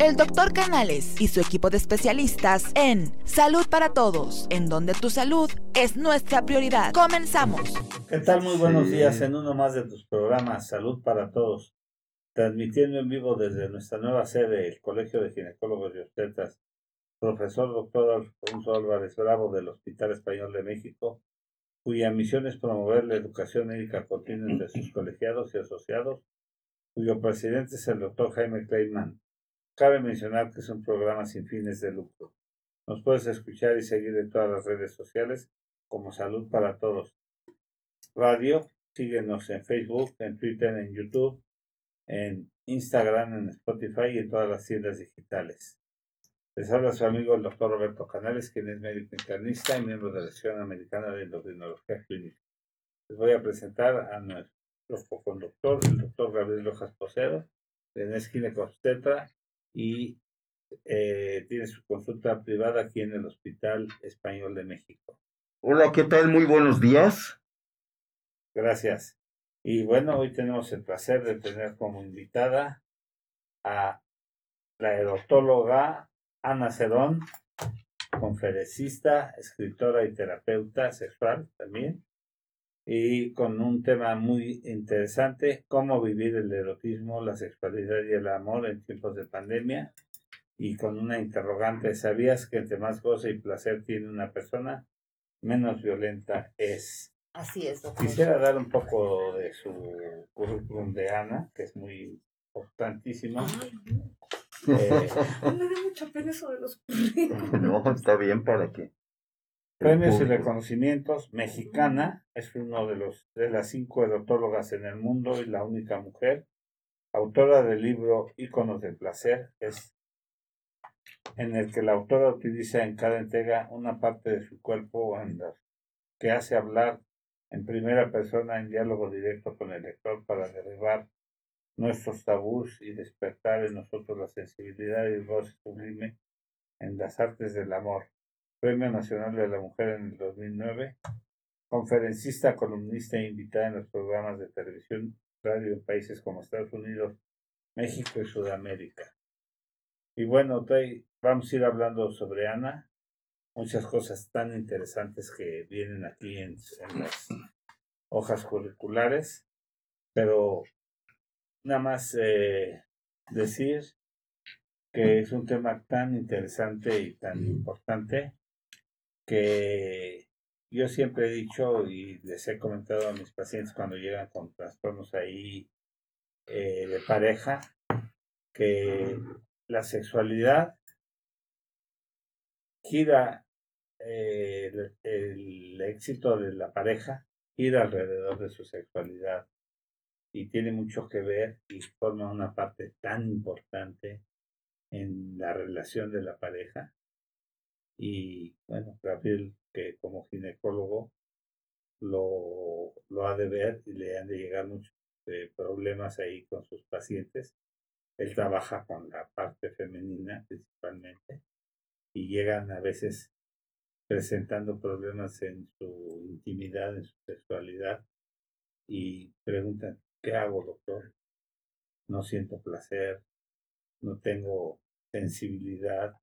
el doctor Canales y su equipo de especialistas en Salud para Todos, en donde tu salud es nuestra prioridad. Comenzamos. ¿Qué tal? Muy buenos días en uno más de tus programas Salud para Todos, transmitiendo en vivo desde nuestra nueva sede, el Colegio de Ginecólogos y Obstetras, profesor doctor Alfonso Álvarez Bravo del Hospital Español de México, cuya misión es promover la educación médica continua entre sus colegiados y asociados, cuyo presidente es el doctor Jaime Kleinman. Cabe mencionar que es un programa sin fines de lucro. Nos puedes escuchar y seguir en todas las redes sociales como Salud para Todos. Radio, síguenos en Facebook, en Twitter, en YouTube, en Instagram, en Spotify y en todas las tiendas digitales. Les habla su amigo el doctor Roberto Canales, quien es médico internista y miembro de la Asociación Americana de Endocrinología Clínica. Les voy a presentar a nuestro conductor, el doctor Gabriel Rojas Posedo, de es ginecobstetra y eh, tiene su consulta privada aquí en el Hospital Español de México. Hola, ¿qué tal? Muy buenos días. Gracias. Y bueno, hoy tenemos el placer de tener como invitada a la erotóloga Ana Cerón, conferencista, escritora y terapeuta sexual también, y con un tema muy interesante, cómo vivir el erotismo, la sexualidad y el amor en tiempos de pandemia, y con una interrogante, ¿sabías que entre más gozo y placer tiene una persona, menos violenta es? Así es, doctor. Quisiera dar un poco de su currículum de Ana, que es muy importantísimo. Eh, me da mucha pena eso de los No, está bien para que. Premios y reconocimientos. Mexicana es uno de los de las cinco erotólogas en el mundo y la única mujer. Autora del libro Íconos del placer, es en el que la autora utiliza en cada entrega una parte de su cuerpo en que hace hablar en primera persona en diálogo directo con el lector para derribar nuestros tabús y despertar en nosotros la sensibilidad y el voz sublime en las artes del amor. Premio Nacional de la Mujer en el 2009. Conferencista, columnista e invitada en los programas de televisión, radio en países como Estados Unidos, México y Sudamérica. Y bueno, hoy vamos a ir hablando sobre Ana, muchas cosas tan interesantes que vienen aquí en las hojas curriculares, pero nada más eh, decir que es un tema tan interesante y tan importante que yo siempre he dicho y les he comentado a mis pacientes cuando llegan con trastornos ahí eh, de pareja, que la sexualidad gira eh, el éxito de la pareja, gira alrededor de su sexualidad y tiene mucho que ver y forma una parte tan importante en la relación de la pareja. Y bueno, Gabriel, que como ginecólogo lo, lo ha de ver y le han de llegar muchos eh, problemas ahí con sus pacientes. Él trabaja con la parte femenina principalmente y llegan a veces presentando problemas en su intimidad, en su sexualidad y preguntan, ¿Qué hago, doctor? No siento placer, no tengo sensibilidad,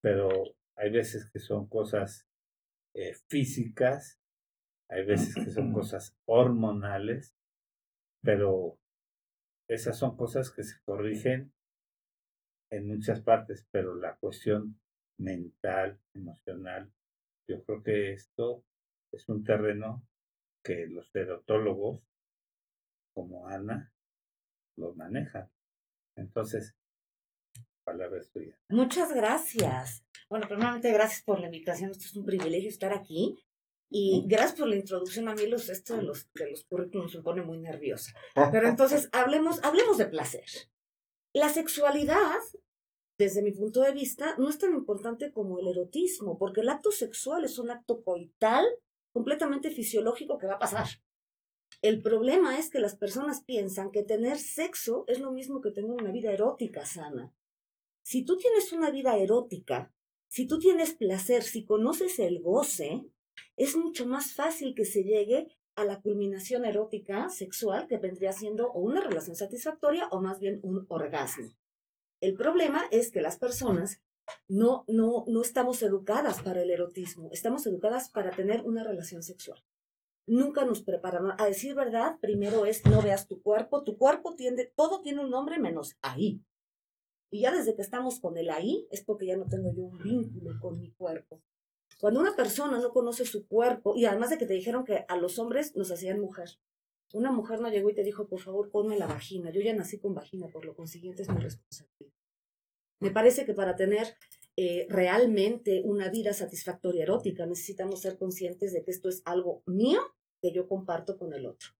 pero hay veces que son cosas eh, físicas, hay veces que son cosas hormonales, pero esas son cosas que se corrigen en muchas partes, pero la cuestión mental, emocional, yo creo que esto es un terreno que los dermatólogos como Ana lo maneja. Entonces, palabra es tuya. Muchas gracias. Bueno, primeramente gracias por la invitación. Esto es un privilegio estar aquí. Y gracias por la introducción. A mí los, esto de los, de los currículums me pone muy nerviosa. Pero entonces, hablemos, hablemos de placer. La sexualidad, desde mi punto de vista, no es tan importante como el erotismo, porque el acto sexual es un acto coital completamente fisiológico que va a pasar. El problema es que las personas piensan que tener sexo es lo mismo que tener una vida erótica sana. Si tú tienes una vida erótica, si tú tienes placer, si conoces el goce, es mucho más fácil que se llegue a la culminación erótica sexual que vendría siendo o una relación satisfactoria o más bien un orgasmo. El problema es que las personas no, no, no estamos educadas para el erotismo, estamos educadas para tener una relación sexual. Nunca nos preparan. A decir verdad, primero es no veas tu cuerpo. Tu cuerpo tiende, todo tiene un nombre menos ahí. Y ya desde que estamos con el ahí, es porque ya no tengo yo un vínculo con mi cuerpo. Cuando una persona no conoce su cuerpo, y además de que te dijeron que a los hombres nos hacían mujer, una mujer no llegó y te dijo, por favor, ponme la vagina. Yo ya nací con vagina, por lo consiguiente es mi responsabilidad. Me parece que para tener eh, realmente una vida satisfactoria erótica necesitamos ser conscientes de que esto es algo mío que yo comparto con el otro.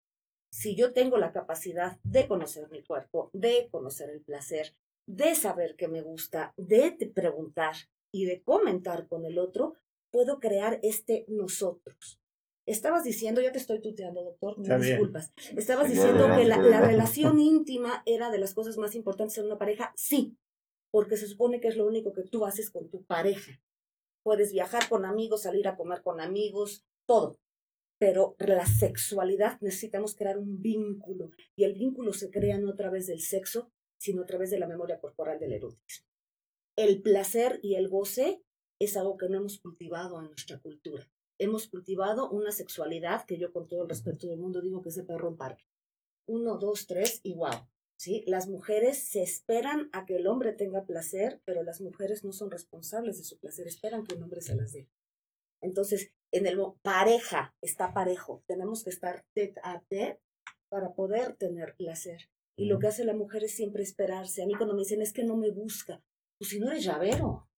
Si yo tengo la capacidad de conocer mi cuerpo, de conocer el placer, de saber qué me gusta, de preguntar y de comentar con el otro, puedo crear este nosotros. Estabas diciendo, ya te estoy tuteando, doctor, me disculpas. Estabas diciendo que la, la, relación íntima era de las cosas más importantes en una pareja. Sí, porque se supone que es lo único que tú haces con tu pareja. Puedes viajar con amigos, salir a comer con amigos, todo. Pero la sexualidad necesitamos crear un vínculo y el vínculo se crea no a través del sexo, sino a través de la memoria corporal del erotismo. El placer y el goce es algo que no hemos cultivado en nuestra cultura. Hemos cultivado una sexualidad que yo con todo el respeto del mundo digo que es de perro en parque. Uno, dos, tres y wow. ¿sí? Las mujeres se esperan a que el hombre tenga placer, pero las mujeres no son responsables de su placer, esperan que un hombre se las dé. Entonces, en el pareja está parejo, tenemos que estar tete a tete para poder tener placer. Y lo que hace la mujer es siempre esperarse. A mí cuando me dicen es que no me busca, pues si no eres llavero,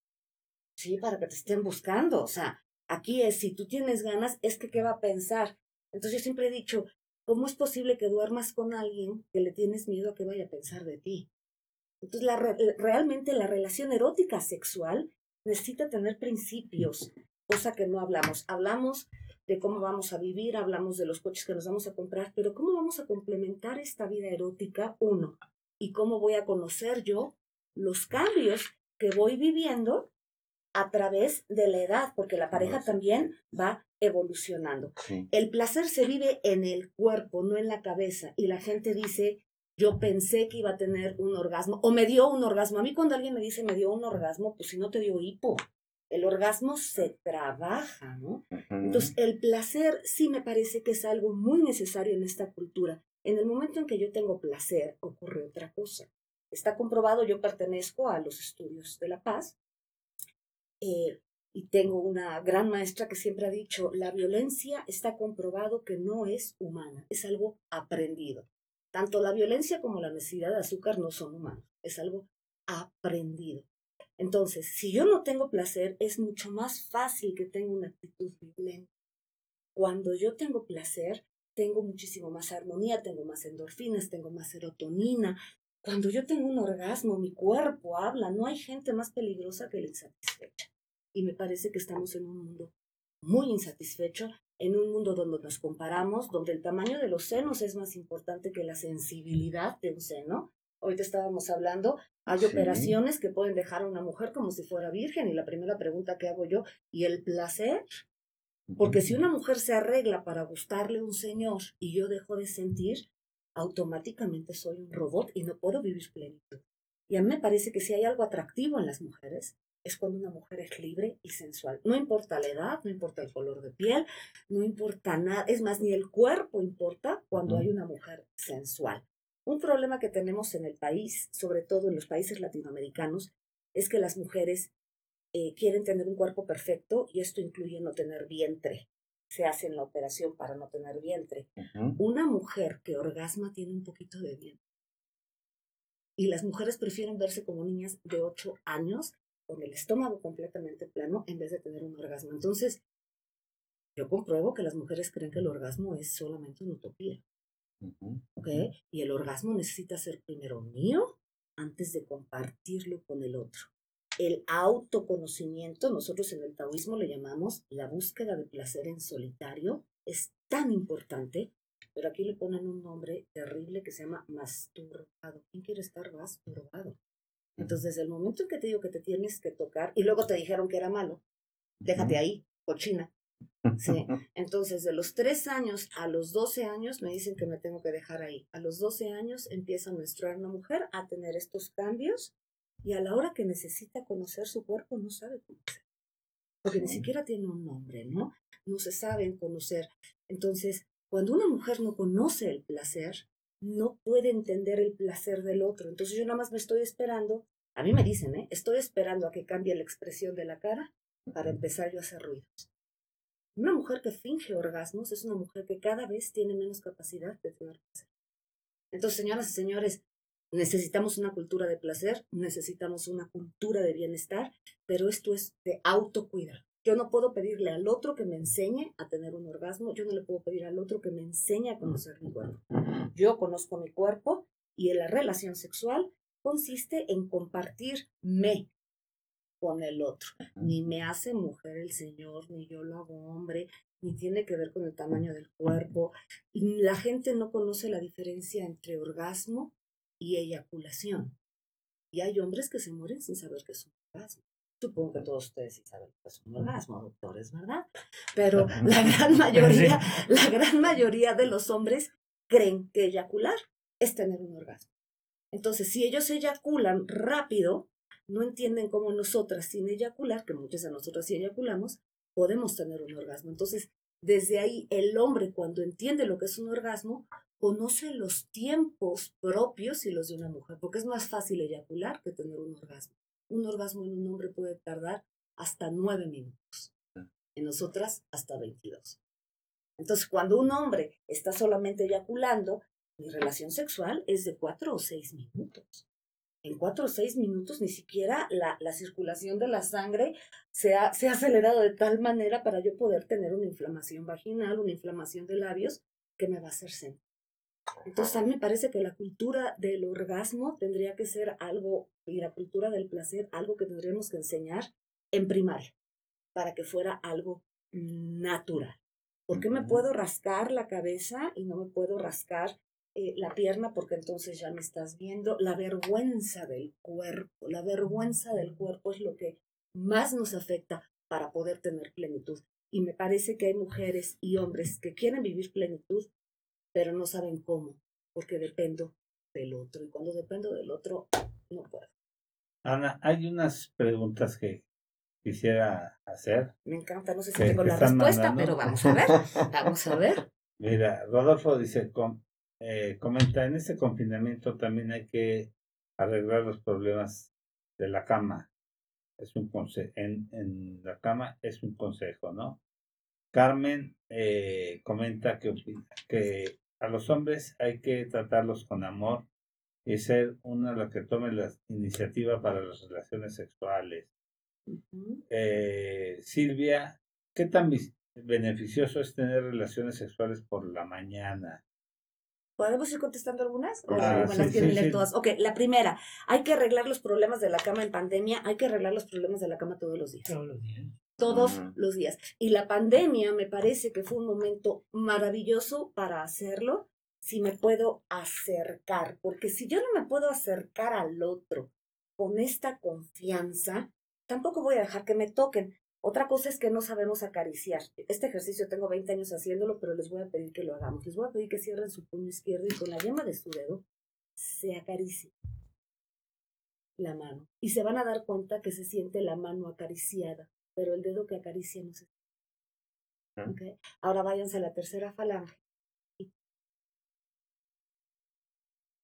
sí, para que te estén buscando. O sea, aquí es, si tú tienes ganas, es que qué va a pensar. Entonces yo siempre he dicho, ¿cómo es posible que duermas con alguien que le tienes miedo a que vaya a pensar de ti? Entonces, la, realmente la relación erótica sexual necesita tener principios, cosa que no hablamos. Hablamos de cómo vamos a vivir, hablamos de los coches que nos vamos a comprar, pero ¿cómo vamos a complementar esta vida erótica? Uno, y cómo voy a conocer yo los cambios que voy viviendo a través de la edad, porque la pareja también va evolucionando. El placer se vive en el cuerpo, no en la cabeza, y la gente dice, yo pensé que iba a tener un orgasmo, o me dio un orgasmo. A mí cuando alguien me dice me dio un orgasmo, pues si no te dio hipo, el orgasmo se trabaja, ¿no? Entonces, el placer sí me parece que es algo muy necesario en esta cultura. En el momento en que yo tengo placer, ocurre otra cosa. Está comprobado, yo pertenezco a los estudios de la paz eh, y tengo una gran maestra que siempre ha dicho, la violencia está comprobado que no es humana, es algo aprendido. Tanto la violencia como la necesidad de azúcar no son humanos, es algo aprendido. Entonces, si yo no tengo placer, es mucho más fácil que tenga una actitud violenta. Cuando yo tengo placer, tengo muchísimo más armonía, tengo más endorfinas, tengo más serotonina. Cuando yo tengo un orgasmo, mi cuerpo habla. No hay gente más peligrosa que la insatisfecha. Y me parece que estamos en un mundo muy insatisfecho, en un mundo donde nos comparamos, donde el tamaño de los senos es más importante que la sensibilidad de un seno. Ahorita estábamos hablando hay operaciones que pueden dejar a una mujer como si fuera virgen y la primera pregunta que hago yo, ¿y el placer? Porque si una mujer se arregla para gustarle a un señor y yo dejo de sentir, automáticamente soy un robot y no puedo vivir plenitud. Y a mí me parece que si hay algo atractivo en las mujeres, es cuando una mujer es libre y sensual. No importa la edad, no importa el color de piel, no importa nada, es más, ni el cuerpo importa cuando hay una mujer sensual. Un problema que tenemos en el país, sobre todo en los países latinoamericanos, es que las mujeres eh, quieren tener un cuerpo perfecto y esto incluye no tener vientre. Se hace en la operación para no tener vientre. Una mujer que orgasma tiene un poquito de vientre. Y las mujeres prefieren verse como niñas de 8 años con el estómago completamente plano en vez de tener un orgasmo. Entonces, yo compruebo que las mujeres creen que el orgasmo es solamente una utopía. Y el orgasmo necesita ser primero mío antes de compartirlo con el otro. El autoconocimiento, nosotros en el taoísmo le llamamos la búsqueda de placer en solitario, es tan importante, pero aquí le ponen un nombre terrible que se llama masturbado. ¿Quién quiere estar masturbado? Entonces, desde el momento en que te digo que te tienes que tocar, y luego te dijeron que era malo, déjate ahí, cochina, Sí, entonces de los tres años a los 12 años me dicen que me tengo que dejar ahí. A los 12 años empieza a menstruar una mujer a tener estos cambios y a la hora que necesita conocer su cuerpo no sabe cómo hacer. Porque ni siquiera tiene un nombre, ¿no? No se saben conocer. Entonces, cuando una mujer no conoce el placer, no puede entender el placer del otro. Entonces yo nada más me estoy esperando, a mí me dicen, ¿eh? Estoy esperando a que cambie la expresión de la cara para empezar yo a hacer ruidos. Una mujer que finge orgasmos es una mujer que cada vez tiene menos capacidad de tener placer. Entonces, señoras y señores, necesitamos una cultura de placer, necesitamos una cultura de bienestar, pero esto es de autocuidado. Yo no puedo pedirle al otro que me enseñe a tener un orgasmo, yo no le puedo pedir al otro que me enseñe a conocer mi cuerpo. Yo conozco mi cuerpo y en la relación sexual consiste en compartirme con el otro. Ni me hace mujer el Señor, ni yo lo hago hombre, ni tiene que ver con el tamaño del cuerpo. La gente no conoce la diferencia entre orgasmo y eyaculación. Y hay hombres que se mueren sin saber qué es un orgasmo. Supongo que todos ustedes sí saben que es un orgasmo, doctores, ¿verdad? Pero la gran mayoría, la gran mayoría de los hombres creen que eyacular es tener un orgasmo. Entonces, si ellos eyaculan rápido, no entienden cómo nosotras sin eyacular, que muchas de nosotras sí eyaculamos, podemos tener un orgasmo. Entonces, desde ahí, el hombre cuando entiende lo que es un orgasmo, conoce los tiempos propios y los de una mujer, porque es más fácil eyacular que tener un orgasmo un orgasmo en un hombre puede tardar hasta nueve minutos. En nosotras, hasta 22. Entonces, cuando un hombre está solamente eyaculando, mi relación sexual es de cuatro o seis minutos. En cuatro o seis minutos ni siquiera la, la circulación de la sangre se ha, se ha acelerado de tal manera para yo poder tener una inflamación vaginal, una inflamación de labios que me va a hacer sentir. Entonces, a mí me parece que la cultura del orgasmo tendría que ser algo, y la cultura del placer, algo que tendríamos que enseñar en primaria, para que fuera algo natural. ¿Por qué me puedo rascar la cabeza y no me puedo rascar eh, la pierna? Porque entonces ya me estás viendo. La vergüenza del cuerpo, la vergüenza del cuerpo es lo que más nos afecta para poder tener plenitud. Y me parece que hay mujeres y hombres que quieren vivir plenitud, pero no saben cómo, porque dependo del otro. Y cuando dependo del otro, no puedo. Ana, hay unas preguntas que quisiera hacer. Me encanta, no sé si tengo la respuesta, pero vamos a ver, vamos a ver. Mira, Rodolfo dice, eh, comenta, en este confinamiento también hay que arreglar los problemas de la cama. Es un consejo, en, en la cama es un consejo, ¿no? Carmen eh, comenta que, que a los hombres hay que tratarlos con amor y ser una la que tome la iniciativa para las relaciones sexuales. Eh, Silvia, ¿qué tan beneficioso es tener relaciones sexuales por la mañana? ¿Podemos ir contestando algunas? Ah, todas? Ok, la primera, hay que arreglar los problemas de la cama en pandemia, hay que arreglar los problemas de la cama todos los días. Todos los días todos los días. Y la pandemia me parece que fue un momento maravilloso para hacerlo si me puedo acercar, porque si yo no me puedo acercar al otro con esta confianza, tampoco voy a dejar que me toquen. Otra cosa es que no sabemos acariciar. Este ejercicio tengo 20 años haciéndolo, pero les voy a pedir que lo hagamos. Les voy a pedir que cierren su puño izquierdo y con la yema de su dedo se acaricie la mano. Y se van a dar cuenta que se siente la mano acariciada pero el dedo que acaricia no se okay. Ahora váyanse a la tercera falange.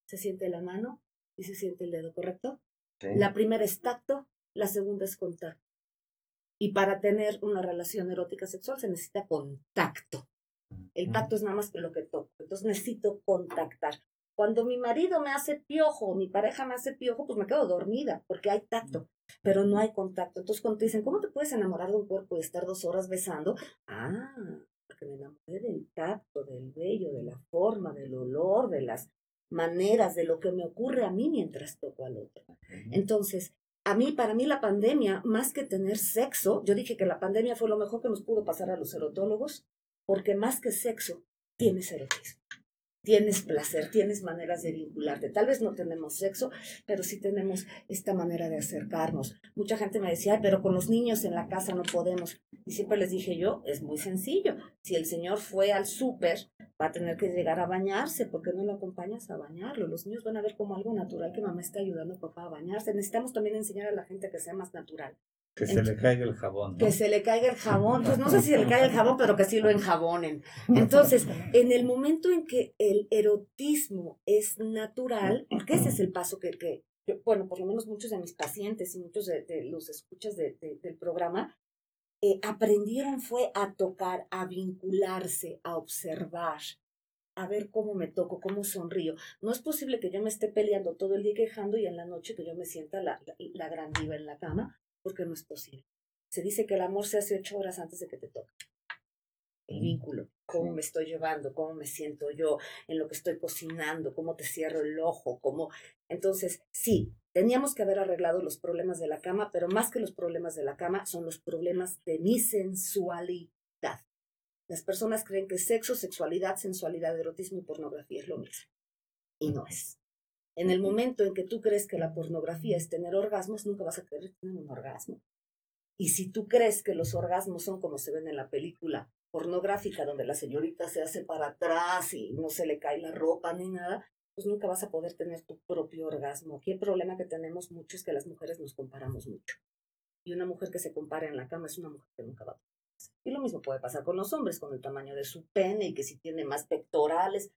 Se siente la mano y se siente el dedo, ¿correcto? La primera es tacto, la segunda es contacto. Y para tener una relación erótica sexual se necesita contacto. El tacto es nada más que lo que toco. Entonces necesito contactar. Cuando mi marido me hace piojo, mi pareja me hace piojo, pues me quedo dormida porque hay tacto pero no hay contacto. Entonces, cuando te dicen, ¿cómo te puedes enamorar de un cuerpo y estar dos horas besando? Ah, porque me enamoré del tacto, del vello, de la forma, del olor, de las maneras, de lo que me ocurre a mí mientras toco al otro. Entonces, a mí, para mí la pandemia, más que tener sexo, yo dije que la pandemia fue lo mejor que nos pudo pasar a los erotólogos, porque más que sexo, tiene erotismo. Tienes placer, tienes maneras de vincularte. Tal vez no tenemos sexo, pero sí tenemos esta manera de acercarnos. Mucha gente me decía, pero con los niños en la casa no podemos. Y siempre les dije yo, es muy sencillo. Si el señor fue al súper, va a tener que llegar a bañarse. ¿Por qué no lo acompañas a bañarlo? Los niños van a ver como algo natural que mamá está ayudando a papá a bañarse. Necesitamos también enseñar a la gente que sea más natural. Que se le caiga el jabón. Que se le caiga el jabón. Pues no sé si se le caiga el jabón, pero que sí lo enjabonen. Entonces, en el momento en que el erotismo es natural, porque ese es el paso que, que bueno, por lo menos muchos de mis pacientes y muchos de, los escuchas del programa, eh, aprendieron fue a tocar, a vincularse, a observar, a ver cómo me toco, cómo sonrío. No es posible que yo me esté peleando todo el día quejando y en la noche que yo me sienta la, la, la gran diva en la cama porque no es posible. Se dice que el amor se hace ocho horas antes de que te toque. El mm, vínculo, cómo me estoy llevando, cómo me siento yo, en lo que estoy cocinando, cómo te cierro el ojo, cómo... Entonces, sí, teníamos que haber arreglado los problemas de la cama, pero más que los problemas de la cama son los problemas de mi sensualidad. Las personas creen que sexo, sexualidad, sensualidad, erotismo y pornografía es lo mismo. Y no es. En el momento en que tú crees que la pornografía es tener orgasmos, nunca vas a querer tener un orgasmo. Y si tú crees que los orgasmos son como se ven en la película pornográfica, donde la señorita se hace para atrás y no se le cae la ropa ni nada, pues nunca vas a poder tener tu propio orgasmo. Aquí el problema que tenemos mucho es que las mujeres nos comparamos mucho. Y una mujer que se compara en la cama es una mujer que nunca va a. Y lo mismo puede pasar con los hombres, con el tamaño de su pene y que si tiene más pectorales,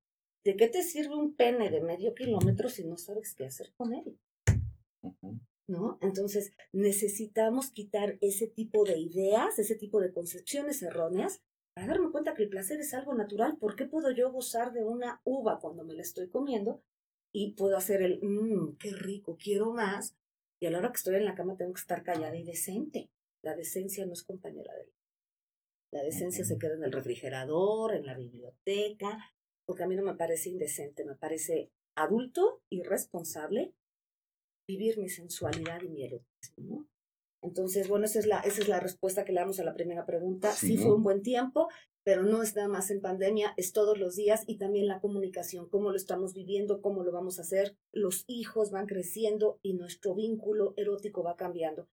¿De qué te sirve un pene de medio kilómetro si no sabes qué hacer con él? ¿No? Entonces, necesitamos quitar ese tipo de ideas, ese tipo de concepciones erróneas para darme cuenta que el placer es algo natural. ¿Por qué puedo yo gozar de una uva cuando me la estoy comiendo? Y puedo hacer el, mmm, qué rico, quiero más. Y a la hora que estoy en la cama tengo que estar callada y decente. La decencia no es compañera de él. La decencia se queda en el refrigerador, en la biblioteca, porque a mí no me parece indecente, me parece adulto y responsable vivir mi sensualidad y mi erotismo. Entonces, bueno, esa es, la, esa es la respuesta que le damos a la primera pregunta. Sí. fue un buen tiempo, pero no es nada más en pandemia, es todos los días y también la comunicación, cómo lo estamos viviendo, cómo lo vamos a hacer. Los hijos van creciendo y nuestro vínculo erótico va cambiando.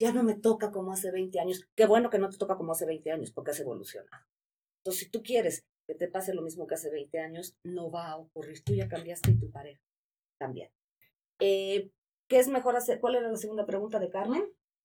Ya no me toca como hace 20 años. Qué bueno que no te toca como hace 20 años, porque has evolucionado. Entonces, si tú quieres que te pase lo mismo que hace 20 años, no va a ocurrir. Tú ya cambiaste y tu pareja también. Eh, ¿Qué es mejor hacer? ¿Cuál era la segunda pregunta de Carmen?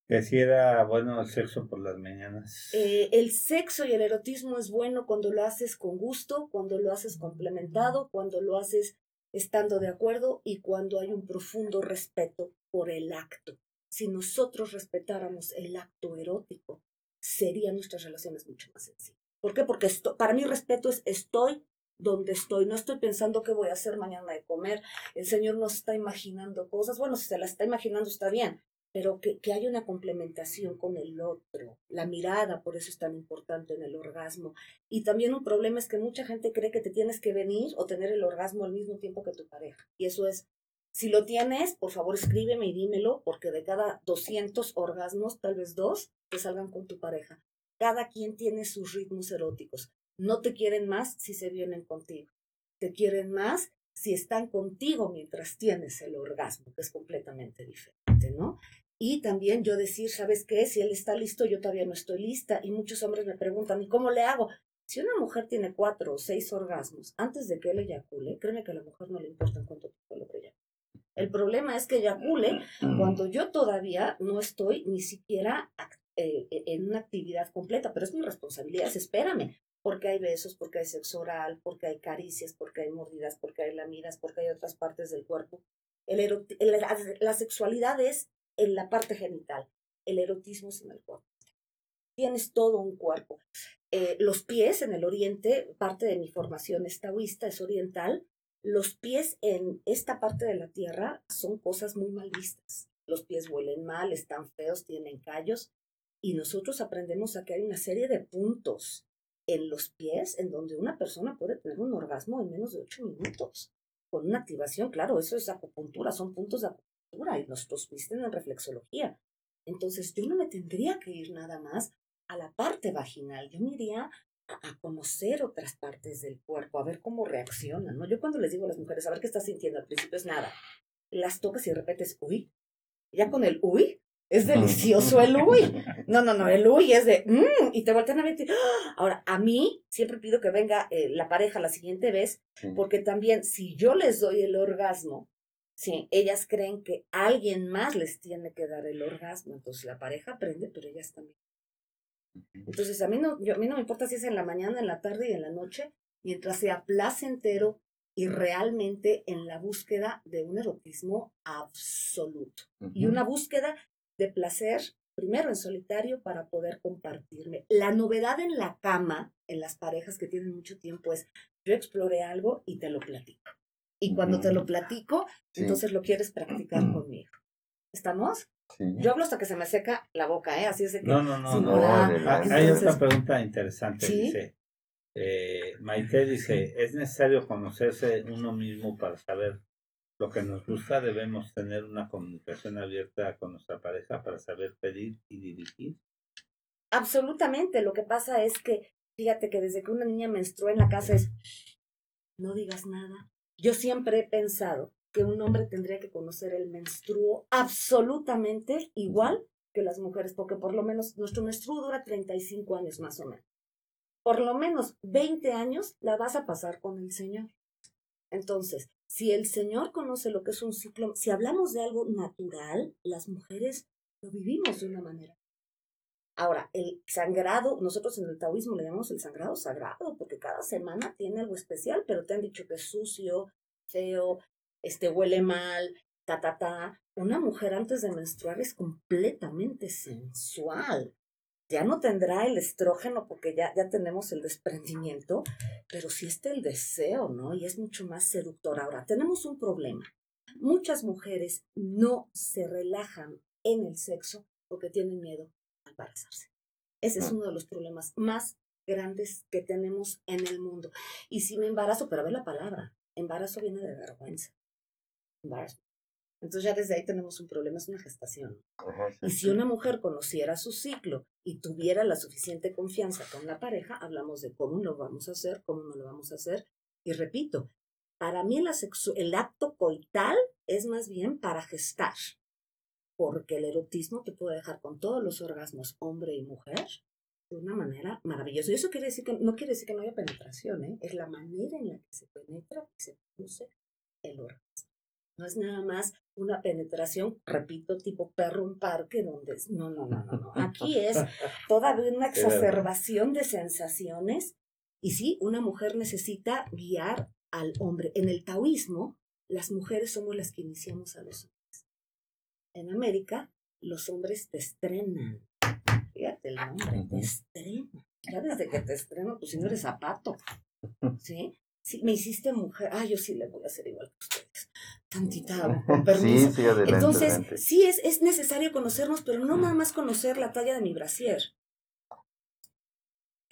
Que si era bueno el sexo por las mañanas. Eh, el sexo y el erotismo es bueno cuando lo haces con gusto, cuando lo haces complementado, cuando lo haces estando de acuerdo y cuando hay un profundo respeto por el acto. Si nosotros respetáramos el acto erótico, serían nuestras relaciones mucho más sencillas. ¿Por qué? Porque para mí respeto es estoy donde estoy, no estoy pensando qué voy a hacer mañana de comer, el Señor no está imaginando cosas, bueno, si se la está imaginando está bien, pero que, que haya una complementación con el otro, la mirada, por eso es tan importante en el orgasmo. Y también un problema es que mucha gente cree que te tienes que venir o tener el orgasmo al mismo tiempo que tu pareja. Y eso es, si lo tienes, por favor escríbeme y dímelo, porque de cada 200 orgasmos, tal vez dos, te salgan con tu pareja. Cada quien tiene sus ritmos eróticos. No te quieren más si se vienen contigo. Te quieren más si están contigo mientras tienes el orgasmo, que es completamente diferente, ¿no? Y también yo decir, ¿sabes qué? Si él está listo, yo todavía no estoy lista. Y muchos hombres me preguntan, ¿y cómo le hago? Si una mujer tiene cuatro o seis orgasmos antes de que él eyacule, créeme que a la mujer no le importa en cuánto tiempo lo que El problema es que eyacule cuando yo todavía no estoy ni siquiera eh, e, en una actividad completa, pero es mi responsabilidad, espérame, porque hay besos, porque hay sexo oral, porque hay caricias, porque hay mordidas, porque hay lamidas, porque hay otras partes del cuerpo. El la, sexualidad es en la parte genital, el erotismo es en el cuerpo. Tienes todo un cuerpo. Eh, los pies en el oriente, parte de mi formación es taoísta, es oriental, los pies en esta parte de la tierra son cosas muy mal vistas. Los pies huelen mal, están feos, tienen callos. Y nosotros aprendemos a que hay una serie de puntos en los pies en donde una persona puede tener un orgasmo en menos de ocho minutos. Con una activación, claro, eso es acupuntura, son puntos de acupuntura y nuestros pies tienen reflexología. Entonces yo no me tendría que ir nada más a la parte vaginal, yo me iría a conocer otras partes del cuerpo, a ver cómo reaccionan, ¿no? Yo cuando les digo a las mujeres, a ver qué estás sintiendo, al principio es nada, las tocas y repetes, uy, ya con el uy, es delicioso el uy. No, no, no, el uy es de, mmm, y te voltean a ver. ¡ah! Ahora, a mí siempre pido que venga eh, la pareja la siguiente vez, porque también si yo les doy el orgasmo, sí, ellas creen que alguien más les tiene que dar el orgasmo. Entonces la pareja aprende, pero ellas también. Entonces a mí no, yo, a mí no me importa si es en la mañana, en la tarde y en la noche, mientras sea placentero y realmente en la búsqueda de un erotismo absoluto. Y una búsqueda de placer, primero en solitario, para poder compartirme. La novedad en la cama, en las parejas que tienen mucho tiempo, es yo exploré algo y te lo platico. Y cuando te lo platico, entonces lo quieres practicar conmigo. ¿Estamos? Yo hablo hasta que se me seca la boca, ¿eh? Así es de que... No, no, no. no, Hay otra pregunta interesante. Dice, eh, Maite dice, ¿es necesario conocerse uno mismo para saber lo que nos gusta, debemos tener una comunicación abierta con nuestra pareja para saber pedir y dirigir. Absolutamente. Lo que pasa es que, fíjate que desde que una niña menstrua en la casa es, no digas nada. Yo siempre he pensado que un hombre tendría que conocer el menstruo absolutamente igual que las mujeres, porque por lo menos nuestro menstruo dura 35 años más o menos. Por lo menos 20 años la vas a pasar con el Señor. Entonces, si el Señor conoce lo que es un ciclo, si hablamos de algo natural, las mujeres lo vivimos de una manera. Ahora, el sangrado, nosotros en el taoísmo le llamamos el sangrado sagrado, porque cada semana tiene algo especial, pero te han dicho que es sucio, feo, este huele mal, ta ta ta. Una mujer antes de menstruar es completamente sensual ya no tendrá el estrógeno porque ya, ya tenemos el desprendimiento, pero sí está el deseo, ¿no? Y es mucho más seductor. Ahora, tenemos un problema. Muchas mujeres no se relajan en el sexo porque tienen miedo a embarazarse. Ese es ah. uno de los problemas más grandes que tenemos en el mundo. Y si me embarazo, pero a ver la palabra, embarazo viene de vergüenza. Embarazo. Entonces ya desde ahí tenemos un problema, es una gestación. y si una mujer conociera su ciclo y tuviera la suficiente confianza con la pareja, hablamos de cómo lo vamos a hacer, cómo no lo vamos a hacer. Y repito, para mí el, acto coital es más bien para gestar, porque el erotismo te puede dejar con todos los orgasmos, hombre y mujer, de una manera maravillosa. Y eso quiere decir que no quiere decir que no haya penetración, ¿eh? es la manera en la que se penetra y se produce el orgasmo. No es nada más una penetración, repito, tipo perro en parque, donde es, no, no, no, no, Aquí es todavía una exacerbación de sensaciones. Y sí, una mujer necesita guiar al hombre. En el taoísmo, las mujeres somos las que iniciamos a los hombres. En América, los hombres te estrenan. Fíjate el nombre, te estrenan. Ya desde que te estreno, pues si no eres zapato. ¿Sí? Sí, me hiciste mujer. Ah, yo sí le voy a hacer igual que ustedes tantita, con permiso. Entonces, sí es, es necesario conocernos, pero no nada más conocer la talla de mi brasier.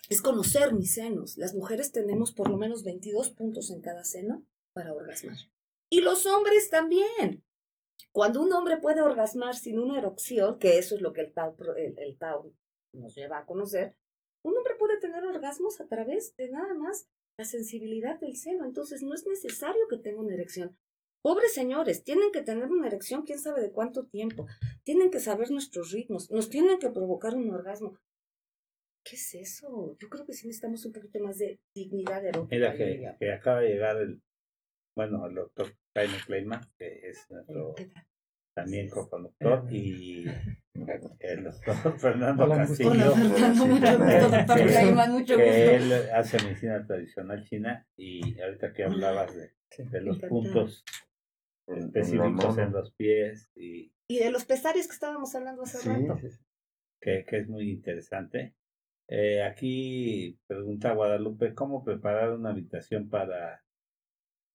Es conocer mis senos. Las mujeres tenemos por lo menos 22 puntos en cada seno para orgasmar. Y los hombres también. Cuando un hombre puede orgasmar sin una erupción, que eso es lo que el Tao, el, el Tao nos lleva a conocer, un hombre puede tener orgasmos a través de nada más la sensibilidad del seno. Entonces no es necesario que tenga una erección. Pobres señores, tienen que tener una erección quién sabe de cuánto tiempo, tienen que saber nuestros ritmos, nos tienen que provocar un orgasmo. ¿Qué es eso? Yo creo que sí necesitamos un poquito más de dignidad erótica. Mira que, que acaba de llegar el, bueno, el doctor Jaime Kleiman, que es nuestro también co-conductor, y el doctor Fernando Castillo, que él hace medicina tradicional china, y ahorita que hablabas de, de los puntos específicos en los pies. Y, y de los pesares que estábamos hablando hace rato. Que, que, es muy interesante. Eh, aquí pregunta Guadalupe, ¿cómo preparar una habitación para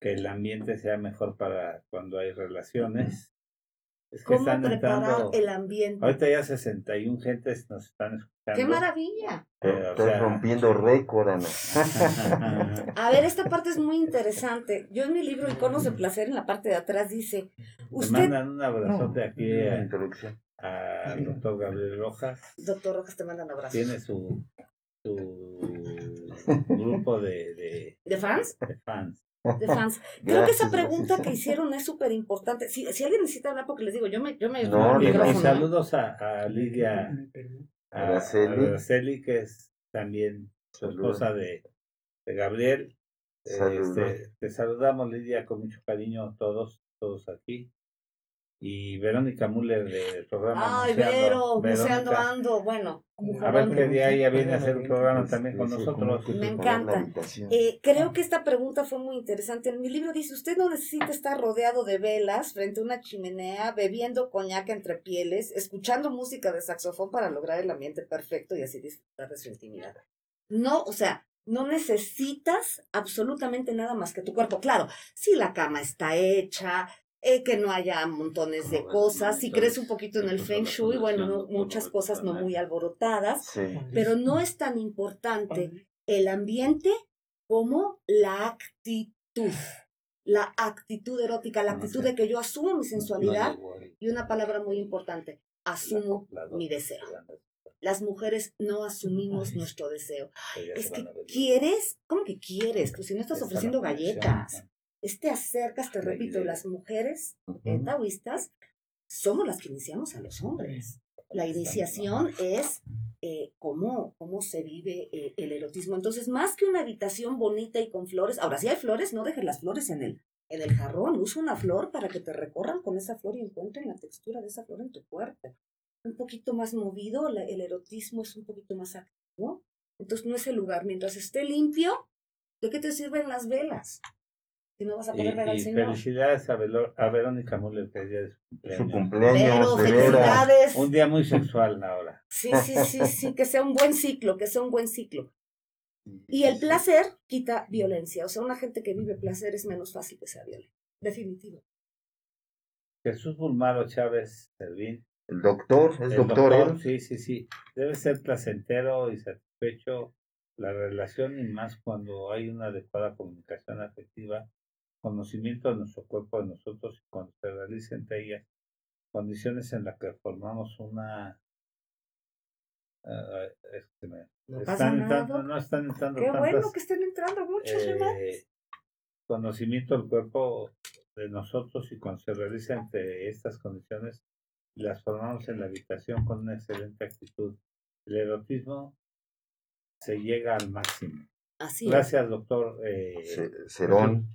que el ambiente sea mejor para cuando hay relaciones? ¿Cómo preparar el ambiente? Ahorita ya 61 gentes nos están escuchando. ¡Qué maravilla! Estás rompiendo récord, A ver, esta parte es muy interesante. Yo en mi libro Iconos de Placer, en la parte de atrás, dice... Usted... Me mandan un abrazote aquí a, al doctor Gabriel Rojas. Doctor Rojas te manda un abrazo. Tiene su, su grupo de, de, ¿De fans? de fans. De fans. Creo que esa pregunta gracias. que hicieron es súper importante. Si, si alguien necesita hablar, porque les digo, yo me, yo me No, saludos a, a Lidia, a Araceli. a Araceli, que es también esposa de, de Gabriel. Saludos. Este, te saludamos, Lidia, con mucho cariño todos, todos aquí. Y Verónica Müller del programa Ay, Vero, museando Verónica, ando. Bueno, A ver qué día ella viene a hacer un programa Este, también con nosotros. Me encanta. habitación. Eh, creo que esta pregunta fue muy interesante. En mi libro dice, usted no necesita estar rodeado de velas frente a una chimenea, bebiendo coñac entre pieles, escuchando música de saxofón para lograr el ambiente perfecto y así disfrutar de su intimidad. No, o sea, no necesitas absolutamente nada más que tu cuerpo. Claro, si la cama está hecha, eh, que no haya montones de cosas, si crees un poquito en el feng shui, bueno, no- muchas cosas no muy alborotadas, Sí. pero no es tan importante el ambiente como la actitud. La actitud erótica, la actitud de que yo asumo mi sensualidad y una palabra muy importante, asumo mi deseo. Las mujeres no asumimos nuestro deseo. Es que quieres, ¿cómo que quieres? Pues si no estás ofreciendo galletas. Te acercas, te repito, las mujeres eh, taoístas somos las que iniciamos a los hombres. La iniciación es eh, cómo, cómo se vive eh, el erotismo. Entonces, más que una habitación bonita y con flores, ahora si hay flores, no dejes las flores en el, en el jarrón, usa una flor para que te recorran con esa flor y encuentren la textura de esa flor en tu cuerpo. Un poquito más movido, la- el erotismo es un poquito más activo. Entonces, no es el lugar. Mientras esté limpio, ¿de qué te sirven las velas? Si no vas a Y, poder ver y Señor. felicidades a, Velo- a Verónica Müller, que es día de su Su cumpleaños. cumpleaños, de veras. felicidades. Un día muy sexual ahora. Sí, sí, sí, sí, que sea un buen ciclo, que sea un buen ciclo. Y el placer quita violencia. O sea, una gente que vive placer es menos fácil que sea violenta. Definitivo. Jesús Bulmaro Chávez Servín. El doctor, es el doctor, doctor, ¿eh? sí, sí, sí. Debe ser placentero y satisfecho la relación y más cuando hay una adecuada comunicación afectiva, conocimiento de nuestro cuerpo, de nosotros y cuando se realiza entre ellas condiciones en las que formamos una... ah, es que me- No están entrando- no están entrando Qué tantas, bueno que estén entrando muchos eh, llamadas. conocimiento del cuerpo de nosotros y cuando se realiza entre estas condiciones las formamos en la habitación con una excelente actitud. El erotismo se llega al máximo. Así es. Gracias, doctor. Eh, Ce- Cerón.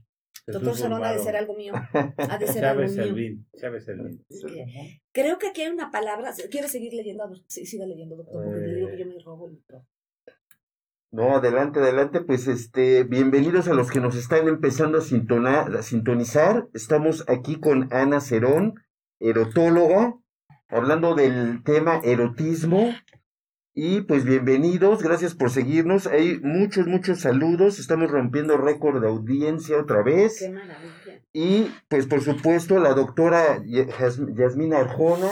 Doctor Salón ha de ser algo mío. Ha de ser algo Chávez mío. Servín. Chávez Servín. Eh, Creo que aquí hay una palabra. ¿Quieres seguir leyendo? A ver, sí, siga leyendo, doctor, porque le digo que Eh. yo me robo el. No, adelante, adelante. Pues este, bienvenidos a los que nos están empezando a, sintona- a sintonizar. Estamos aquí con Ana Cerón, erotóloga, hablando del tema erotismo. Y pues bienvenidos, gracias por seguirnos. Hay muchos, muchos saludos. Estamos rompiendo récord de audiencia otra vez. Qué maravilla. Y pues por supuesto la doctora Yasmina Arjona.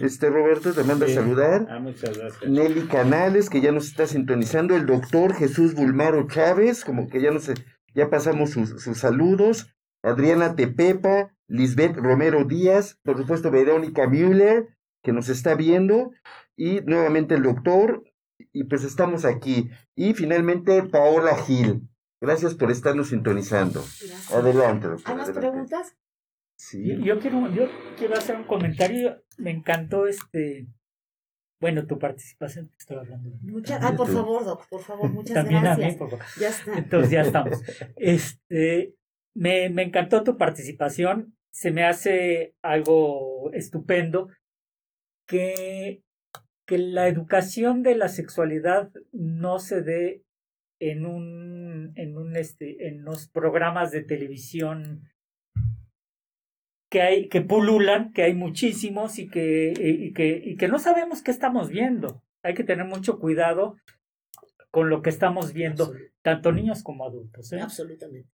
Este Roberto te manda a saludar. Ah, muchas gracias. Nelly Canales, que ya nos está sintonizando, el doctor Jesús Bulmaro Chávez, como que ya no sé, ya pasamos sus, sus saludos, Adriana Tepepa, Lisbeth Romero Díaz, por supuesto Verónica Müller, que nos está viendo, y nuevamente el doctor, y pues estamos aquí. Y finalmente Paola Gil. Gracias por estarnos sintonizando. Gracias. Adelante, doctor. ¿Hay más adelante. preguntas? Sí. Yo, yo quiero, yo quiero hacer un comentario. Me encantó este, bueno, tu participación. te Estoy hablando. Muchas, ay, por favor, doc, por favor, muchas También gracias. a mí, por favor. Ya está. Entonces ya estamos. Este, me, me encantó tu participación. Se me hace algo estupendo que, que la educación de la sexualidad no se dé en un, en un este, en los programas de televisión que hay, que pululan, que hay muchísimos y que, y, que, y que no sabemos qué estamos viendo. Hay que tener mucho cuidado con lo que estamos viendo, tanto niños como adultos. ¿eh? Absolutamente.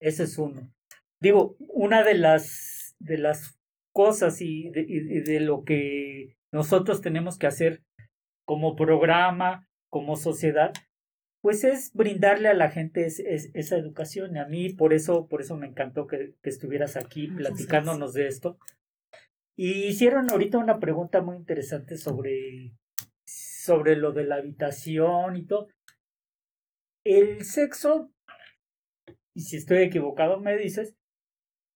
Ese es uno. Digo, una de las, de las cosas y de, y de lo que nosotros tenemos que hacer como programa, como sociedad, pues es brindarle a la gente es- es- esa educación. Y a mí por eso, por eso me encantó que, que estuvieras aquí Muchas platicándonos de esto. Y hicieron ahorita una pregunta muy interesante sobre, sobre lo de la habitación y todo. el sexo, y si estoy equivocado me dices,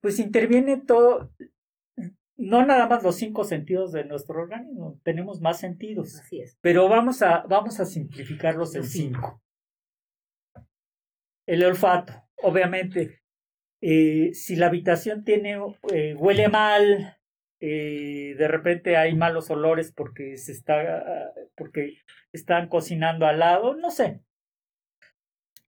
pues interviene todo, no nada más los cinco sentidos de nuestro organismo, tenemos más sentidos. Así es. Pero vamos a, vamos a simplificarlos en cinco. El olfato, obviamente, eh, si la habitación tiene, eh, huele mal, eh, de repente hay malos olores porque se está, porque están cocinando al lado, no sé.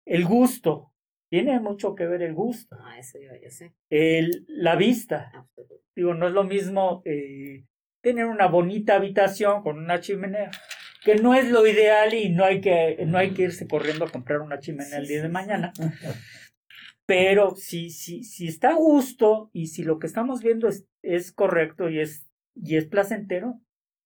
El gusto, tiene mucho que ver el gusto. Ah, eso yo sé. El, la vista, digo, no es lo mismo eh, tener una bonita habitación con una chimenea, que no es lo ideal y no hay que, no hay que irse corriendo a comprar una chimenea el Sí, día de sí. mañana. Pero si, si, si está a gusto y si lo que estamos viendo es, es correcto y es, y es placentero,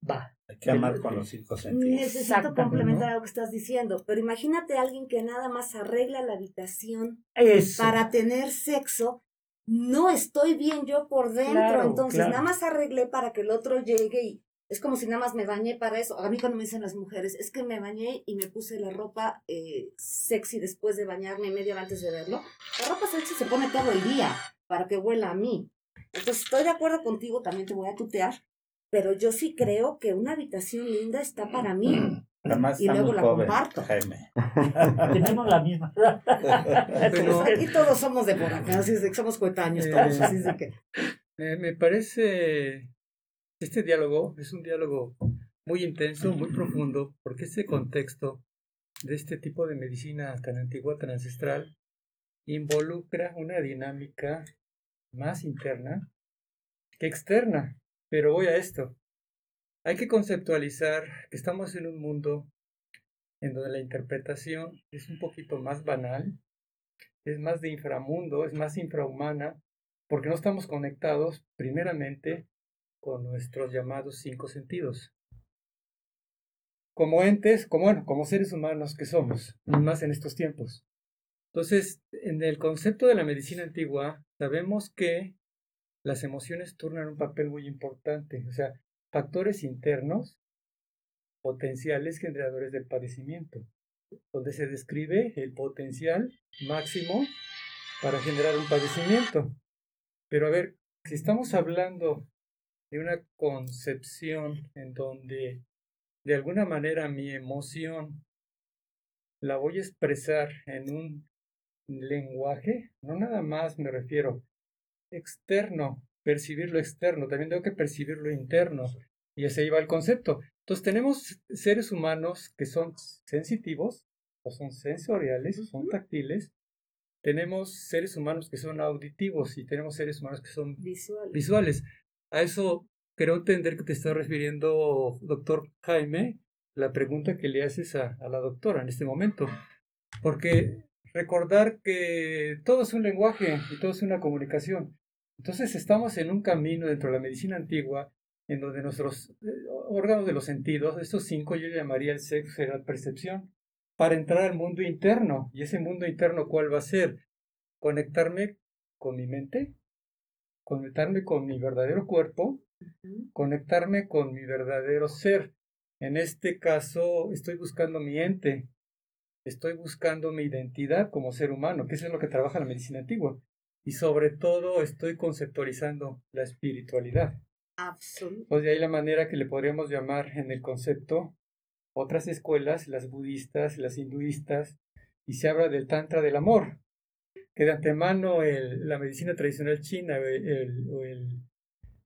va. Hay que amar con los cinco sentidos. Necesito complementar ¿no? algo que estás diciendo, pero imagínate a alguien que nada más arregla la habitación Eso. para tener sexo. No estoy bien yo por dentro, Claro, entonces claro. nada más arreglé para que el otro llegue y es como si nada más me bañé para eso. A mí cuando me dicen las mujeres, es que me bañé y me puse la ropa eh, sexy después de bañarme media hora antes de verlo. La ropa sexy se pone todo el día para que huela a mí. Entonces estoy de acuerdo contigo, también te voy a tutear, pero yo sí creo que una habitación linda está para mí. Además Y luego la joven, comparto. Jaime. Tenemos la misma. Pero- Aquí todos somos de por acá, así es de que somos coetáneos Eh, todos, así es de que... Me, me parece, este diálogo es un diálogo muy intenso, muy profundo, porque este contexto de este tipo de medicina tan antigua, tan ancestral, involucra una dinámica más interna que externa. Pero voy a esto. Hay que conceptualizar que estamos en un mundo en donde la interpretación es un poquito más banal, es más de inframundo, es más infrahumana, porque no estamos conectados primeramente con nuestros llamados cinco sentidos. Como entes, como, como seres humanos que somos, más en estos tiempos. Entonces, en el concepto de la medicina antigua, sabemos que las emociones turnan un papel muy importante, o sea, factores internos potenciales generadores del padecimiento, donde se describe el potencial máximo para generar un padecimiento. Pero a ver, si estamos hablando de una concepción en donde de alguna manera mi emoción la voy a expresar en un lenguaje, no nada más me refiero externo, percibir lo externo, también tengo que percibir lo interno. Y ese iba el concepto. Entonces tenemos seres humanos que son sensitivos, o son sensoriales, o son táctiles. Tenemos seres humanos que son auditivos y tenemos seres humanos que son Visual. visuales. A eso creo entender que te está refiriendo, doctor Jaime, la pregunta que le haces a, a la doctora en este momento. Porque recordar que todo es un lenguaje y todo es una comunicación. Entonces estamos en un camino dentro de la medicina antigua en donde nuestros eh, órganos de los sentidos, estos cinco yo llamaría el sexo y la percepción, para entrar al mundo interno. ¿Y ese mundo interno cuál va a ser? Conectarme con mi mente, conectarme con mi verdadero cuerpo, conectarme con mi verdadero ser. En este caso, estoy buscando mi ente, estoy buscando mi identidad como ser humano, que eso es lo que trabaja la medicina antigua. Y sobre todo, estoy conceptualizando la espiritualidad. Absolutamente. Pues de ahí la manera que le podríamos llamar en el concepto otras escuelas, las budistas, las hinduistas, y se habla del tantra del amor, que de antemano el- la medicina tradicional china, el- el- el-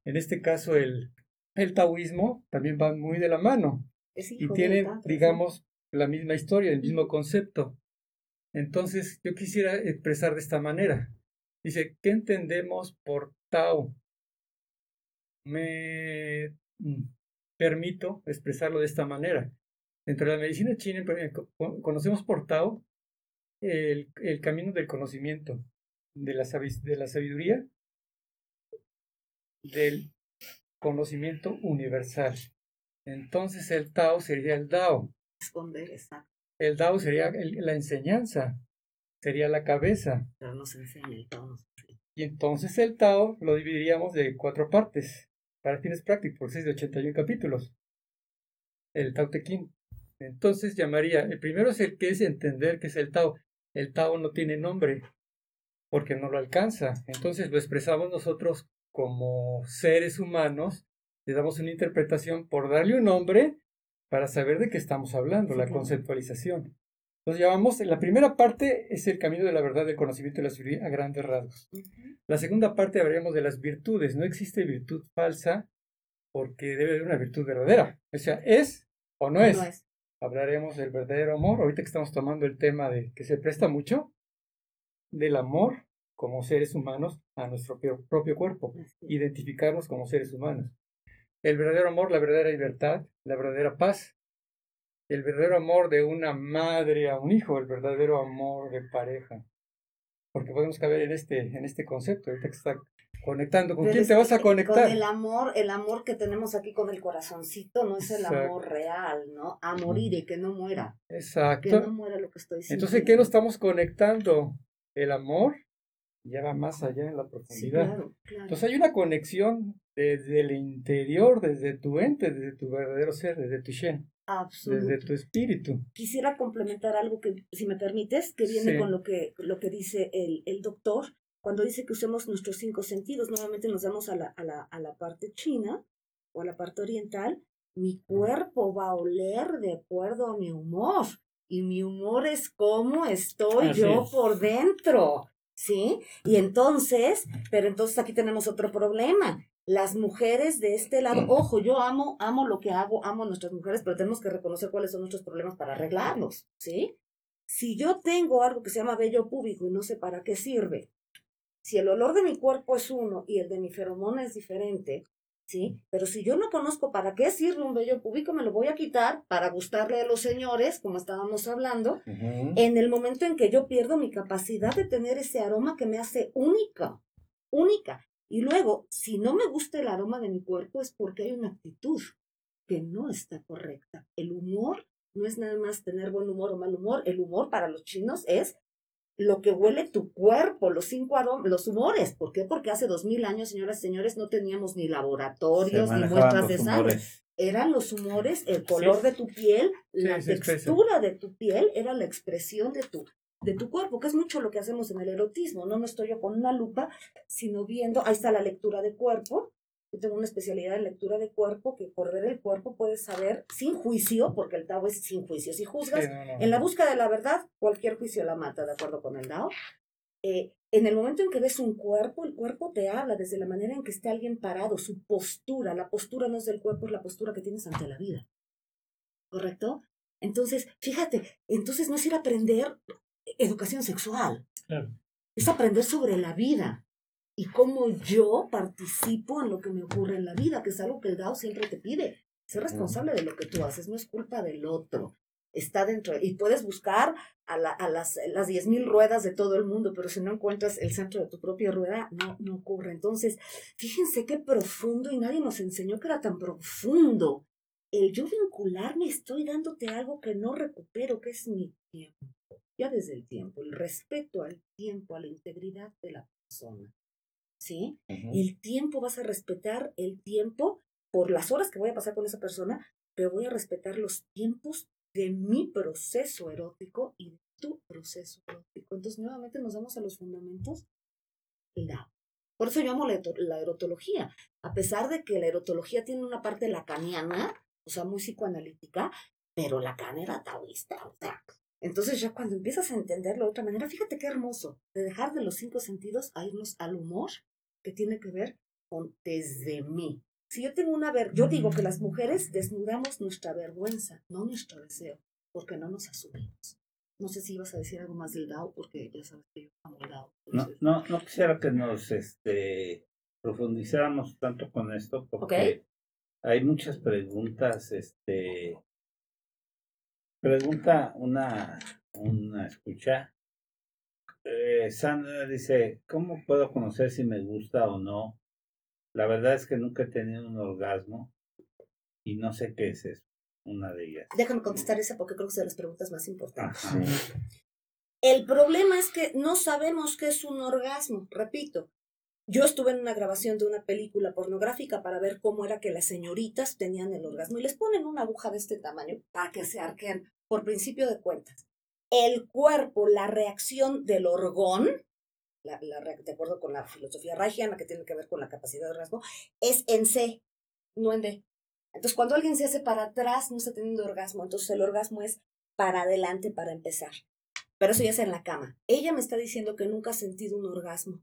en este caso el, el taoísmo, también van muy de la mano y tienen, tantra, sí. digamos, la misma historia, el mismo concepto. Entonces, yo quisiera expresar de esta manera. Dice, ¿qué entendemos por Tao? Me mm, permito expresarlo de esta manera. Dentro de la medicina china co- co- conocemos por Tao el, el camino del conocimiento, de la, de la sabiduría, del conocimiento universal. Entonces el Tao sería el Dao. El Dao sería el- la enseñanza, sería la cabeza. Pero nos enseña el Tao nos enseña. Y entonces el Tao lo dividiríamos de cuatro partes, para fines prácticos, porque es de 81 capítulos. El Tao Te Ching. Entonces llamaría, el primero es el que es entender que es el Tao. El Tao no tiene nombre porque no lo alcanza. Entonces lo expresamos nosotros como seres humanos, le damos una interpretación por darle un nombre para saber de qué estamos hablando, la conceptualización. Entonces llamamos, la primera parte es el camino de la verdad, del conocimiento y la sabiduría a grandes rasgos. La segunda parte hablaríamos de las virtudes. No existe virtud falsa porque debe haber una virtud verdadera. O sea, ¿es o no es? Hablaremos del verdadero amor. Ahorita que estamos tomando el tema de que se presta mucho del amor como seres humanos a nuestro propio cuerpo, identificarnos como seres humanos. El verdadero amor, la verdadera libertad, la verdadera paz, el verdadero amor de una madre a un hijo, el verdadero amor de pareja. Porque podemos caber en este, en este concepto, ahorita que está conectando. ¿Con quién te vas a conectar? Con el amor, el amor que tenemos aquí con el corazoncito no es el amor real, ¿no? A morir y que no muera. Exacto. Que no muera lo que estoy sintiendo. Entonces, ¿qué nos estamos conectando? El amor ya va más allá en la profundidad. claro, claro. Entonces hay una conexión desde el interior, desde tu ente, desde tu verdadero ser, desde tu Shen. Desde tu espíritu. Quisiera complementar algo que, si me permites, que viene con lo que, lo que dice el, el doctor, cuando dice que usemos nuestros cinco sentidos. Nuevamente nos damos a la, a la, a la parte china o a la parte oriental. Mi cuerpo va a oler de acuerdo a mi humor. Y mi humor es cómo estoy yo por dentro. ¿Sí? Y entonces, pero entonces aquí tenemos otro problema las mujeres de este lado, ojo, yo amo, amo lo que hago, amo a nuestras mujeres, pero tenemos que reconocer cuáles son nuestros problemas para arreglarlos, ¿sí? Si yo tengo algo que se llama vello púbico y no sé para qué sirve, si el olor de mi cuerpo es uno y el de mi feromona es diferente, ¿sí? Pero si yo no conozco para qué sirve un vello púbico, me lo voy a quitar para gustarle a los señores, como estábamos hablando, en el momento en que yo pierdo mi capacidad de tener ese aroma que me hace única, única. Y luego, si no me gusta el aroma de mi cuerpo es porque hay una actitud que no está correcta. El humor no es nada más tener buen humor o mal humor. El humor para los chinos es lo que huele tu cuerpo, los cinco aromas, los humores. ¿Por qué? Porque hace dos mil años, señoras y señores, no teníamos ni laboratorios ni muestras de sangre. Eran los humores, el color de tu piel, la textura de tu piel, era la expresión de tu de tu cuerpo, que es mucho lo que hacemos en el erotismo, ¿no? No estoy yo con una lupa, sino viendo, ahí está la lectura de cuerpo, yo tengo una especialidad en lectura de cuerpo, que por ver el cuerpo puedes saber sin juicio, porque el Tao es sin juicio, si juzgas, en la búsqueda de la verdad, cualquier juicio la mata, de acuerdo con el Tao. Eh, en el momento en que ves un cuerpo, el cuerpo te habla desde la manera en que esté alguien parado, su postura, la postura no es del cuerpo, es la postura que tienes ante la vida. ¿Correcto? Entonces, fíjate, entonces no es ir a aprender educación sexual. Es aprender sobre la vida y cómo yo participo en lo que me ocurre en la vida, que es algo que el DAO siempre te pide. Ser responsable de lo que tú haces, no es culpa del otro. Está dentro. Y puedes buscar a, la, a las, las 10.000 ruedas de todo el mundo, pero si no encuentras el centro de tu propia rueda, no, no ocurre. Entonces, fíjense qué profundo y nadie nos enseñó que era tan profundo. El yo vincularme, estoy dándote algo que no recupero, que es mi tiempo ya desde el tiempo, el respeto al tiempo, a la integridad de la persona. ¿Sí? El tiempo, vas a respetar el tiempo por las horas que voy a pasar con esa persona, pero voy a respetar los tiempos de mi proceso erótico y de tu proceso erótico. Entonces, nuevamente nos vamos a los fundamentos. La. Por eso yo amo la, la erotología. A pesar de que la erotología tiene una parte lacaniana, o sea, muy psicoanalítica, pero Lacan era taoísta. O sea, entonces ya cuando empiezas a entenderlo de otra manera, fíjate qué hermoso, de dejar de los cinco sentidos a irnos al humor que tiene que ver con desde mí. Si yo tengo una ver, yo digo que las mujeres desnudamos nuestra vergüenza, no nuestro deseo, porque no nos asumimos. No sé si ibas a decir algo más del DAO, porque ya sabes que yo amo el DAO. No, no, no quisiera que nos este, profundizáramos tanto con esto, porque hay muchas preguntas este, Pregunta una, una escucha. Eh, Sandra dice, ¿cómo puedo conocer si me gusta o no? La verdad es que nunca he tenido un orgasmo y no sé qué es eso, una de ellas. Déjame contestar esa porque creo que es de las preguntas más importantes. El problema es que no sabemos qué es un orgasmo, repito. Yo estuve en una grabación de una película pornográfica para ver cómo era que las señoritas tenían el orgasmo y les ponen una aguja de este tamaño para que se arquen por principio de cuentas. El cuerpo, la reacción del orgón, la, de acuerdo con la filosofía reichiana que tiene que ver con la capacidad de orgasmo, es en C, no en D. Entonces, cuando alguien se hace para atrás, no está teniendo orgasmo. Entonces, el orgasmo es para adelante para empezar. Pero eso ya es en la cama. Ella me está diciendo que nunca ha sentido un orgasmo.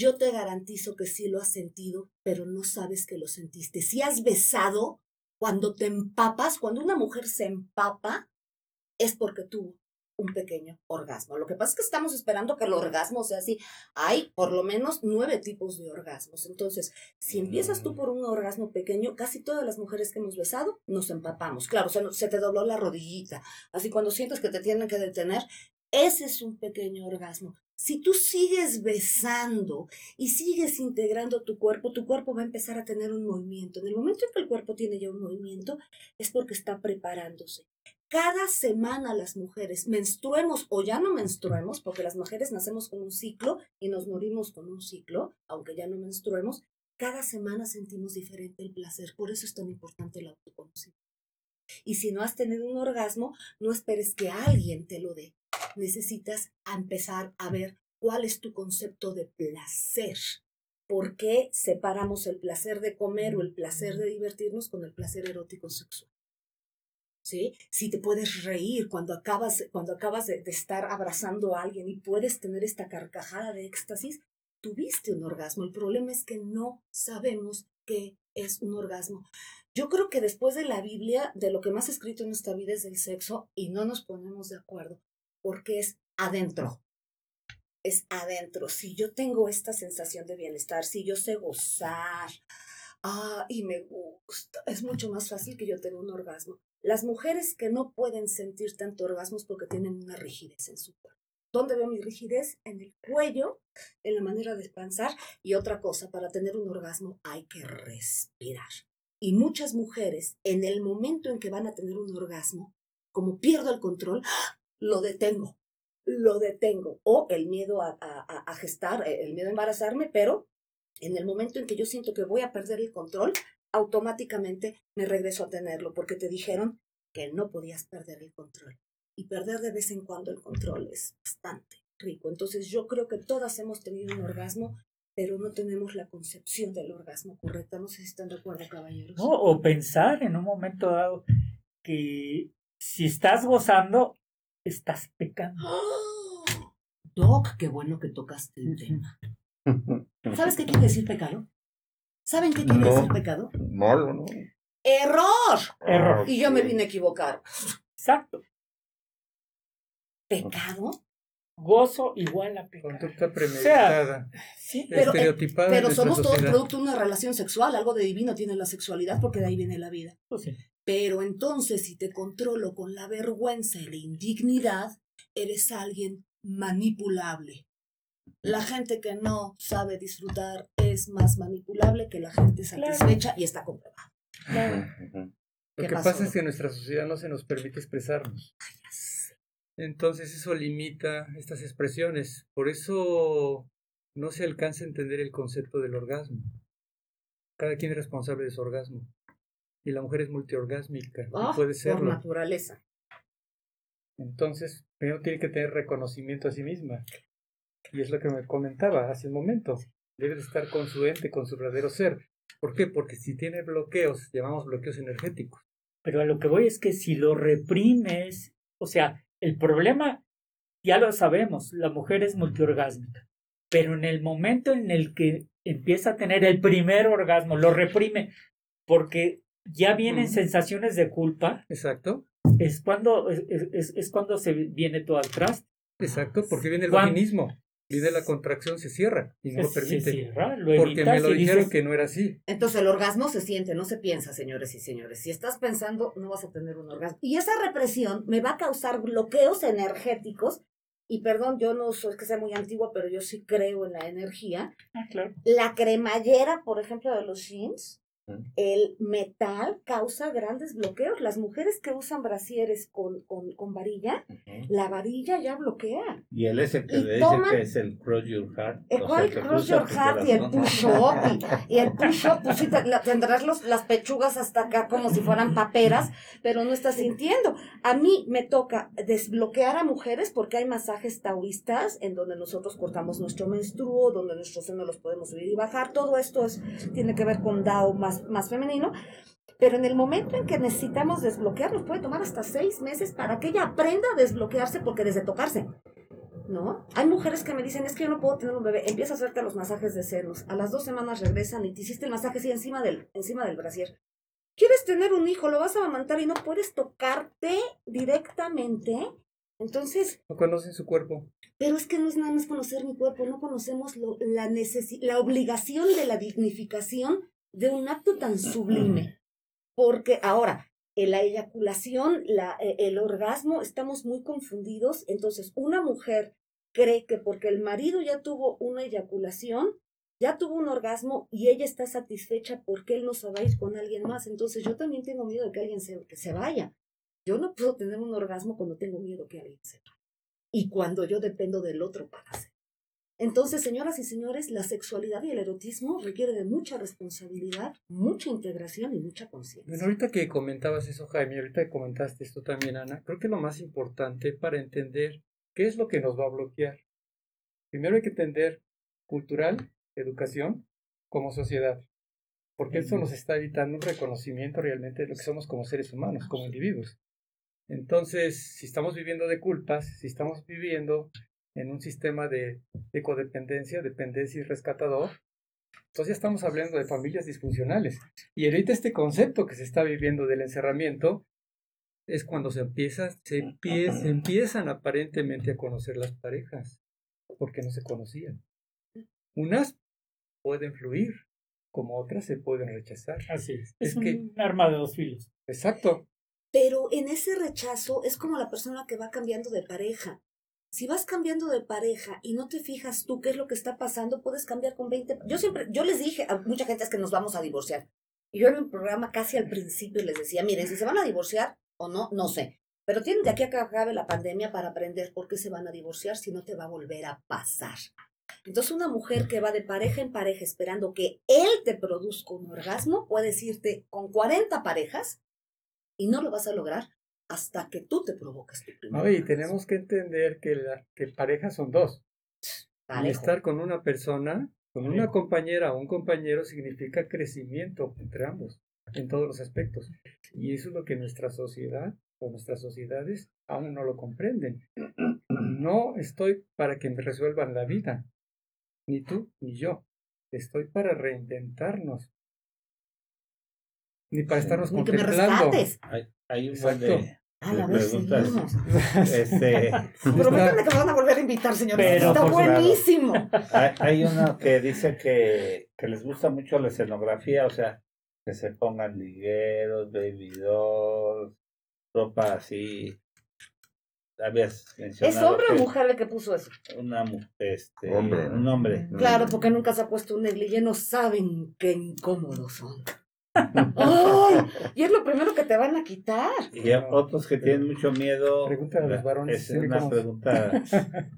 Yo te garantizo que sí lo has sentido, pero no sabes que lo sentiste. Si has besado, cuando te empapas, cuando una mujer se empapa, es porque tuvo un pequeño orgasmo. Lo que pasa es que estamos esperando que el orgasmo sea así. Hay por lo menos nueve tipos de orgasmos. Entonces, si empiezas tú mm. por un orgasmo pequeño, casi todas las mujeres que hemos besado nos empapamos. Claro, se, se te dobló la rodillita. Así cuando sientes que te tienen que detener, ese es un pequeño orgasmo. Si tú sigues besando y sigues integrando tu cuerpo, tu cuerpo va a empezar a tener un movimiento. En el momento en que el cuerpo tiene ya un movimiento, es porque está preparándose. Cada semana las mujeres, menstruemos o ya no menstruemos, porque las mujeres nacemos con un ciclo y nos morimos con un ciclo, aunque ya no menstruemos, cada semana sentimos diferente el placer. Por eso es tan importante el autoconocimiento. Y si no has tenido un orgasmo, no esperes que alguien te lo dé necesitas empezar a ver cuál es tu concepto de placer. ¿Por qué separamos el placer de comer o el placer de divertirnos con el placer erótico sexual? ¿Sí? Si te puedes reír cuando acabas, cuando acabas de, de estar abrazando a alguien y puedes tener esta carcajada de éxtasis, tuviste un orgasmo. El problema es que no sabemos qué es un orgasmo. Yo creo que después de la Biblia, de lo que más escrito en esta vida es del sexo y no nos ponemos de acuerdo porque es adentro. Es adentro. Si yo tengo esta sensación de bienestar, si yo sé gozar, ah, y me gusta, es mucho más fácil que yo tenga un orgasmo. Las mujeres que no pueden sentir tanto orgasmos porque tienen una rigidez en su cuerpo. ¿Dónde veo mi rigidez? En el cuello, en la manera de pensar. Y otra cosa, para tener un orgasmo hay que respirar. Y muchas mujeres, en el momento en que van a tener un orgasmo, como pierdo el control, lo detengo, lo detengo. O el miedo a, a, gestar, eh, el miedo a embarazarme, pero en el momento en que yo siento que voy a perder el control, automáticamente me regreso a tenerlo, porque te dijeron que no podías perder el control. Y perder de vez en cuando el control es bastante rico. Entonces yo creo que todas hemos tenido un orgasmo, pero no tenemos la concepción del orgasmo correcta. No sé si están de acuerdo, caballeros. o pensar en un momento dado que si estás gozando, estás pecando. Doc, qué bueno que tocaste el tema. ¿Sabes qué quiere decir pecado? ¿Saben qué quiere decir pecado? Malo, ¿no? ¡Error! Error. Y yo me vine a equivocar. Exacto. ¿Pecado? Gozo igual a pecado. Conducta premeditada. sí, pero, eh, pero somos todos producto de una relación sexual. Algo de divino tiene la sexualidad porque de ahí viene la vida. Pues sí. Pero entonces si te controlo con la vergüenza y la indignidad, eres alguien manipulable. La gente que no sabe disfrutar es más manipulable que la gente satisfecha y está comprobado. Lo que pasa es que en nuestra sociedad no se nos permite expresarnos. Entonces eso limita estas expresiones. Por eso no se alcanza a entender el concepto del orgasmo. Cada quien es responsable de su orgasmo y la mujer es multiorgásmica. Ah, puede ser. Por naturaleza. Entonces, primero tiene que tener reconocimiento a sí misma. Y es lo que me comentaba hace un momento. Debe de estar con su ente, con su verdadero ser. ¿Por qué? Porque si tiene bloqueos, llamamos bloqueos energéticos. Pero a lo que voy es que si lo reprimes, o sea, el problema, ya lo sabemos, la mujer es multiorgásmica. Pero en el momento en el que empieza a tener el primer orgasmo, lo reprime porque ya vienen sensaciones de culpa. Exacto. Es cuando, es, es, cuando se viene todo atrás. Exacto, porque viene el vaginismo. Viene la contracción, se cierra y no lo permite. Se cierra, porque me lo dijeron que no era así. Entonces el orgasmo se siente, no se piensa, señores y señores. Si estás pensando, no vas a tener un orgasmo. Y esa represión me va a causar bloqueos energéticos. Y perdón, yo no soy que sea muy antigua, pero yo sí creo en la energía. Ah, claro. La cremallera, por ejemplo, de los jeans, el metal causa grandes bloqueos. Las mujeres que usan brasieres con, con, con varilla, la varilla ya bloquea. Y el que Y le dice toman- que es el cross your heart. El cual que cross your heart y el corazón. push-up. Y, y el push-up, pues sí, te- la- tendrás los, las pechugas hasta acá como si fueran paperas, pero no estás sintiendo. A mí me toca desbloquear a mujeres porque hay masajes taoístas en donde nosotros cortamos nuestro menstruo, donde nuestros senos los podemos subir y bajar. Todo esto es, tiene que ver con Dao más, más femenino. Pero en el momento en que necesitamos desbloquear, nos puede tomar hasta seis meses para que ella aprenda a desbloquearse, porque desde tocarse, ¿no? Hay mujeres que me dicen, es que yo no puedo tener un bebé, empieza a hacerte los masajes de senos, a las dos semanas regresan y te hiciste el masaje así encima del, encima del brasier. ¿Quieres tener un hijo? Lo vas a amamantar y no puedes tocarte directamente. Entonces, No conocen su cuerpo. pero es que no es nada más conocer mi cuerpo, no conocemos lo- la, la obligación de la dignificación de un acto tan sublime. Porque ahora, en la eyaculación, la, eh, el orgasmo, estamos muy confundidos. Entonces, una mujer cree que porque el marido ya tuvo una eyaculación, ya tuvo un orgasmo y ella está satisfecha porque él no se va a ir con alguien más. Entonces, yo también tengo miedo de que alguien se, que se vaya. Yo no puedo tener un orgasmo cuando tengo miedo que alguien se vaya y cuando yo dependo del otro para hacer. Entonces, señoras y señores, la sexualidad y el erotismo requiere de mucha responsabilidad, mucha integración y mucha Bueno, conciencia. ahorita que comentabas eso, Jaime, ahorita que comentaste esto también, Ana, creo que lo más importante para entender qué es lo que nos va a bloquear. Primero hay que entender cultural, educación, como sociedad, porque eso nos está evitando un reconocimiento realmente de lo que somos como seres humanos, como individuos. Entonces, si estamos viviendo de culpas, si estamos viviendo en un sistema de, de codependencia, dependencia y rescatador, entonces ya estamos hablando de familias disfuncionales. Y ahorita este concepto que se está viviendo del encerramiento es cuando se empieza, se, empie- se empiezan aparentemente a conocer las parejas, porque no se conocían. Unas pueden fluir, como otras se pueden rechazar. Así es. Es Es, un que- arma de dos filos. Exacto. Pero en ese rechazo es como la persona que va cambiando de pareja. Si vas cambiando de pareja y no te fijas tú qué es lo que está pasando, puedes cambiar con 20. Yo siempre, yo les dije a mucha gente es que nos vamos a divorciar. Yo en el programa casi al principio les decía, miren, si se van a divorciar o no, no sé. Pero tienen de aquí a que acabe la pandemia para aprender por qué se van a divorciar si no te va a volver a pasar. Entonces una mujer que va de pareja en pareja esperando que él te produzca un orgasmo, puedes irte con 40 parejas y no lo vas a lograr hasta que tú te provoques tu primer ¿no? Y tenemos que entender que, la, que parejas son dos. Y estar con una persona, con una compañera o un compañero significa crecimiento entre ambos, en todos los aspectos. Y eso es lo que nuestra sociedad o nuestras sociedades aún no lo comprenden. No estoy para que me resuelvan la vida, ni tú ni yo. Estoy para reinventarnos. Ni para Sí. estarnos Ni que me contemplando. rescates. Hay, hay un buen de. A la vez. Este, Prométanme que me van a volver a invitar, señores. Está claro. buenísimo. hay, hay uno que dice que, que les gusta mucho la escenografía, o sea, que se pongan ligueros, baby dolls, ropa así. Habías ¿Es hombre o mujer el que puso eso? una este, Hombre. un hombre. Claro, porque nunca se ha puesto un negligé, no saben qué incómodos son. ¡Ay! Y es lo primero que te van a quitar. Y hay otros que tienen mucho miedo. Pregúntale a los varones Es una pregunta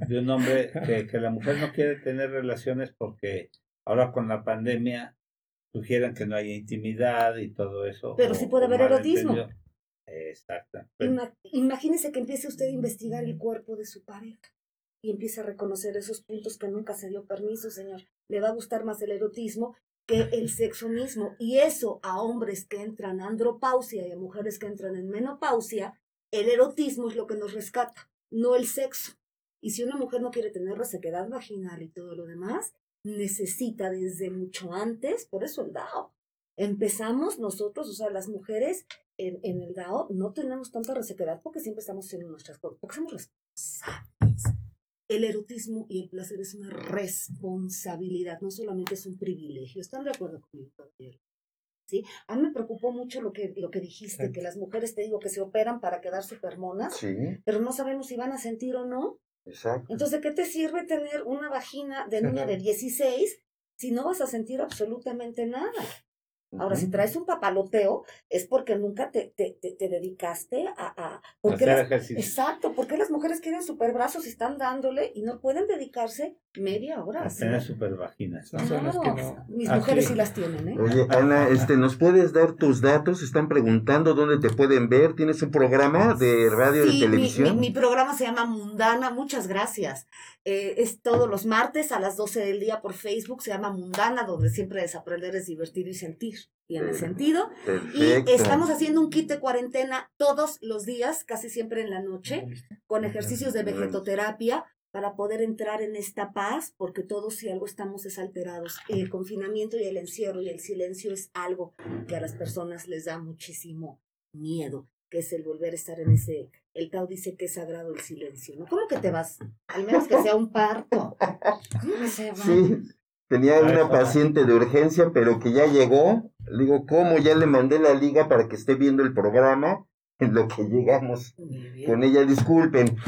de un hombre que, que la mujer no quiere tener relaciones porque ahora con la pandemia sugieren que no haya intimidad y todo eso. Pero sí puede haber erotismo. Exacto. Ima- Imagínese que empiece usted a investigar el cuerpo de su pareja y empiece a reconocer esos puntos que nunca se dio permiso, señor. Le va a gustar más el erotismo el sexo mismo. Y eso a hombres que entran a andropausia y a mujeres que entran en menopausia, el erotismo es lo que nos rescata, no el sexo. Y si una mujer no quiere tener resequedad vaginal y todo lo demás, necesita desde mucho antes, por eso el DAO. Empezamos nosotros, o sea, las mujeres en, en el DAO no tenemos tanta resequedad porque siempre estamos haciendo nuestras cosas, porque somos responsables. El erotismo y el placer es una responsabilidad, no solamente es un privilegio. ¿Están de acuerdo conmigo, caballero? ¿Sí? A mí me preocupó mucho lo que, lo que dijiste, que las mujeres, te digo, que se operan para quedar supermonas, Sí, pero no sabemos si van a sentir o no. exacto. Entonces, ¿qué te sirve tener una vagina de niña de 16 si no vas a sentir absolutamente nada? Ahora, si traes un papaloteo, es porque nunca te, te, te, te dedicaste a... a ¿por qué Hacer las- ejercicio. exacto, porque las mujeres quieren super brazos y están dándole y no pueden dedicarse media hora. A así? tener super vaginas. Son zonas que Claro, no. mis Aquí. mujeres sí las tienen, ¿eh? Oye, Ana, este, ¿nos puedes dar tus datos? Están preguntando dónde te pueden ver. ¿Tienes un programa de radio Sí, y mi- televisión? Mi, mi programa se llama Mundana, muchas gracias. Eh, es todos los martes a las 12 del día por Facebook, se llama Mundana, donde siempre desaprender es divertir y sentir. Tiene Sí. sentido. Y Perfecto. estamos haciendo un kit de cuarentena todos los días, casi siempre en la noche, con ejercicios de vegetoterapia para poder entrar en esta paz, porque todos si algo estamos es alterados. El confinamiento y el encierro y el silencio es algo que a las personas les da muchísimo miedo, que es el volver a estar en ese... El Tao dice que es sagrado el silencio, ¿no? ¿Cómo que te vas? Al menos que sea un parto. ¿Cómo que se va? Sí, tenía Ahí una paciente de urgencia, pero que ya llegó. Le digo, ¿cómo? Ya le mandé la liga para que esté viendo el programa en lo que llegamos con ella. Disculpen.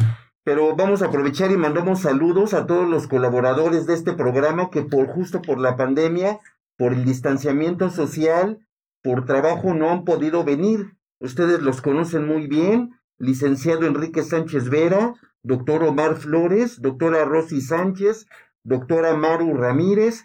Pero vamos a aprovechar y mandamos saludos a todos los colaboradores de este programa que por justo por la pandemia, por el distanciamiento social, por trabajo no han podido venir. Ustedes los conocen muy bien. Licenciado Enrique Sánchez Vera, doctor Omar Flores, doctora Rosy Sánchez, doctora Maru Ramírez,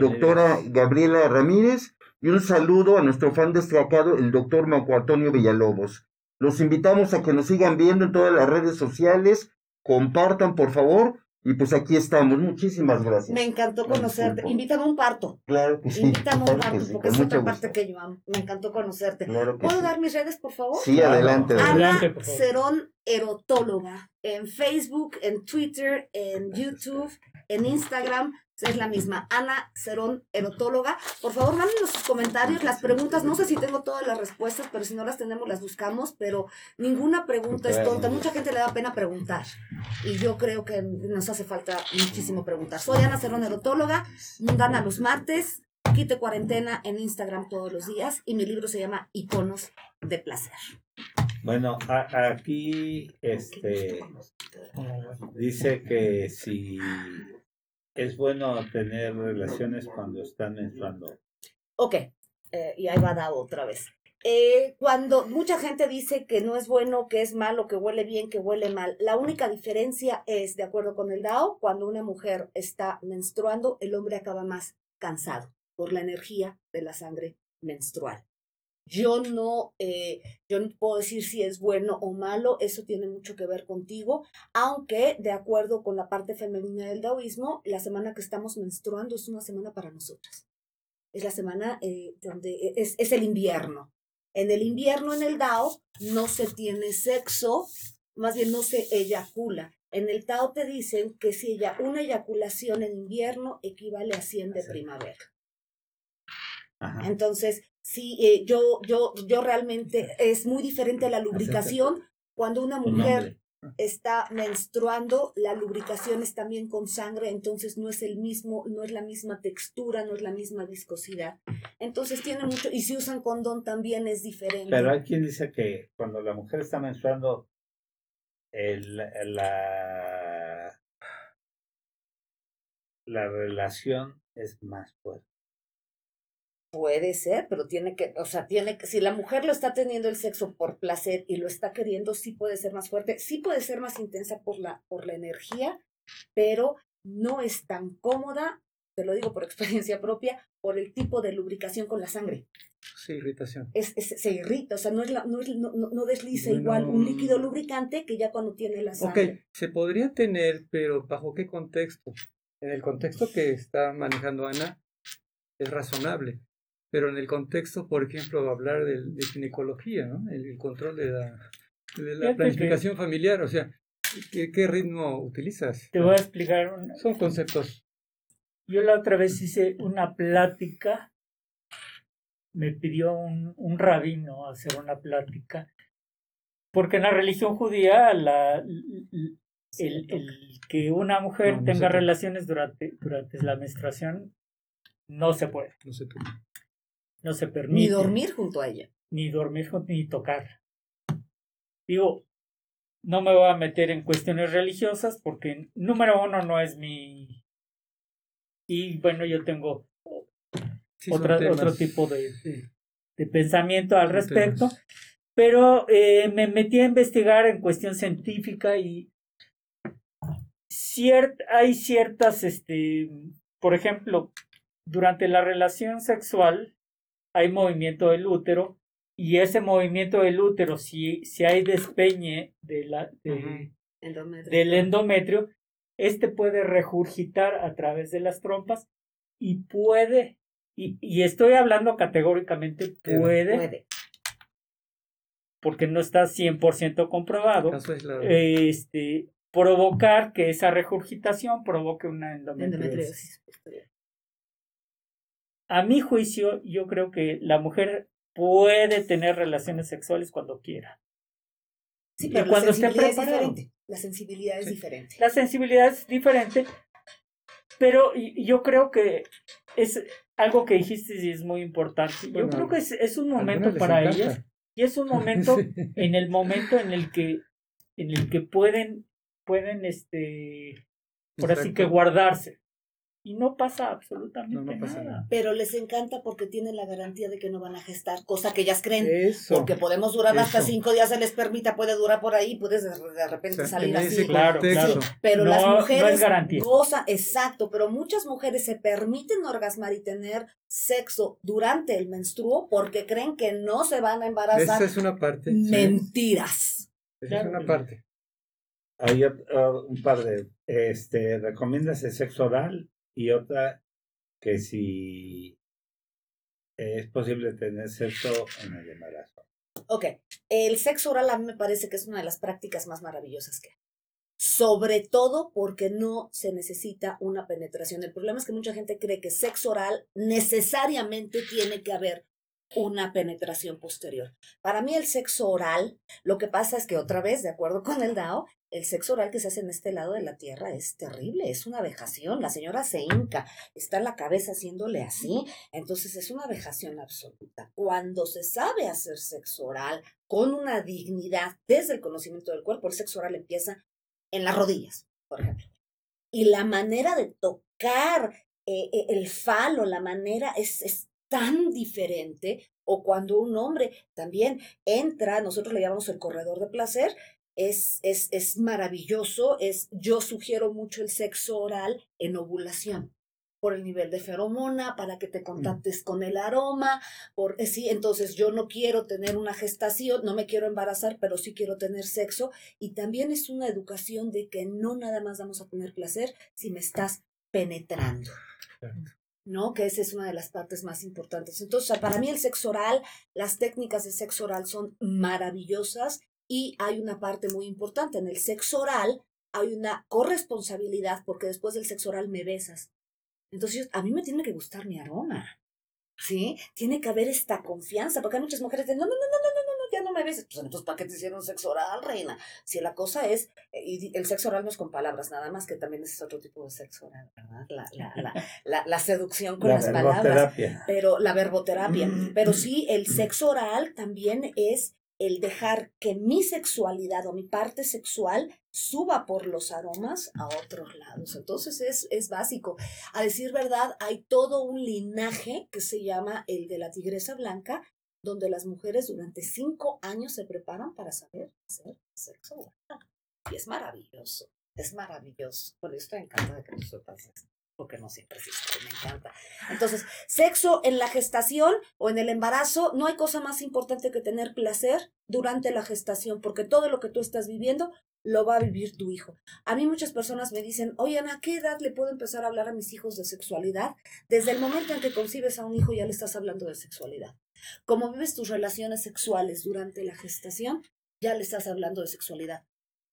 doctora Gabriela Ramírez y un saludo a nuestro fan destacado, el doctor Marco Antonio Villalobos. Los invitamos a que nos sigan viendo en todas las redes sociales, compartan por favor y pues aquí estamos. Muchísimas gracias. Me encantó conocerte. Invítame a un parto. Claro que sí. Invítame a un parto, sí, porque es otra parte que yo amo. Me encantó conocerte. Claro que ¿Puedo sí. dar mis redes, por favor? Sí, adelante. Claro. adelante. Adelante, Ana por favor. Cerón Erotóloga. En Facebook, en Twitter, en YouTube, en Instagram. Es la misma. Ana Cerón Erotóloga. Por favor, mándenos sus comentarios, las preguntas. No sé si tengo todas las respuestas, pero si no las tenemos, las buscamos. Pero ninguna pregunta es tonta. Mucha gente le da pena preguntar. Y yo creo que nos hace falta muchísimo preguntar. Soy Ana Cerón Erotóloga. Mundana los martes. Quite cuarentena en Instagram todos los días. Y mi libro se llama Iconos de Placer. Bueno, a- aquí este dice que si es bueno tener relaciones cuando están menstruando. Ok, eh, y ahí va Dao otra vez. Eh, cuando mucha gente dice que no es bueno, que es malo, que huele bien, que huele mal, la única diferencia es, de acuerdo con el Dao, cuando una mujer está menstruando, el hombre acaba más cansado por la energía de la sangre menstrual. Yo no, eh, yo no puedo decir si es bueno o malo, eso tiene mucho que ver contigo, aunque de acuerdo con la parte femenina del daoísmo, la semana que estamos menstruando es una semana para nosotras es la semana eh, donde es, es el invierno. En el invierno, en el Tao, no se tiene sexo, más bien no se eyacula. En el Tao te dicen que si ella, una eyaculación en invierno equivale a 100 de primavera. Ajá. Entonces, sí, eh, yo, yo, yo realmente es muy diferente la lubricación cuando una mujer está menstruando, la lubricación es también con sangre, entonces no es el mismo, no es la misma textura, no es la misma viscosidad. Entonces tiene mucho, y si usan condón también es diferente. Pero hay quien dice que cuando la mujer está menstruando, el, la, la relación es más fuerte. Puede ser, pero tiene que, o sea, tiene que, si la mujer lo está teniendo el sexo por placer y lo está queriendo, sí puede ser más fuerte, sí puede ser más intensa por la, por la energía, pero no es tan cómoda, te lo digo por experiencia propia, por el tipo de lubricación con la sangre. Sí, irritación. es, es- se irrita, o sea, no, es la- no, es- no, no- desliza Bueno. igual un líquido lubricante que ya cuando tiene la Ok, sangre. se podría tener, pero ¿bajo qué contexto? En el contexto que está manejando Ana es razonable, pero en el contexto, por ejemplo, hablar de, de ginecología, ¿no? El, el control de la, de la Fíjate que- planificación familiar, o sea, ¿qué, qué ritmo utilizas? Te voy a explicar. un- Son conceptos. Yo la otra vez hice una plática, me pidió un, un rabino hacer una plática, porque en la religión judía la, el, el que una mujer No, no tenga se puede. relaciones durante, durante la menstruación no se puede, No sé tú. No se permite. Ni dormir junto a ella. Ni dormir ni tocar. Digo, no me voy a meter en cuestiones religiosas porque número uno no es mi... Y bueno, yo tengo otra, otro tipo de, de, pensamiento al respecto. Pero eh, me metí a investigar en cuestión científica y hay ciertas, este, por ejemplo, durante la relación sexual hay movimiento del útero y ese movimiento del útero, si, si hay despeñe de la, del endometrio, este puede regurgitar a través de las trompas y puede, y, y estoy hablando categóricamente, puede, puede, porque no está 100% comprobado, este, provocar que esa regurgitación provoque una endometriosis. A mi juicio, yo creo que la mujer puede tener relaciones sexuales cuando quiera. Sí, pero cuando la sensibilidad es diferente. La sensibilidad es diferente. La sensibilidad es diferente, pero yo creo que es algo que dijiste y es muy importante. yo creo que es, un momento para ellas y es un momento en el momento en el que en el que pueden pueden este por así que guardarse y no pasa absolutamente nada. Pero les encanta porque tienen la garantía de que no van a gestar, cosa que ellas creen. porque podemos durar hasta cinco días, se les permita, puede durar por ahí, puedes de repente salir así. Claro, claro. Pero las mujeres gozan, exacto, pero muchas mujeres se permiten orgasmar y tener sexo durante el menstruo porque creen que no se van a embarazar. Esa es una parte. Mentiras. Esa es una parte. Hay un par de, este, ¿recomiendas el sexo oral? Y otra que si es posible tener sexo en el embarazo. Ok, el sexo oral a mí me parece que es una de las prácticas más maravillosas que hay. Sobre todo porque no se necesita una penetración. El problema es que mucha gente cree que sexo oral necesariamente tiene que haber una penetración posterior. Para mí el sexo oral, lo que pasa es que otra vez, de acuerdo con el DAO, el sexo oral que se hace en este lado de la tierra es terrible, es una vejación. La señora se hinca, está la cabeza haciéndole así, entonces es una vejación absoluta. Cuando se sabe hacer sexo oral con una dignidad desde el conocimiento del cuerpo, el sexo oral empieza en las rodillas, por ejemplo. Y la manera de tocar eh, eh, el falo, la manera es, es tan diferente, o cuando un hombre también entra, nosotros le llamamos el corredor de placer, es, es, es maravilloso, es, yo sugiero mucho el sexo oral en ovulación por el nivel de feromona, para que te mm. contactes con el aroma, por, eh, sí, entonces yo no quiero tener una gestación, no me quiero embarazar, pero sí quiero tener sexo, y también es una educación de que no nada más vamos a tener placer si me estás penetrando. ¿no? Que esa es una de las partes más importantes. Entonces, para mí el sexo oral, las técnicas de sexo oral son maravillosas y hay una parte muy importante. En el sexo oral hay una corresponsabilidad porque después del sexo oral me besas. Entonces, a mí me tiene que gustar mi aroma. ¿Sí? Tiene que haber esta confianza, porque hay muchas mujeres que dicen, no, no, no, no, no, no, no, ya no me beses. Pues entonces, ¿para qué te hicieron sexo oral, reina? Si la cosa es, eh, y el sexo oral no es con palabras, nada más que también es otro tipo de sexo oral, ¿verdad? La, la, la, la, la seducción con las palabras. Pero la verboterapia. Pero sí, el sexo oral también es el dejar que mi sexualidad o mi parte sexual suba por los aromas a otros lados. Entonces es, es básico. A decir verdad, hay todo un linaje que se llama el de la tigresa blanca, donde las mujeres durante cinco años se preparan para saber hacer sexo. Y es maravilloso, es maravilloso. Por eso estoy encantada de que porque no siempre existe, me encanta. Entonces, sexo en la gestación o en el embarazo, no hay cosa más importante que tener placer durante la gestación, porque todo lo que tú estás viviendo lo va a vivir tu hijo. A mí muchas personas me dicen, oye ¿a qué edad le puedo empezar a hablar a mis hijos de sexualidad? Desde el momento en que concibes a un hijo ya le estás hablando de sexualidad. Como vives tus relaciones sexuales durante la gestación, ya le estás hablando de sexualidad.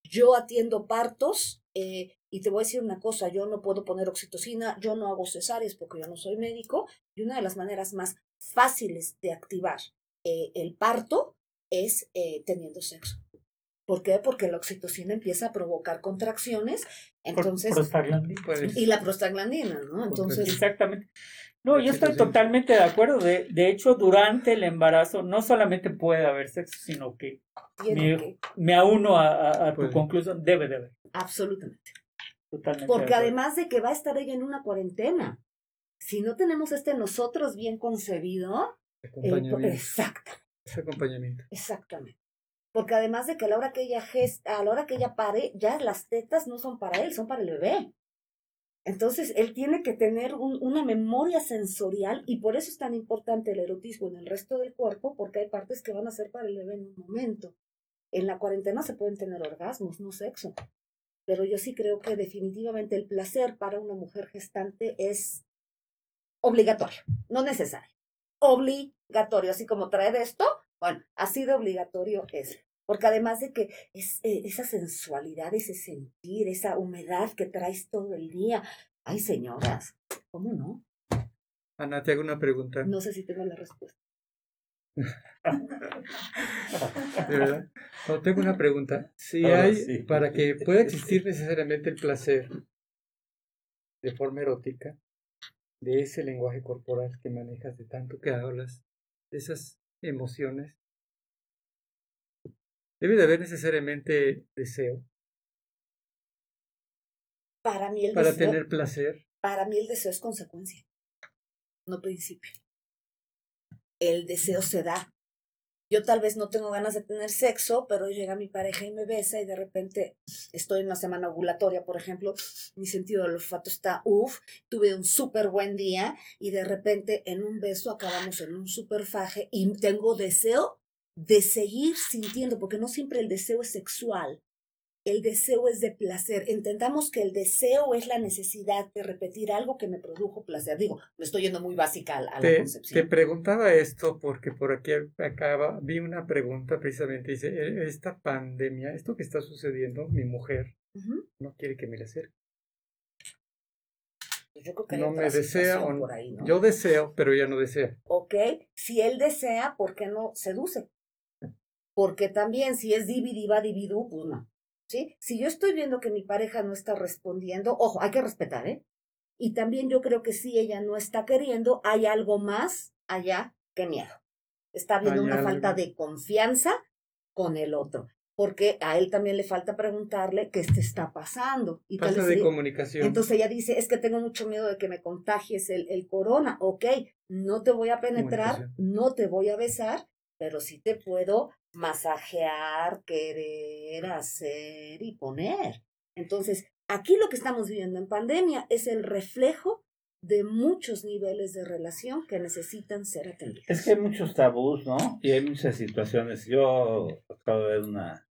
Yo atiendo partos eh, y te voy a decir una cosa, yo no puedo poner oxitocina, yo no hago cesáreas porque yo no soy médico, y una de las maneras más fáciles de activar eh, el parto es eh, teniendo sexo. ¿Por qué? Porque la oxitocina empieza a provocar contracciones, entonces... Pues. y la prostaglandina, ¿no? Entonces... Exactamente. No, yo estoy totalmente de acuerdo. De, de hecho, durante el embarazo no solamente puede haber sexo, sino que me, me auno a, a, tu conclusión, debe de haber. Absolutamente. Porque además de que va a estar ella en una cuarentena, si no tenemos este nosotros bien concebido, Acompañamiento. exacto, Es acompañamiento. exactamente. Porque además de que a la hora que ella gesta, a la hora que ella pare, ya las tetas no son para él, son para el bebé. Entonces, él tiene que tener un- una memoria sensorial y por eso es tan importante el erotismo en el resto del cuerpo, porque hay partes que van a ser para el bebé en un momento. En la cuarentena se pueden tener orgasmos, no sexo. Pero yo sí creo que definitivamente el placer para una mujer gestante es obligatorio, no necesario. Obligatorio, así como traer esto, bueno, así de obligatorio es. Porque además de que es eh, esa sensualidad, ese sentir, esa humedad que traes todo el día. Ay, señoras, ¿cómo no? Ana, te hago una pregunta. No sé si tengo la respuesta. ¿De verdad? No, tengo una pregunta. Si Ahora hay, sí. para que pueda existir necesariamente el placer de forma erótica, de ese lenguaje corporal que manejas, de tanto que hablas, de esas emociones, debe de haber necesariamente deseo Para mí el para deseo, tener placer. para mí el deseo es consecuencia, no principio. El deseo se da. Yo tal vez no tengo ganas de tener sexo, pero llega mi pareja y me besa y de repente estoy en una semana ovulatoria, por ejemplo, mi sentido del olfato está uff, tuve un súper buen día y de repente en un beso acabamos en un súper faje y tengo deseo de seguir sintiendo, porque no siempre el deseo es sexual. El deseo es de placer. Entendamos que el deseo es la necesidad de repetir algo que me produjo placer. Digo, me estoy yendo muy básica a la, Te, te concepción. preguntaba esto porque por aquí acaba, vi una pregunta precisamente, dice, "E- esta pandemia, esto que está sucediendo, mi mujer no quiere que me la acerque. Pues Yo creo que No me desea o por ahí, ¿no? yo deseo, pero ella no desea. Ok, si él desea, ¿por qué no seduce? Porque también si es dividiva, pues no. ¿Sí? Si yo estoy viendo que mi pareja no está respondiendo, ojo, hay que respetar, ¿eh? Y también yo creo que si ella no está queriendo, hay algo más allá que miedo. Está habiendo Hay una algo. falta de confianza con el otro. Porque a él también le falta preguntarle qué te está pasando. Y Falta de comunicación. entonces ella dice, es que tengo mucho miedo de que me contagies el, el corona. Ok, no te voy a penetrar, no te voy a besar, pero sí te puedo masajear, querer, hacer y poner. Entonces, aquí lo que estamos viviendo en pandemia es el reflejo de muchos niveles de relación que necesitan ser atendidos. Es que hay muchos tabús, ¿no? Y hay muchas situaciones. Yo acabo de ver una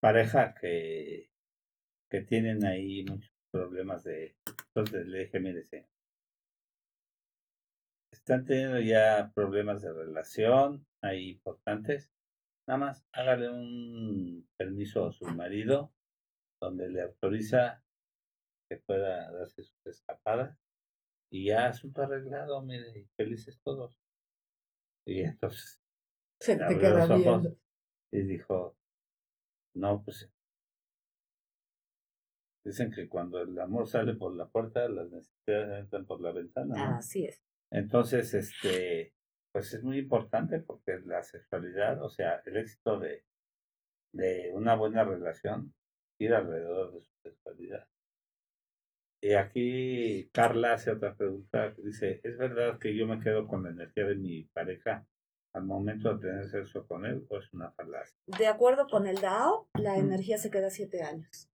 pareja que, que tienen ahí muchos problemas de... Entonces le dije, mire, están teniendo ya problemas de relación ahí importantes. Nada más hágale un permiso a su marido donde le autoriza que pueda darse sus escapadas y ya asunto arreglado, mire, y felices todos. Y entonces Se te queda los ojos y dijo, no, pues dicen que cuando el amor sale por la puerta, las necesidades entran por la ventana. ¿no? Así es. Entonces, este, pues es muy importante porque la sexualidad, o sea, el éxito de, de una buena relación gira alrededor de su sexualidad. Y aquí Carla hace otra pregunta, dice, ¿es verdad que yo me quedo con la energía de mi pareja al momento de tener sexo con él o es una falacia? De acuerdo con el DAO, la energía se queda siete años.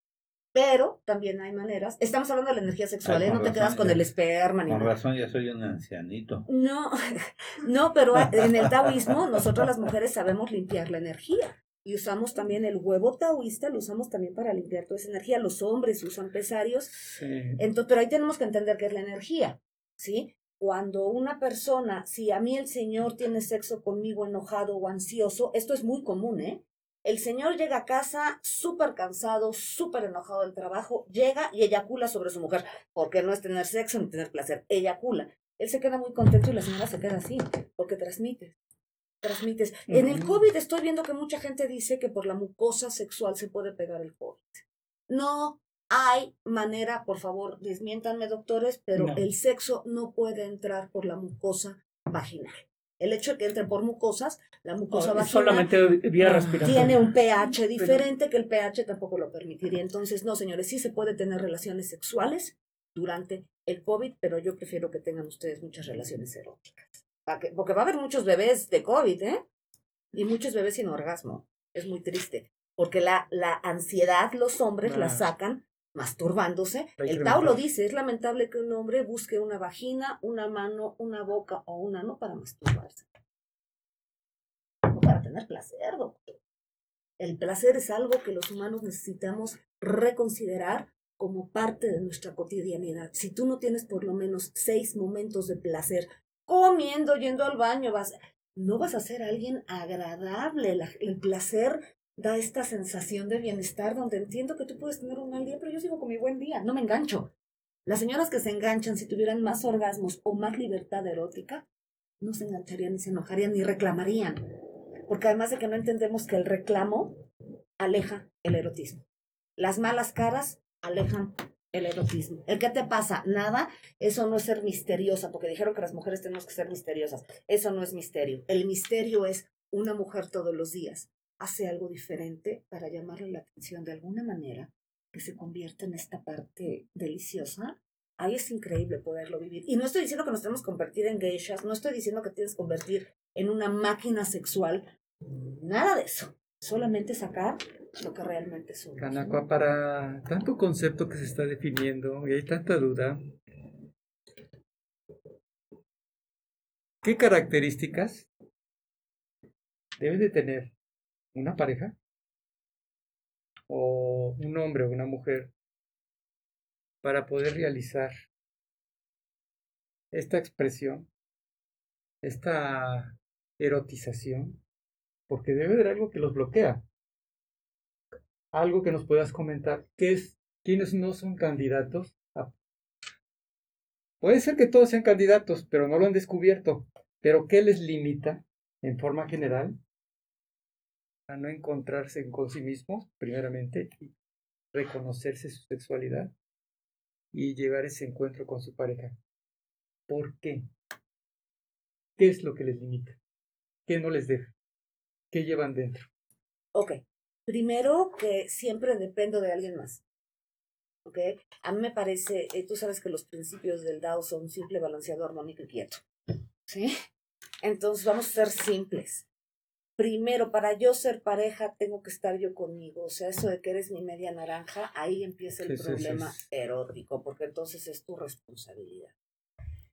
Pero también hay maneras. Estamos hablando de la energía sexual, Ay, ¿eh? No te quedas con ya. el esperma ni Con nada. razón, ya soy un ancianito. No, no, pero en el taoísmo nosotros las mujeres sabemos limpiar la energía. Y usamos también el huevo taoísta, lo usamos también para limpiar toda esa energía. Los hombres usan pesarios. Sí. Entonces, pero ahí tenemos que entender qué es la energía, ¿sí? Cuando una persona, si a mí el Señor tiene sexo conmigo enojado o ansioso, esto es muy común, ¿eh? El Señor llega a casa súper cansado, súper enojado del trabajo, llega y eyacula sobre su mujer, porque no es tener sexo ni tener placer, eyacula. Él se queda muy contento y la señora se queda así, porque transmite. Transmites. En el. COVID estoy viendo que mucha gente dice que por la mucosa sexual se puede pegar el COVID. No hay manera, por favor, desmiéntanme doctores, pero No. el sexo no puede entrar por la mucosa vaginal. El hecho de que entre por mucosas, la mucosa Oh, vaginal solamente vía Ah, respiratoria. tiene un pH diferente que el pH tampoco lo permitiría. Entonces, no, señores, sí se puede tener relaciones sexuales durante el COVID, pero yo prefiero que tengan ustedes muchas relaciones eróticas. porque va a haber muchos bebés de COVID, ¿eh? Y muchos bebés sin orgasmo. Es muy triste. Porque la, la ansiedad los hombres la sacan masturbándose. El Tao lo dice, es lamentable que un hombre busque una vagina, una mano, una boca o un ano para masturbarse. Tener placer, doctor. El placer es algo que los humanos necesitamos reconsiderar como parte de nuestra cotidianidad. Si tú no tienes por lo menos seis momentos de placer, comiendo, yendo al baño, vas, no vas a ser alguien agradable. el placer da esta sensación de bienestar donde entiendo que tú puedes tener un mal día, pero yo sigo con mi buen día, no me engancho. Las señoras que se enganchan, si tuvieran más orgasmos o más libertad erótica, no se engancharían ni se enojarían ni reclamarían. Porque además de que no entendemos que el reclamo aleja el erotismo. Las malas caras alejan el erotismo. ¿El qué te pasa? Nada, eso no es ser misteriosa, porque dijeron que las mujeres tenemos que ser misteriosas. Eso no es misterio. El misterio es una mujer todos los días hace algo diferente para llamarle la atención de alguna manera, que se convierta en esta parte deliciosa, ahí es increíble poderlo vivir. Y no estoy diciendo que nos tenemos que convertir en geishas, no estoy diciendo que tienes que convertir en una máquina sexual, nada de eso. Solamente sacar lo que realmente somos. Kanakwa, para tanto concepto que se está definiendo y hay tanta duda, ¿qué características debe de tener una pareja o un hombre o una mujer para poder realizar esta expresión, esta erotización, porque debe haber algo que los bloquea. Algo que nos puedas comentar, ¿qué es no son candidatos Puede ser que todos sean candidatos, pero no lo han descubierto. Pero ¿qué les limita en forma general a no encontrarse con sí mismos, primeramente, y reconocerse su sexualidad y llevar ese encuentro con su pareja. ¿Por qué? ¿Qué es lo que les limita? ¿Qué no les deja? ¿Qué llevan dentro? Ok. Primero que siempre dependo de alguien más. ¿Ok? A mí me parece, eh, tú sabes que los principios del DAO son simple, balanceado, armónico y quieto. ¿Sí? Entonces vamos a ser simples primero, para yo ser pareja, tengo que estar yo conmigo. O sea, eso de que eres mi media naranja, ahí empieza el problema erótico, porque entonces es tu responsabilidad.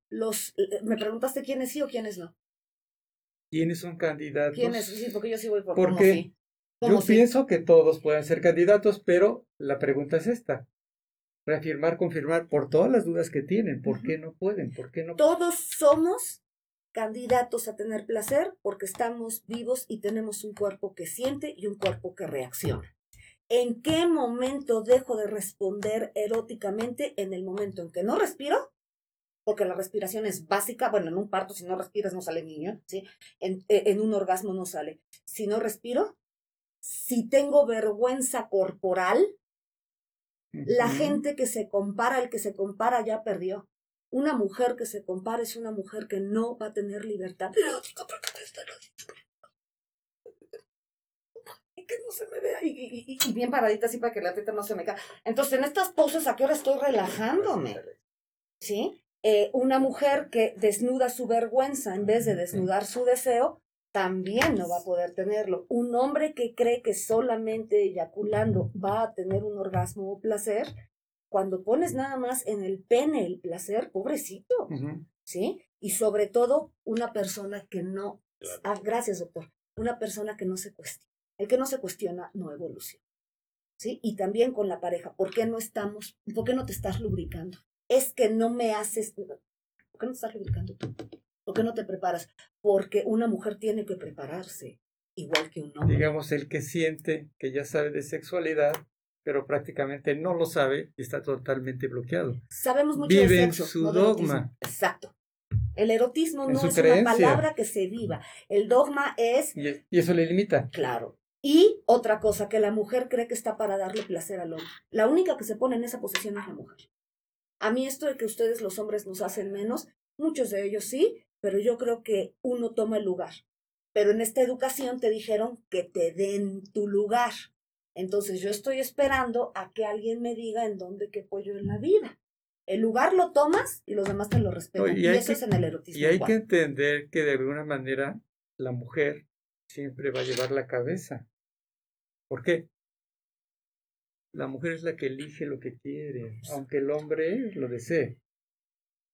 Los, eh, ¿Me preguntaste quiénes sí o quiénes no? ¿Quiénes son candidatos? ¿Quiénes? Sí, porque yo sí voy por Porque yo pienso que todos pueden ser candidatos, pero la pregunta es esta. Reafirmar, confirmar por todas las dudas que tienen. ¿Por qué no pueden? ¿Por qué no? Todos somos candidatos a tener placer porque estamos vivos y tenemos un cuerpo que siente y un cuerpo que reacciona. ¿En qué momento dejo de responder eróticamente? En el momento en que no respiro, porque la respiración es básica. Bueno, en un parto, si no respiras, no sale niño, ¿sí? En, e, en un orgasmo no sale. Si no respiro, si tengo vergüenza corporal, la gente que se compara, el que se compara ya perdió. Una mujer que se compara es una mujer que no va a tener libertad Y que no se me vea y, bien paradita así para que la teta no se me caiga. Entonces, en estas poses, ¿a qué hora estoy relajándome? ¿Sí? Eh, una mujer que desnuda su vergüenza en vez de desnudar su deseo, también no va a poder tenerlo. Un hombre que cree que solamente eyaculando va a tener un orgasmo o placer, cuando pones nada más en el pene el placer, pobrecito, ¿sí? Y sobre todo una persona que no, ah, gracias doctor, una persona que no se cuestiona. El que no se cuestiona no evoluciona, ¿sí? Y también con la pareja, ¿por qué no estamos, por qué no te estás lubricando? Es que no me haces, ¿por qué no estás lubricando tú? ¿Por qué no te preparas? Porque una mujer tiene que prepararse, igual que un hombre. Digamos, el que siente que ya sabe de sexualidad, pero prácticamente no lo sabe y está totalmente bloqueado. Sabemos mucho Vive de sexo, en su dogma. Exacto. El erotismo no es una palabra que se viva. El dogma es... Y, eso le limita. Claro. Y otra cosa, que la mujer cree que está para darle placer al hombre. La única que se pone en esa posición es la mujer. A mí esto de que ustedes los hombres nos hacen menos, muchos de ellos sí, pero yo creo que uno toma el lugar. Pero en esta educación te dijeron que te den tu lugar. Entonces yo estoy esperando a que alguien me diga en dónde qué pollo en la vida. El lugar lo tomas y los demás te lo respetan. y, eso es en el erotismo. Y hay que entender que de alguna manera la mujer siempre va a llevar la cabeza. ¿Por qué? La mujer es la que elige lo que quiere, aunque el hombre lo desee.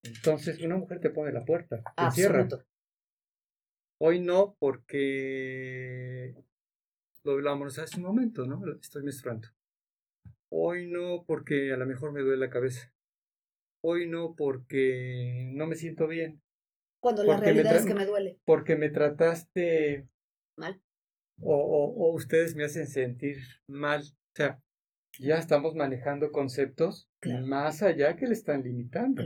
Entonces, una mujer te pone la puerta, te cierra. Hoy no, porque lo hablamos hace un momento, ¿no? Estoy menstruando. Hoy no, porque a lo mejor me duele la cabeza. Hoy no, porque no me siento bien. Cuando la realidad es que me duele. Porque me trataste mal. O, o, ustedes me hacen sentir mal. O sea, ya estamos manejando conceptos más allá que le están limitando.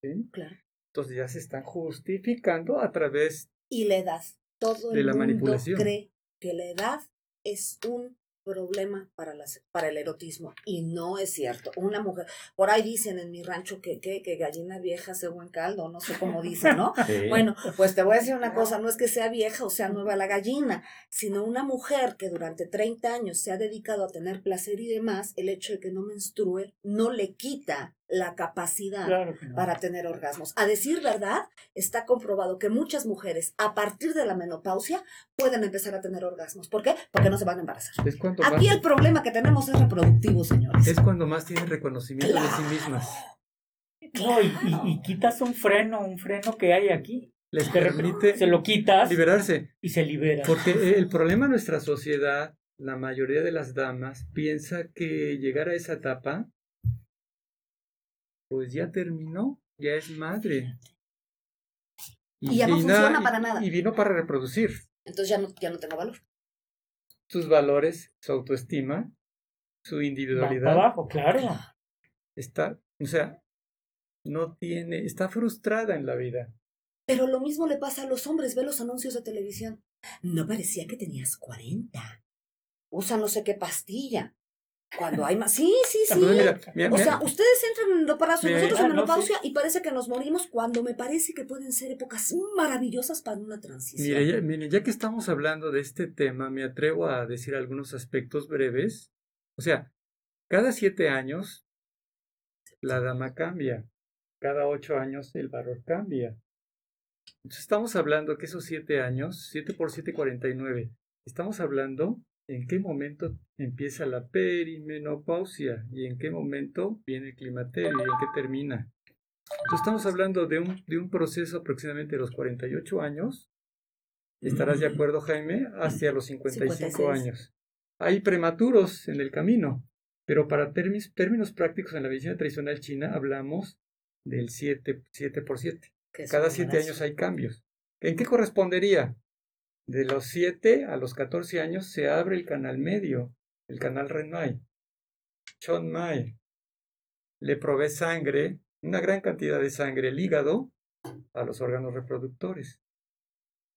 ¿sí? claro. Entonces ya se están justificando a través y la edad. Todo el mundo cree que la edad es un problema para, las, para el erotismo y no es cierto. Una mujer, por ahí dicen en mi rancho que, que, que gallina vieja hace buen caldo, no sé cómo dicen, ¿no? Bueno, pues te voy a decir una cosa, no es que sea vieja o sea nueva la gallina, sino una mujer que durante 30 años se ha dedicado a tener placer y demás, el hecho de que no menstrue no le quita la capacidad para tener orgasmos. A decir verdad, está comprobado que muchas mujeres a partir de la menopausia pueden empezar a tener orgasmos. ¿Por qué? Porque no se van a embarazar. Aquí el problema que tenemos es reproductivo, señores. Es cuando más tienen reconocimiento de sí mismas. y, quitas un freno, un freno que hay aquí. Les permite se lo quitas liberarse. Y se libera. Porque el problema de nuestra sociedad, la mayoría de las damas piensa que llegar a esa etapa pues ya terminó, ya es madre. Y, ya no funciona para nada. Y vino para reproducir. Entonces ya no, ya no tengo valor. Sus valores, su autoestima, su individualidad. abajo, claro. Está, o sea, no tiene, está frustrada en la vida. Pero lo mismo le pasa a los hombres, ve los anuncios de televisión. No parecía que tenías 40. Usa no sé qué pastilla. Cuando hay más. Sí, sí, sí. o sea, ustedes entran en menopausia, nosotros en menopausia y parece que nos morimos cuando me parece que pueden ser épocas maravillosas para una transición. Mire, ya, mire, ya que estamos hablando de este tema, me atrevo a decir algunos aspectos breves. O sea, cada siete años la dama cambia. Cada ocho años el valor cambia. Entonces estamos hablando que esos siete años, siete por siete, cuarenta y nueve. Estamos hablando en qué momento empieza la perimenopausia y en qué momento viene el climaterio y en qué termina. Entonces estamos hablando de un, de un proceso aproximadamente de los 48 años. ¿Estarás de acuerdo, Jaime? Hacia los 55 años. Hay prematuros en el camino, pero para términos, términos prácticos en la medicina tradicional china hablamos del 7, 7 por 7. Cada 7 años hay cambios. ¿En qué correspondería? De los 7 a los 14 años se abre el canal medio, el canal Renmai. Chon Mai le provee sangre, una gran cantidad de sangre, el hígado, a los órganos reproductores,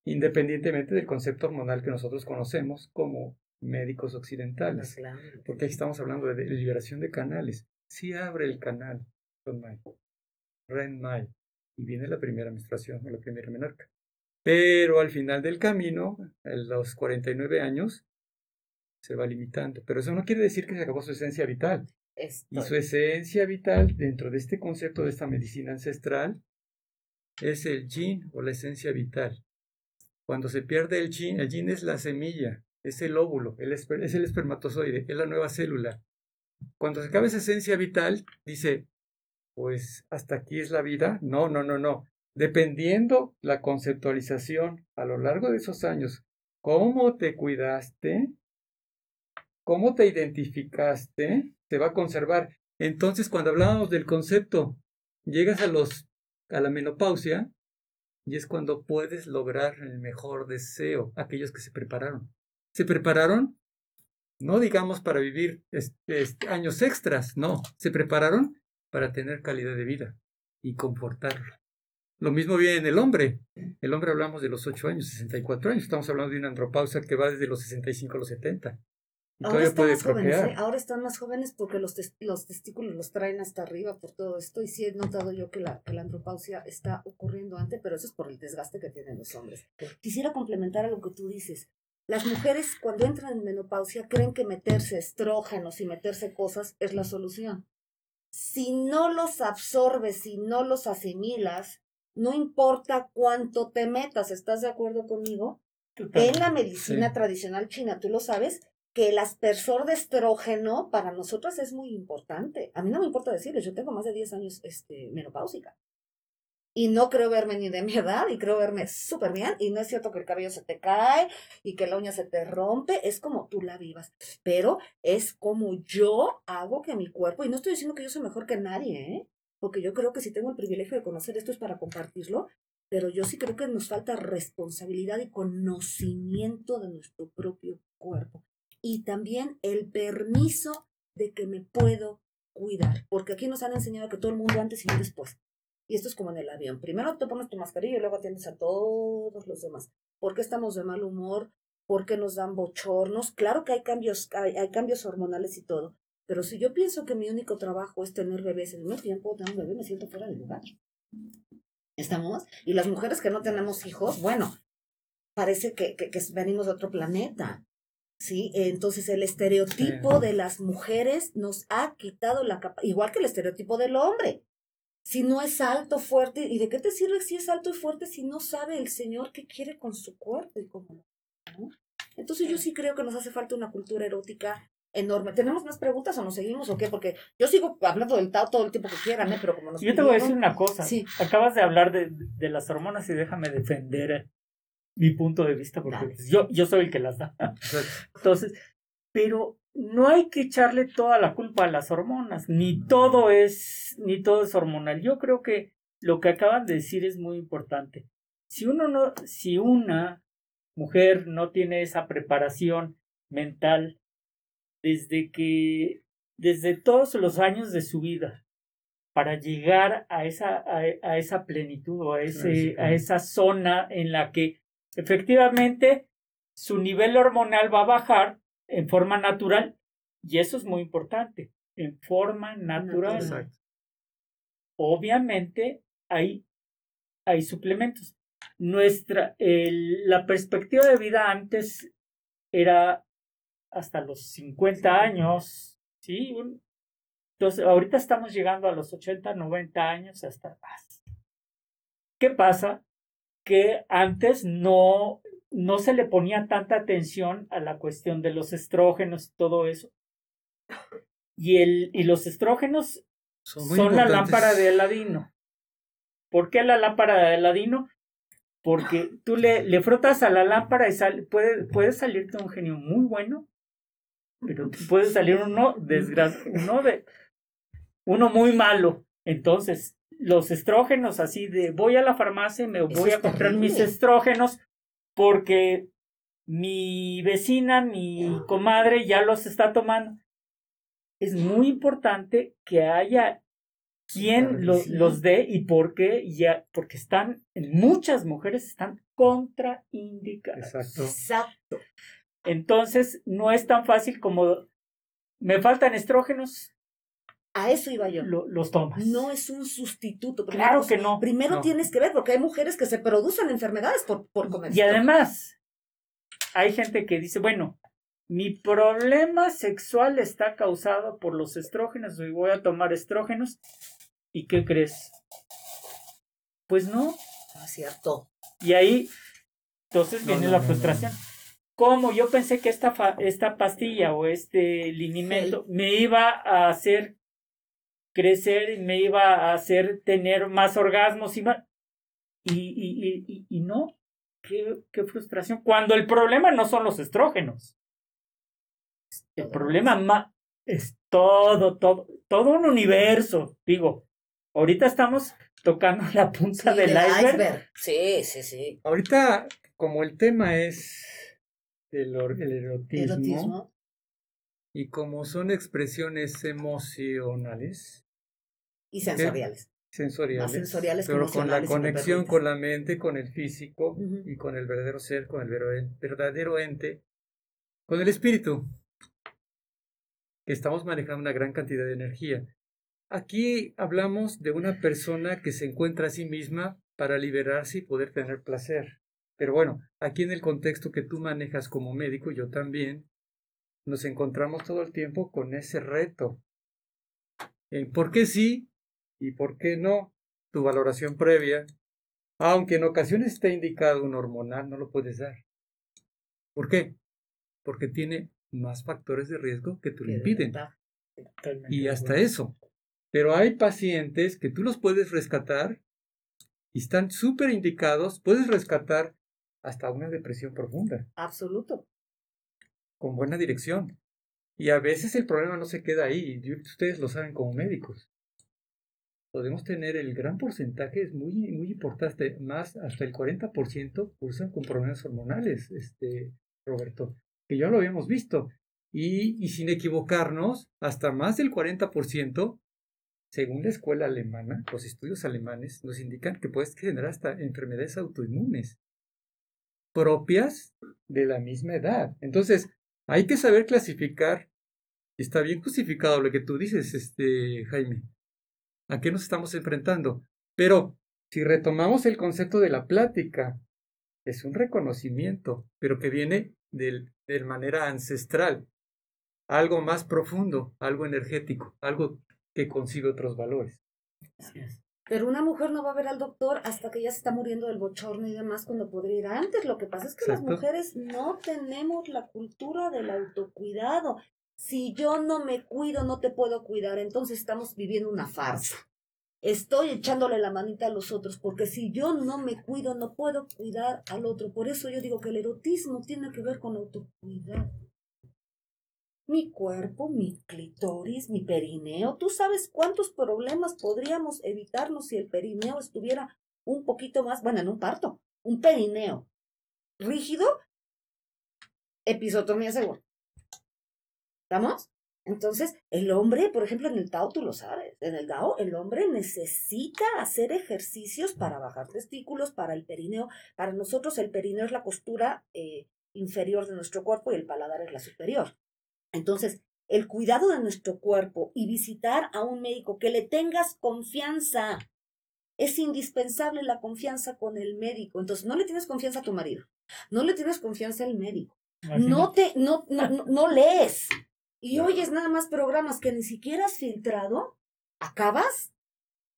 independientemente del concepto hormonal que nosotros conocemos como médicos occidentales. Porque aquí estamos hablando de liberación de canales. Si abre el canal, Chon Mai, Ren y viene la primera menstruación o la primera menarca. Pero al final del camino, a los 49 años, se va limitando. Pero eso no quiere decir que se acabó su esencia vital. Y su esencia vital, dentro de este concepto de esta medicina ancestral, es el yin o la esencia vital. Cuando se pierde el yin, el yin es la semilla, es el óvulo, es el espermatozoide, es la nueva célula. Cuando se acaba esa esencia vital, dice, pues hasta aquí es la vida. No, no, no, no dependiendo la conceptualización a lo largo de esos años, cómo te cuidaste, cómo te identificaste, se va a conservar. Entonces, cuando hablábamos del concepto, llegas a los a la menopausia y es cuando puedes lograr el mejor deseo, aquellos que se prepararon. Se prepararon no digamos para vivir años extras, no, se prepararon para tener calidad de vida y confortarlo. Lo mismo viene en el hombre. El hombre hablamos de los 8 años, 64 años. Estamos hablando de una andropausia que va desde los 65 a los 70. Ahora están más jóvenes, ¿eh? ahora están más jóvenes porque los, los testículos los traen hasta arriba por todo esto y sí he notado yo que la, que la andropausia está ocurriendo antes, pero eso es por el desgaste que tienen los hombres. Quisiera complementar a lo que tú dices. Las mujeres cuando entran en menopausia creen que meterse estrógenos y meterse cosas es la solución. si no los absorbes, si no los asimilas, no importa cuánto te metas, ¿estás de acuerdo conmigo? En la medicina tradicional china, tú lo sabes, que el aspersor de estrógeno para nosotros es muy importante. A mí no me importa decirles, yo tengo más de 10 años este, menopáusica. Y no creo verme ni de mi edad, y creo verme súper bien. Y no es cierto que el cabello se te cae y que la uña se te rompe. Es como tú la vivas. Pero es como yo hago que mi cuerpo, y no estoy diciendo que yo soy mejor que nadie, ¿eh? porque yo creo que si tengo el privilegio de conocer esto es para compartirlo, pero yo sí creo que nos falta responsabilidad y conocimiento de nuestro propio cuerpo. Y también el permiso de que me puedo cuidar, porque aquí nos han enseñado que todo el mundo antes y después. Y esto es como en el avión. Primero te pones tu mascarilla y luego atiendes a todos los demás. ¿Por qué estamos de mal humor? ¿Por qué nos dan bochornos? Claro que hay cambios, hay, cambios hormonales y todo. Pero si yo pienso que mi único trabajo es tener bebés, en mismo tiempo tener un bebé, me siento fuera de lugar. ¿Estamos? Y las mujeres que no tenemos hijos, bueno, parece que, que, que venimos de otro planeta. ¿Sí? Entonces el estereotipo de las mujeres nos ha quitado la capa, igual que el estereotipo del hombre si no es alto, fuerte, ¿y de qué te sirve si es alto y fuerte si no sabe el Señor qué quiere con su cuerpo y cómo ¿no? Entonces yo sí creo que nos hace falta una cultura erótica enorme. ¿Tenemos más preguntas o nos seguimos o qué? Porque yo sigo hablando del Tao todo el tiempo que quieran, ¿eh? Pero como nos Yo te voy a decir una cosa. Sí. Acabas de hablar de, de, las hormonas y déjame defender mi punto de vista porque yo, yo soy el que las da. Entonces, pero no hay que echarle toda la culpa a las hormonas, ni todo es, ni todo es hormonal. Yo creo que lo que acaban de decir es muy importante. Si uno no, si una mujer no tiene esa preparación mental desde que, desde todos los años de su vida, para llegar a esa, a, esa plenitud o a, ese, a esa zona en la que efectivamente su nivel hormonal va a bajar en forma natural, y eso es muy importante, en forma natural. Obviamente hay, hay suplementos. Nuestra, el, la perspectiva de vida antes era hasta los 50 años, ¿sí? Entonces, ahorita estamos llegando a los 80, 90 años, hasta más. ¿Qué pasa? Que antes no no se le ponía tanta atención a la cuestión de los estrógenos y todo eso. Y, el, y los estrógenos son, la lámpara de Aladino. ¿Por qué la lámpara de Aladino? Porque tú le, le frotas a la lámpara y sale, puede, puede salirte un genio muy bueno, pero puede salir uno desgraciado, uno, de, uno muy malo. Entonces, los estrógenos así de voy a la farmacia y me voy a comprar mis estrógenos porque mi vecina, mi comadre ya los está tomando. Es muy importante que haya quien los dé y por qué, ya, porque están, muchas mujeres están contraindicadas. Exacto. Exacto. Entonces, no es tan fácil como me faltan estrógenos, a eso iba yo. los tomas. No es un sustituto. claro que no. Primero tienes que ver, porque hay mujeres que se producen enfermedades por, por comer. Y además, hay gente que dice, bueno, mi problema sexual está causado por los estrógenos, y voy a tomar estrógenos. ¿Y qué crees? Pues no. No es cierto. Y ahí, entonces viene la frustración. ¿Cómo? Yo pensé que esta, esta pastilla o este linimento me iba a hacer crecer y me iba a hacer tener más orgasmos y más. Y, y, y, no, qué, qué, frustración. Cuando el problema no son los estrógenos. El problema es todo, todo, todo un universo. Digo, ahorita estamos tocando la punta del, iceberg. Sí, sí, sí. Ahorita, como el tema es el, el erotismo, y como son expresiones emocionales, y sensoriales. Sensoriales. sensoriales pero con la conexión con la mente, con el físico y con el verdadero ser, con el verdadero ente, con el espíritu, que estamos manejando una gran cantidad de energía. Aquí hablamos de una persona que se encuentra a sí misma para liberarse y poder tener placer. Pero bueno, aquí en el contexto que tú manejas como médico, yo también, nos encontramos todo el tiempo con ese reto en por qué sí y por qué no, tu valoración previa, aunque en ocasiones esté indicado un hormonal, no lo puedes dar. ¿Por qué? Porque tiene más factores de riesgo que te lo impiden. Y hasta eso. Pero hay pacientes que tú los puedes rescatar y están súper indicados, puedes rescatar hasta una depresión profunda. Absoluto. Con buena dirección. Y a veces el problema no se queda ahí, ustedes lo saben como médicos. Podemos tener el gran porcentaje, es muy, muy importante, más hasta el 40% cursan con problemas hormonales, este, Roberto, que ya lo habíamos visto. Y, sin equivocarnos, hasta más del 40% según la escuela alemana, los estudios alemanes nos indican que puedes generar hasta enfermedades autoinmunes propias de la misma edad. Entonces, hay que saber clasificar, está bien justificado lo que tú dices, este, Jaime, a qué nos estamos enfrentando. Pero si retomamos el concepto de la plática, es un reconocimiento, pero que viene de manera ancestral, algo más profundo, algo energético, algo que consigue otros valores. Pero una mujer no va a ver al doctor hasta que ya se está muriendo del bochorno y demás cuando podría ir antes. Lo que pasa es que las mujeres no tenemos la cultura del autocuidado. Si yo no me cuido, no te puedo cuidar. Entonces estamos viviendo una farsa. Estoy echándole la manita a los otros, porque si yo no me cuido, no puedo cuidar al otro. Por eso yo digo que el erotismo tiene que ver con autocuidado mi cuerpo, mi clitoris, mi perineo. ¿Tú sabes cuántos problemas podríamos evitarnos si el perineo estuviera un poquito más, bueno, en un parto, un perineo rígido, episotomía segura. ¿Estamos? Entonces, el hombre, por ejemplo, en el Tao, tú lo sabes, en el Tao, el hombre necesita hacer ejercicios para bajar testículos, para el perineo. Para nosotros el perineo es la costura eh, inferior de nuestro cuerpo y el paladar es la superior. Entonces, el cuidado de nuestro cuerpo y visitar a un médico que le tengas confianza. Es indispensable la confianza con el médico. Entonces, no le tienes confianza a tu marido, no le tienes confianza al médico, no te, no, no, lees y oyes nada más programas que ni siquiera has filtrado, acabas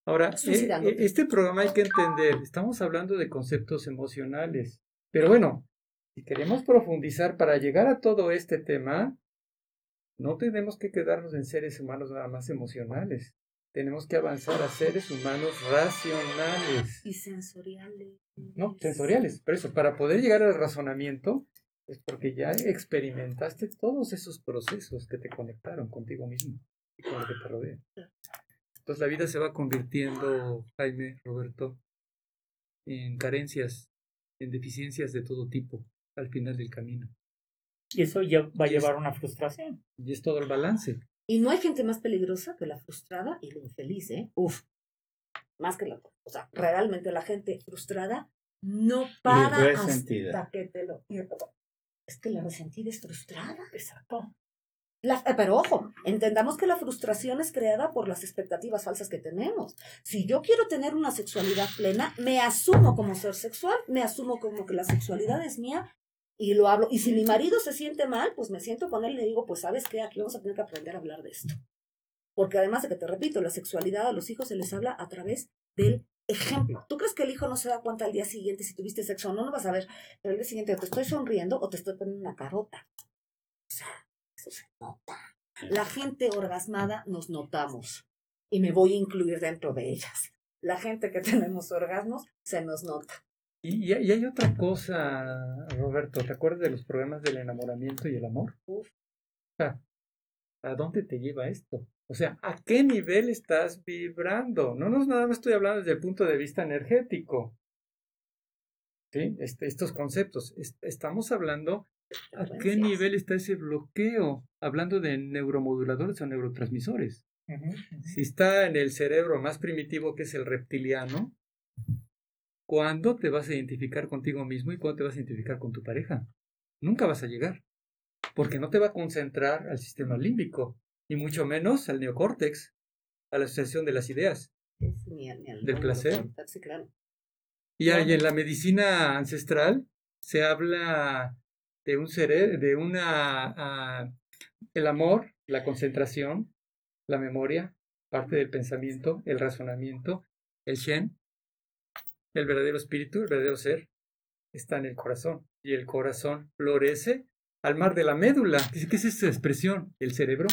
Ahora, eh, eh, este programa hay que entender, estamos hablando de conceptos emocionales, pero bueno, si queremos profundizar para llegar a todo este tema, no tenemos que quedarnos en seres humanos nada más emocionales. Tenemos que avanzar a seres humanos racionales. Y sensoriales. No, sensoriales. Pero eso, para poder llegar al razonamiento, es porque ya experimentaste todos esos procesos que te conectaron contigo mismo y con lo que te rodea. Entonces la vida se va convirtiendo, Jaime, Roberto, en carencias, en deficiencias de todo tipo al final del camino. Y eso ya va a llevar una frustración. Y es todo el balance. Y no hay gente más peligrosa que la frustrada y la infeliz, ¿eh? Uf, más que la... O sea, realmente la gente frustrada no para hasta que te lo... Es que la resentida es frustrada. Exacto. La, eh, pero ojo, entendamos que la frustración es creada por las expectativas falsas que tenemos. Si yo quiero tener una sexualidad plena, me asumo como ser sexual, me asumo como que la sexualidad es mía y lo hablo. Y si mi marido se siente mal, pues me siento con él y le digo, pues sabes qué, aquí vamos a tener que aprender a hablar de esto. Porque además de que te repito, la sexualidad a los hijos se les habla a través del ejemplo. ¿Tú crees que el hijo no se da cuenta al día siguiente si tuviste sexo o no? No vas a ver, pero el día siguiente te estoy sonriendo o te estoy poniendo una carota. O sea, eso se nota. La gente orgasmada nos notamos y me voy a incluir dentro de ellas. La gente que tenemos orgasmos se nos nota. Y, hay otra cosa, Roberto, ¿te acuerdas de los problemas del enamoramiento y el amor? ¿A dónde te lleva esto? O sea, ¿a qué nivel estás vibrando? No nos nada más estoy hablando desde el punto de vista energético. ¿Sí? Este, estos conceptos. estamos hablando a qué nivel está ese bloqueo, hablando de neuromoduladores o neurotransmisores. Si está en el cerebro más primitivo, que es el reptiliano, ¿Cuándo te vas a identificar contigo mismo y cuándo te vas a identificar con tu pareja? Nunca vas a llegar, porque no te va a concentrar al sistema límbico, y mucho menos al neocórtex, a la asociación de las ideas, del placer. Y en la medicina ancestral se habla de un cerebro, de una, el amor, la concentración, la memoria, parte del pensamiento, el razonamiento, el Shen, el verdadero espíritu, el verdadero ser, está en el corazón. Y el corazón florece al mar de la médula. ¿Qué es esta expresión? El cerebro.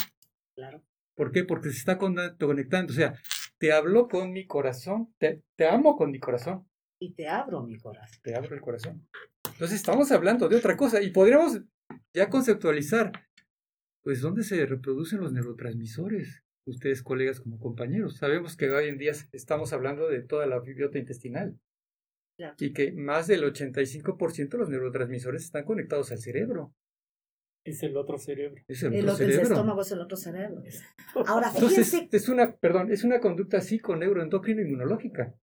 Claro. ¿Por qué? Porque se está conectando. O sea, te hablo con mi corazón, te, te amo con mi corazón. Y te abro mi corazón. Te abro el corazón. Entonces estamos hablando de otra cosa y podríamos ya conceptualizar, pues, dónde se reproducen los neurotransmisores. Ustedes, colegas, como compañeros, sabemos que hoy en día estamos hablando de toda la bibliota intestinal. Y que más del 85% de los neurotransmisores están conectados al cerebro. Es el otro cerebro. Es el, El, otro el estómago es el otro cerebro. Ahora, Entonces, fíjense, es una, perdón, es una conducta psiconeuroendocrino inmunológica.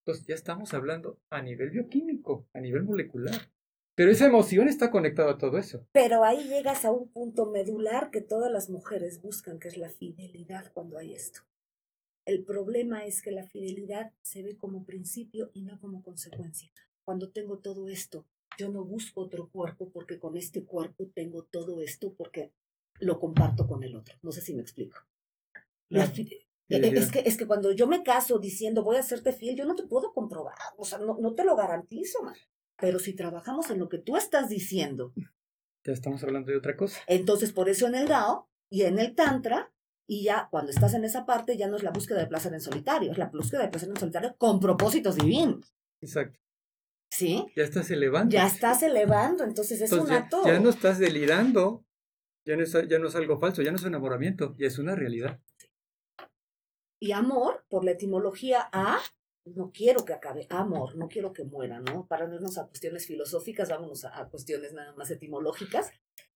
Entonces, ya estamos hablando a nivel bioquímico, a nivel molecular. Pero esa emoción está conectada a todo eso. pero ahí llegas a un punto medular que todas las mujeres buscan, que es la fidelidad cuando hay esto. El problema es que la fidelidad se ve como principio y no como consecuencia. Cuando tengo todo esto, yo no busco otro cuerpo porque con este cuerpo tengo todo esto porque lo comparto con el otro. No sé si me explico. Claro. Fidelidad. es, que, es que cuando yo me caso diciendo voy a hacerte fiel, yo no te puedo comprobar, o sea, no, no te lo garantizo, man. Pero si trabajamos en lo que tú estás diciendo, Ya estamos hablando de otra cosa. entonces por eso en el Dao y en el Tantra, y ya cuando estás en esa parte, ya no es la búsqueda de placer en solitario, es la búsqueda de placer en solitario con propósitos divinos, Exacto. ¿Sí? Ya estás elevando. Ya estás elevando, entonces es Entonces, un acto. ya no estás delirando. Ya no, es, ya no es algo falso, ya no es un enamoramiento, ya es una realidad. Y amor, por la etimología A, no quiero que acabe, amor, no quiero que muera, ¿no? Para no irnos a cuestiones filosóficas, vámonos a, a cuestiones nada más etimológicas.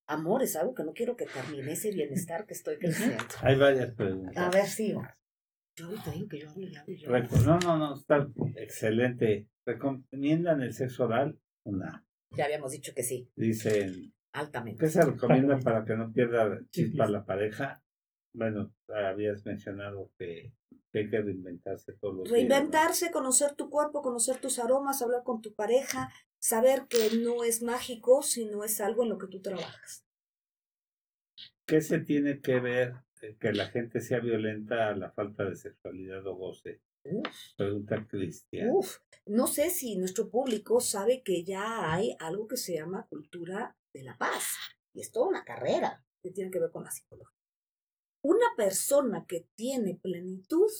Amor es algo que no quiero que termine ese bienestar que estoy creciendo. Hay varias preguntas. A ver, sigo. Yo ahorita digo que yo hablo y hablo No, no, no, está excelente. ¿Recomiendan el sexo oral? Una. Ya habíamos dicho que sí, Dicen, altamente. ¿qué se recomienda para que no pierda chispa la pareja? Bueno, habías mencionado que, que hay que reinventarse todos los días, ¿no? Reinventarse, conocer tu cuerpo, conocer tus aromas, hablar con tu pareja, saber que no es mágico, sino es algo en lo que tú trabajas. ¿Qué se tiene que ver eh, que la gente sea violenta a la falta de sexualidad o goce? Pregunta Cristian. Uf, no sé si nuestro público sabe que ya hay algo que se llama cultura de la paz. Y es toda una carrera que tiene que ver con la psicología. Una persona que tiene plenitud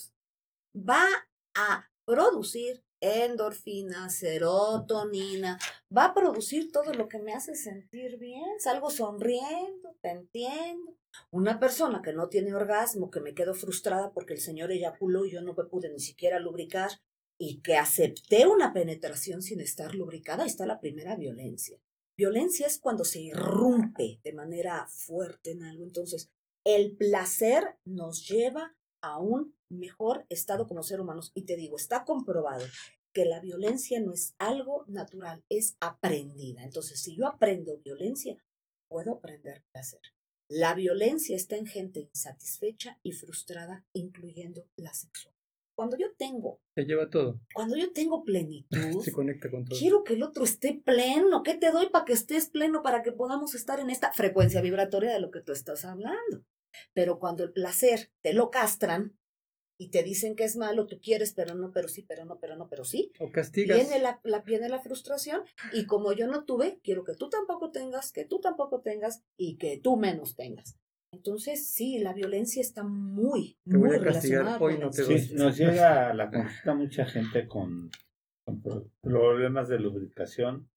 va a producir endorfina, serotonina, va a producir todo lo que me hace sentir bien. Salgo sonriendo, te entiendo. Una persona que no tiene orgasmo, que me quedo frustrada porque el señor eyaculó y yo no me pude ni siquiera lubricar, y que acepté una penetración sin estar lubricada, ahí está la primera violencia. Violencia es cuando se irrumpe de manera fuerte en algo. Entonces, el placer nos lleva a un mejor estado como ser humanos. Y te digo, está comprobado que la violencia no es algo natural, es aprendida. Entonces, si yo aprendo violencia, puedo aprender placer. La violencia está en gente insatisfecha y frustrada, incluyendo la sexual. Cuando yo tengo, Se lleva todo. cuando yo tengo plenitud, Se conecta con todo. quiero que el otro esté pleno. ¿Qué te doy para que estés pleno, para que podamos estar en esta frecuencia vibratoria de lo que tú estás hablando? Pero cuando el placer te lo castran y te dicen que es malo, tú quieres, pero no, pero sí, pero no, pero no, pero sí, O castigas. viene la, la, viene la frustración y como yo no tuve, quiero que tú tampoco tengas, que tú tampoco tengas y que tú menos tengas. Entonces, sí, la violencia está muy, Te voy muy a castigar, relacionada hoy con no te Sí, doy. nos llega a la consulta mucha gente con, con pro- problemas de lubricación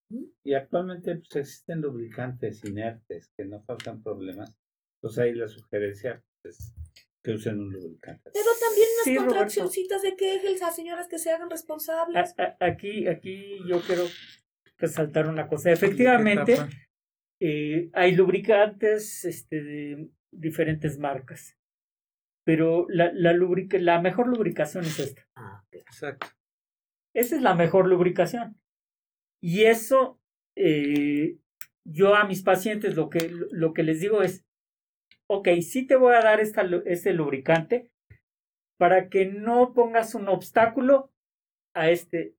y actualmente pues, existen lubricantes inertes que no causan problemas. Entonces ahí la sugerencia es que usen un lubricante. Pero también unas Sí, Roberto. contraccioncitas de Kegel a señoras que se hagan responsables. A- a- aquí, aquí yo quiero resaltar una cosa. Efectivamente, eh, hay lubricantes este, de diferentes marcas, pero la, la, lubrica- la mejor lubricación es esta. Ah. Exacto. Esa es la mejor lubricación. Y eso, eh, yo a mis pacientes lo que, lo que les digo es, ok, sí te voy a dar esta, este lubricante para que no pongas un obstáculo a este,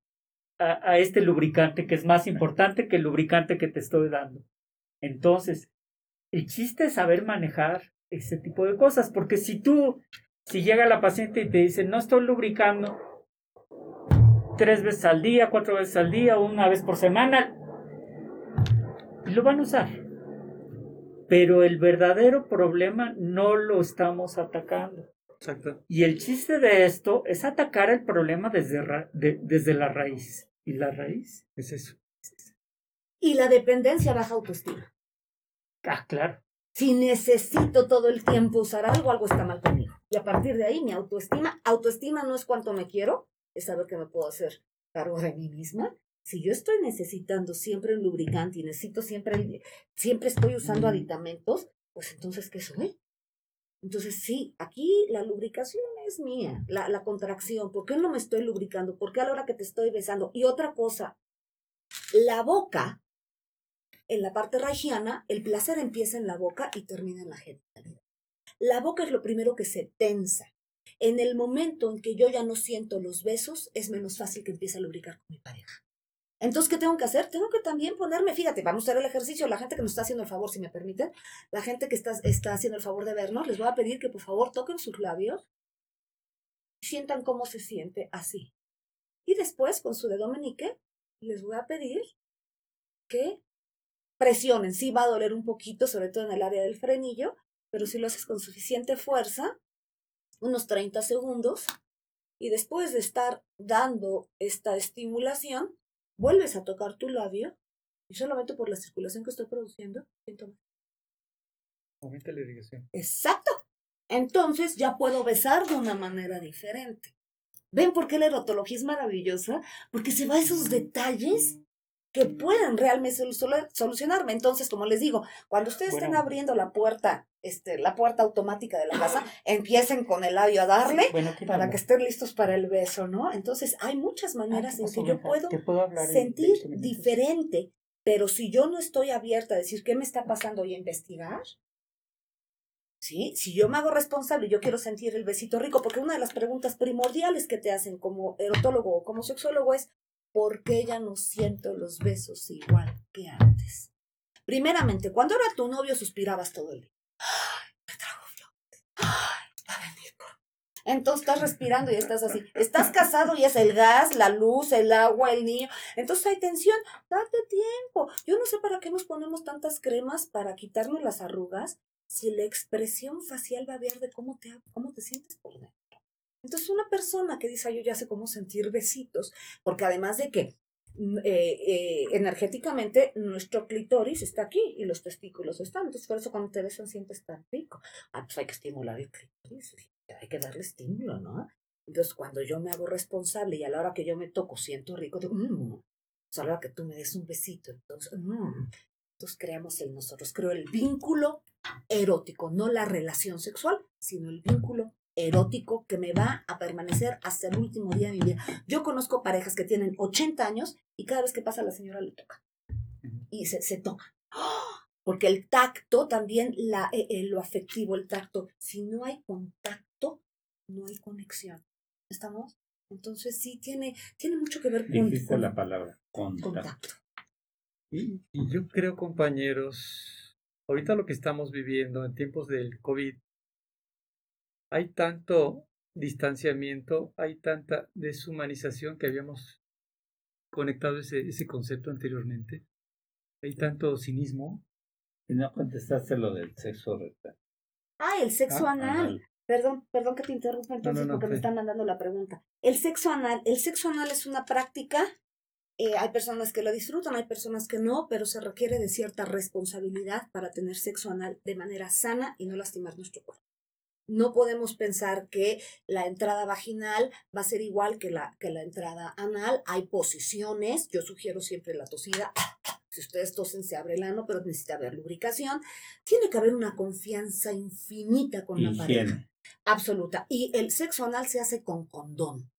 a, a este lubricante que es más importante que el lubricante que te estoy dando. Entonces, el chiste es saber manejar ese tipo de cosas, porque si tú Si llega la paciente y te dice, no estoy lubricando tres veces al día, cuatro veces al día, una vez por semana, lo van a usar. Pero el verdadero problema no lo estamos atacando. Exacto. Y el chiste de esto es atacar el problema desde, desde la raíz. ¿Y la raíz? Es eso. Y la dependencia baja autoestima. Ah, claro. Si necesito todo el tiempo usar algo, algo está mal conmigo. Y a partir de ahí, mi autoestima, autoestima no es cuánto me quiero, es saber que me puedo hacer cargo de mí misma. Si yo estoy necesitando siempre un lubricante y necesito siempre, siempre estoy usando aditamentos, pues entonces, ¿qué soy? Entonces, sí, aquí la lubricación es mía, la, la contracción. ¿Por qué no me estoy lubricando? ¿Por qué a la hora que te estoy besando? Y otra cosa, la boca, en la parte raigiana, el placer empieza en la boca y termina en la genitalidad. La boca es lo primero que se tensa. En el momento en que yo ya no siento los besos, es menos fácil que empiece a lubricar con mi pareja. Entonces, ¿qué tengo que hacer? Tengo que también ponerme, fíjate, vamos a hacer el ejercicio, la gente que nos está haciendo el favor, si me permiten, la gente que está, está haciendo el favor de vernos, les voy a pedir que por favor toquen sus labios sientan cómo se siente así. Y después, con su dedo meñique, les voy a pedir que presionen. Sí va a doler un poquito, sobre todo en el área del frenillo, pero si lo haces con suficiente fuerza, unos 30 segundos, y después de estar dando esta estimulación, vuelves a tocar tu labio y solamente por la circulación que estoy produciendo, siento Aumenta la irrigación. Exacto. Entonces ya puedo besar de una manera diferente. ¿Ven por qué la erotología es maravillosa? Porque se va a esos detalles que pueden realmente solucionarme. Entonces, como les digo, cuando ustedes estén abriendo la puerta, este, la puerta automática de la casa, empiecen con el labio a darle para que estén listos para el beso, ¿no? Entonces, hay muchas ah, maneras en que yo puedo, sentir diferente, pero si yo no estoy abierta a decir qué me está pasando y a investigar, ¿sí? Si yo me hago responsable y yo quiero sentir el besito rico, porque una de las preguntas primordiales que te hacen como erotólogo o como sexólogo es, ¿por qué ya no siento los besos igual que antes? Primeramente, cuando era tu novio suspirabas todo el día. ¡Ay, me trago flores! ¡Ay, va a venir por... Entonces estás respirando y estás así. Estás casado y es el gas, la luz, el agua, el niño. Entonces hay tensión. Date tiempo. Yo no sé para qué nos ponemos tantas cremas para quitarnos las arrugas si la expresión facial va a ver de cómo te, cómo te sientes por dentro. Entonces, una persona que dice, yo ya sé cómo sentir besitos, porque además de que mm, eh, eh, energéticamente nuestro clitoris está aquí y los testículos están. Entonces, por eso cuando te besan siempre está rico. Ah, pues hay que estimular el clítoris, hay que darle estímulo, ¿no? Entonces, cuando yo me hago responsable y a la hora que yo me toco siento rico, digo, mmm, pues la hora que tú me des un besito, entonces, mmm, entonces creamos el nosotros. Creo el vínculo erótico, no la relación sexual, sino el vínculo erótico que me va a permanecer hasta el último día de mi vida. Yo conozco parejas que tienen 80 años y cada vez que pasa la señora le toca. Y se, se toca. Porque el tacto también, la, eh, eh, lo afectivo, el tacto, si no hay contacto, no hay conexión. ¿Estamos? Entonces sí tiene, tiene mucho que ver con, la palabra contacto. Y, y yo creo, compañeros, ahorita lo que estamos viviendo en tiempos del COVID hay tanto distanciamiento, hay tanta deshumanización que habíamos conectado ese, ese concepto anteriormente. Hay tanto cinismo. Y no contestaste lo del sexo rectal. Ah, el sexo ah, anal. Perdón, perdón que te interrumpa entonces porque me están mandando la pregunta. El sexo anal, el sexo anal es una práctica, eh, hay personas que lo disfrutan, hay personas que no, pero se requiere de cierta responsabilidad para tener sexo anal de manera sana y no lastimar nuestro cuerpo no podemos pensar que la entrada vaginal va a ser igual que la, que la entrada anal. Hay posiciones, yo sugiero siempre la tosida. Si ustedes tosen, se abre el ano, pero necesita haber lubricación. Tiene que haber una confianza infinita con la pareja. Absoluta. Y el sexo anal se hace con condón.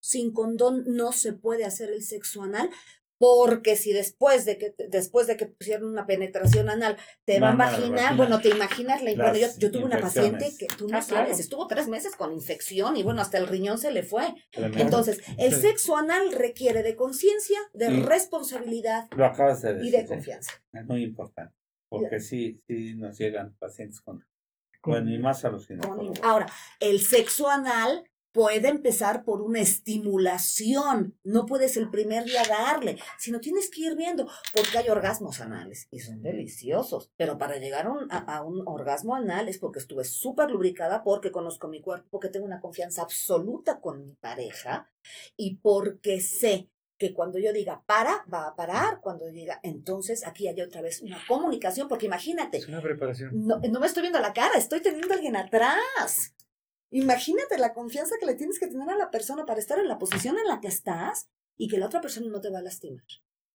Sin condón no se puede hacer el sexo anal porque si después de que después de que pusieron una penetración anal te van a vaginar, bueno, te imaginas la bueno, yo, tuve una paciente que tú no ah, sabes, estuvo tres meses con infección y bueno, hasta el riñón se le fue. Entonces, el sexo anal requiere de conciencia, de responsabilidad y de confianza. Es muy importante, porque sí, sí nos llegan pacientes con, Bueno, y más a los Con- ginecólogos. Ahora, el sexo anal puede empezar por una estimulación. No puedes el primer día darle, sino tienes que ir viendo, porque hay orgasmos anales y son deliciosos. Pero para llegar a un, a- a un orgasmo anal es porque estuve súper lubricada, porque conozco mi cuerpo, porque tengo una confianza absoluta con mi pareja y porque sé que cuando yo diga para, va a parar. Cuando diga, entonces aquí hay otra vez una comunicación, porque imagínate, Es una preparación. no, no me estoy viendo la cara, estoy teniendo a alguien atrás. Imagínate la confianza que le tienes que tener a la persona para estar en la posición en la que estás y que la otra persona no te va a lastimar.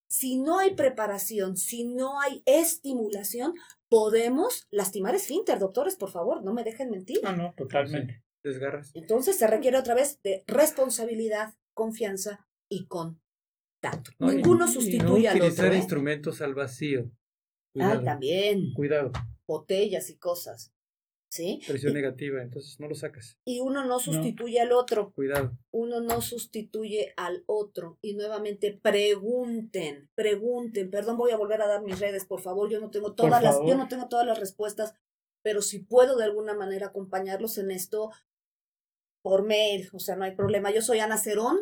Si no hay preparación, si no hay estimulación, podemos lastimar esfínter, doctores, por favor, no me dejen mentir. No, no, totalmente. Desgarras. Entonces se requiere otra vez de responsabilidad, confianza y contacto. No, Ninguno y sustituye no al otro. utilizar ¿eh? instrumentos al vacío. Ah, Cuidado. también, Cuidado. botellas y cosas. ¿Sí? Presión negativa, entonces no lo sacas. y uno no sustituye al otro, Cuidado. uno no sustituye al otro. Y nuevamente pregunten, pregunten. Perdón, voy a volver a dar mis redes, por favor. Yo no tengo todas las, yo no tengo todas las respuestas, pero si puedo de alguna manera acompañarlos en esto por mail, o sea, no hay problema. Yo soy Ana Cerón,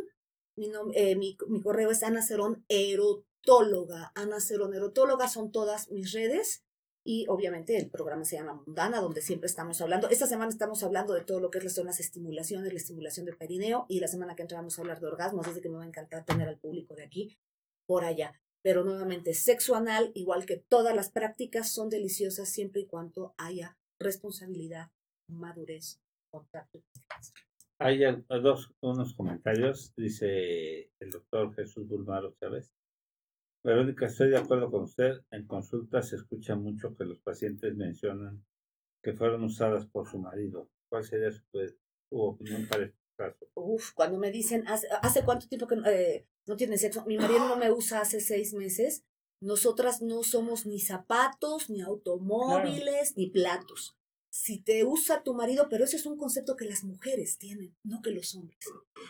mi, eh, mi, mi correo es Ana Cerón Erotóloga. Ana Cerón Erotóloga son todas mis redes. Y obviamente el programa se llama Mundana, donde siempre estamos hablando. Esta semana estamos hablando de todo lo que es las estimulaciones, la estimulación del perineo, y la semana que entra vamos a hablar de orgasmos, así que me va a encantar tener al público de aquí por allá. Pero nuevamente, sexo anal, igual que todas las prácticas, son deliciosas siempre y cuando haya responsabilidad, madurez, contacto. Hay dos, unos comentarios, dice el doctor Jesús Bulmaro Chávez. Verónica, estoy de acuerdo con usted. En consulta se escucha mucho que los pacientes mencionan que fueron usadas por su marido. ¿Cuál sería su, su opinión para este caso? Uf, cuando me dicen, ¿hace, hace cuánto tiempo que eh, no tienen sexo? Mi marido no me usa hace seis meses. Nosotras no somos ni zapatos, ni automóviles, ni platos. Si te usa tu marido, pero ese es un concepto que las mujeres tienen, no que los hombres.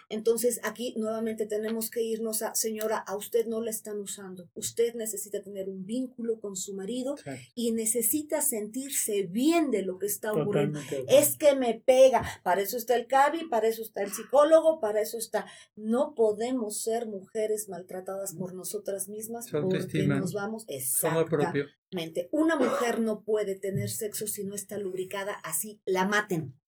Entonces, aquí nuevamente tenemos que irnos a, señora, a usted no la están usando. Usted necesita tener un vínculo con su marido y necesita sentirse bien de lo que está ocurriendo. Totalmente. Es que me pega. Para eso está el CABI, para eso está el psicólogo, para eso está. No podemos ser mujeres maltratadas por nosotras mismas porque nos vamos exactamente. Una mujer no puede tener sexo si no está lubricada, así la maten.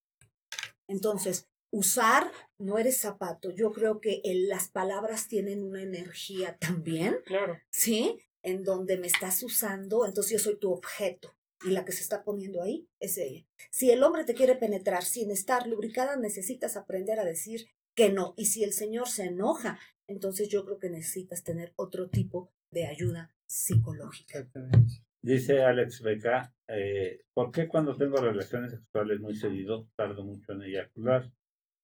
Entonces, usar no eres zapato. Yo creo que el- las palabras tienen una energía también. Claro. ¿sí? En donde me estás usando, entonces yo soy tu objeto. Y la que se está poniendo ahí es ella. Si el hombre te quiere penetrar sin estar lubricada, necesitas aprender a decir que no. Y si el Señor se enoja, entonces yo creo que necesitas tener otro tipo de ayuda psicológica. Exactamente. Dice Alex Beca, eh, ¿por qué cuando tengo relaciones sexuales muy seguido tardo mucho en eyacular?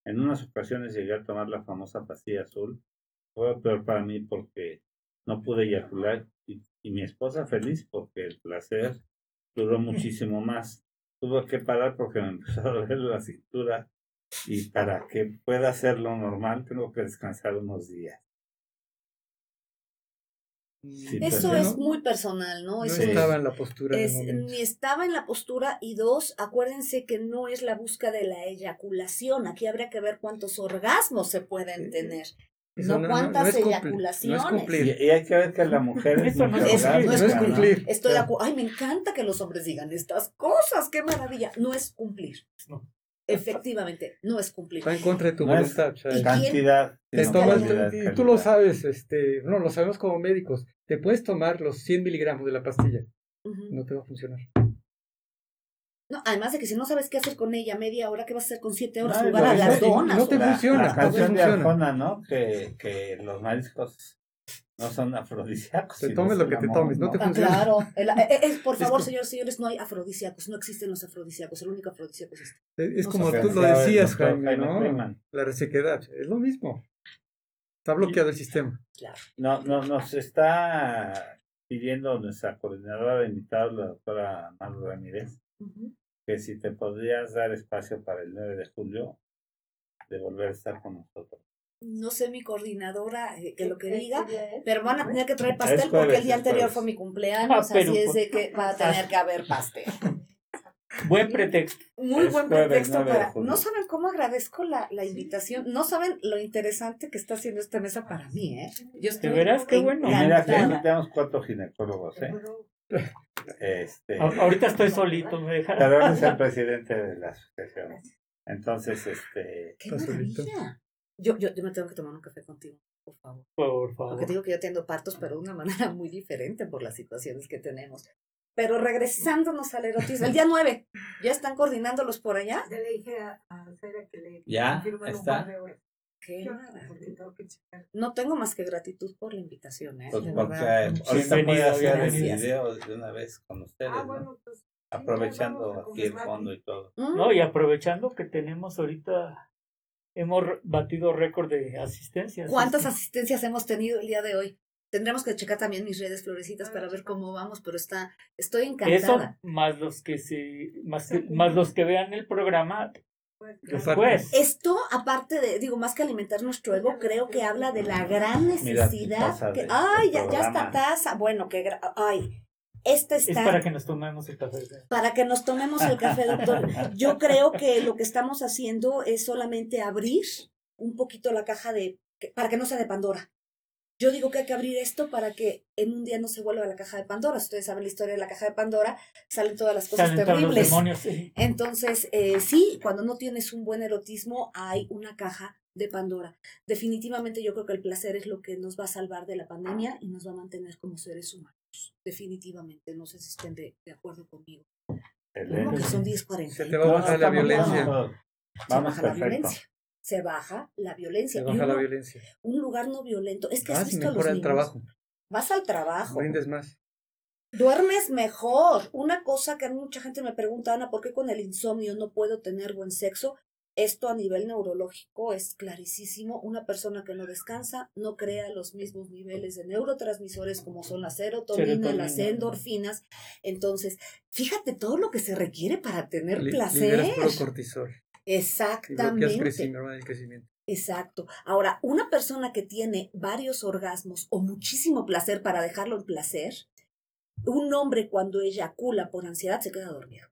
En unas ocasiones llegué a tomar la famosa pastilla azul. Fue peor para mí porque no pude eyacular y, y mi esposa feliz porque el placer duró muchísimo más. Tuve que parar porque me empezó a doler la cintura y para que pueda hacerlo normal tengo que descansar unos días. Sí, Eso es no, muy personal, ¿no? no Eso estaba en la postura es, ni estaba en la postura y dos, acuérdense que no es la búsqueda de la eyaculación. Aquí habría que ver cuántos orgasmos se pueden tener. Eso no cuántas es eyaculaciones. No es Y, cumplir. y hay que ver que la mujer es Eso no es cumplir, no es ¿no? cumplir. Estoy de Ay, me encanta que los hombres digan estas cosas, qué maravilla. No es cumplir. No. Efectivamente, no es cumplir. Va en contra de tu No es- voluntad. o sea, ¿Y quién? Cantidad. te sino tomas, calidad, y tú calidad. lo sabes, este, no, lo sabemos como médicos. Te puedes tomar los 100 miligramos de la pastilla, Ujú. no te va a funcionar. No, además de que si no sabes qué hacer con ella media hora, ¿qué vas a hacer con siete horas? No, Jugar a las donas. no te La, funciona, la no te canción de funciona. Arjona, ¿no? Que, que los mariscos no son afrodisíacos. Te tomes es lo que te tomes, no te Ah, funciona. claro. El- eh, eh, por Es favor, como- señores, señores, no hay afrodisíacos. No existen los afrodisíacos. El único afrodisíaco es este. Es, es No como tú lo decías, Jaime, Jaime ¿no? Freeman. La resequedad, es lo mismo. Está bloqueado el sistema. Claro. No, no, nos está pidiendo nuestra coordinadora de invitados, la doctora Maru Ramírez, Ujú. que si te podrías dar espacio para el 9 de julio de volver a estar con nosotros. No sé mi coordinadora eh, que lo que ¿Qué diga, pero van a tener que traer pastel jueves, porque el día anterior fue mi cumpleaños, Ah, pero así es pues- de que va a tener que haber pastel. Buen pretexto. Muy Es buen pretexto 9 de para... No saben cómo agradezco la, la invitación. No saben lo interesante que está haciendo esta mesa para mí, ¿eh? Yo estoy veras? Qué bueno. Y mira que tenemos cuatro ginecólogos, ¿eh? Este, Ahorita estoy solito, me dejaron. es el presidente de la asociación. Entonces, este, ¡Qué maravilla! Yo, yo, yo me tengo que tomar un café contigo, por favor. Por Porque favor. te digo que yo atiendo partos, pero de una manera muy diferente por las situaciones que tenemos. Pero regresándonos al erotismo, el día 9, ¿ya están coordinándolos por allá? Ya le dije a, a Sara que le Ya, confirmen un está. par de. Qué. No tengo más que gratitud por la invitación, ¿eh? pues, porque verdad. ahorita Bienvenido, puede hacer el gracias. video de una vez con ustedes, Ah, ¿no? bueno, pues. aprovechando aquí el fondo y todo. Mm, No, y aprovechando que tenemos ahorita, hemos batido récord de asistencias. ¿Cuántas asistencias hemos tenido el día de hoy? Tendremos que checar también mis redes florecitas para ver cómo vamos, pero está, estoy Eso encantada. más los que se, más, que- más los que vean el programa Pues, después. Esto, aparte de, digo, más que alimentar nuestro ego, creo que habla de la gran necesidad. taza que- ay, ya, ya está taza. Bueno, que ay, esta Es está para que nos tomemos el café. para que nos tomemos el café, doctor. Yo creo que lo que estamos haciendo es solamente abrir un poquito la caja de, para que no sea de Pandora. Yo digo que hay que abrir esto para que en un día no se vuelva la caja de Pandora. Ustedes saben la historia de la caja de Pandora, salen todas las cosas Salen todos los terribles. demonios. sí. Entonces, eh, sí, cuando no tienes un buen erotismo, hay una caja de Pandora. Definitivamente yo creo que el placer es lo que nos va a salvar de la pandemia y nos va a mantener como seres humanos. Definitivamente, no sé si estén de, de acuerdo conmigo. Que son Se 10.40. te va a bajar la violencia. Vamos, baja la perfecto. violencia. Se baja la violencia. Se baja la violencia. un lugar no violento. Es que has Vas y visto a los mejora el niños. trabajo. Vas al trabajo. Más. Duermes mejor. Una cosa que mucha gente me pregunta, Ana, ¿por qué con el insomnio no puedo tener buen sexo? Esto a nivel neurológico es clarísimo. Una persona que no descansa no crea los mismos niveles de neurotransmisores como son la serotonina, Serotonina. las endorfinas. Entonces, fíjate todo lo que se requiere para tener Li- placer. Puro cortisol. Exactamente. crecimiento, crecimiento. Exacto. Ahora, una persona que tiene varios orgasmos o muchísimo placer para dejarlo en placer, un hombre cuando eyacula por ansiedad se queda dormido.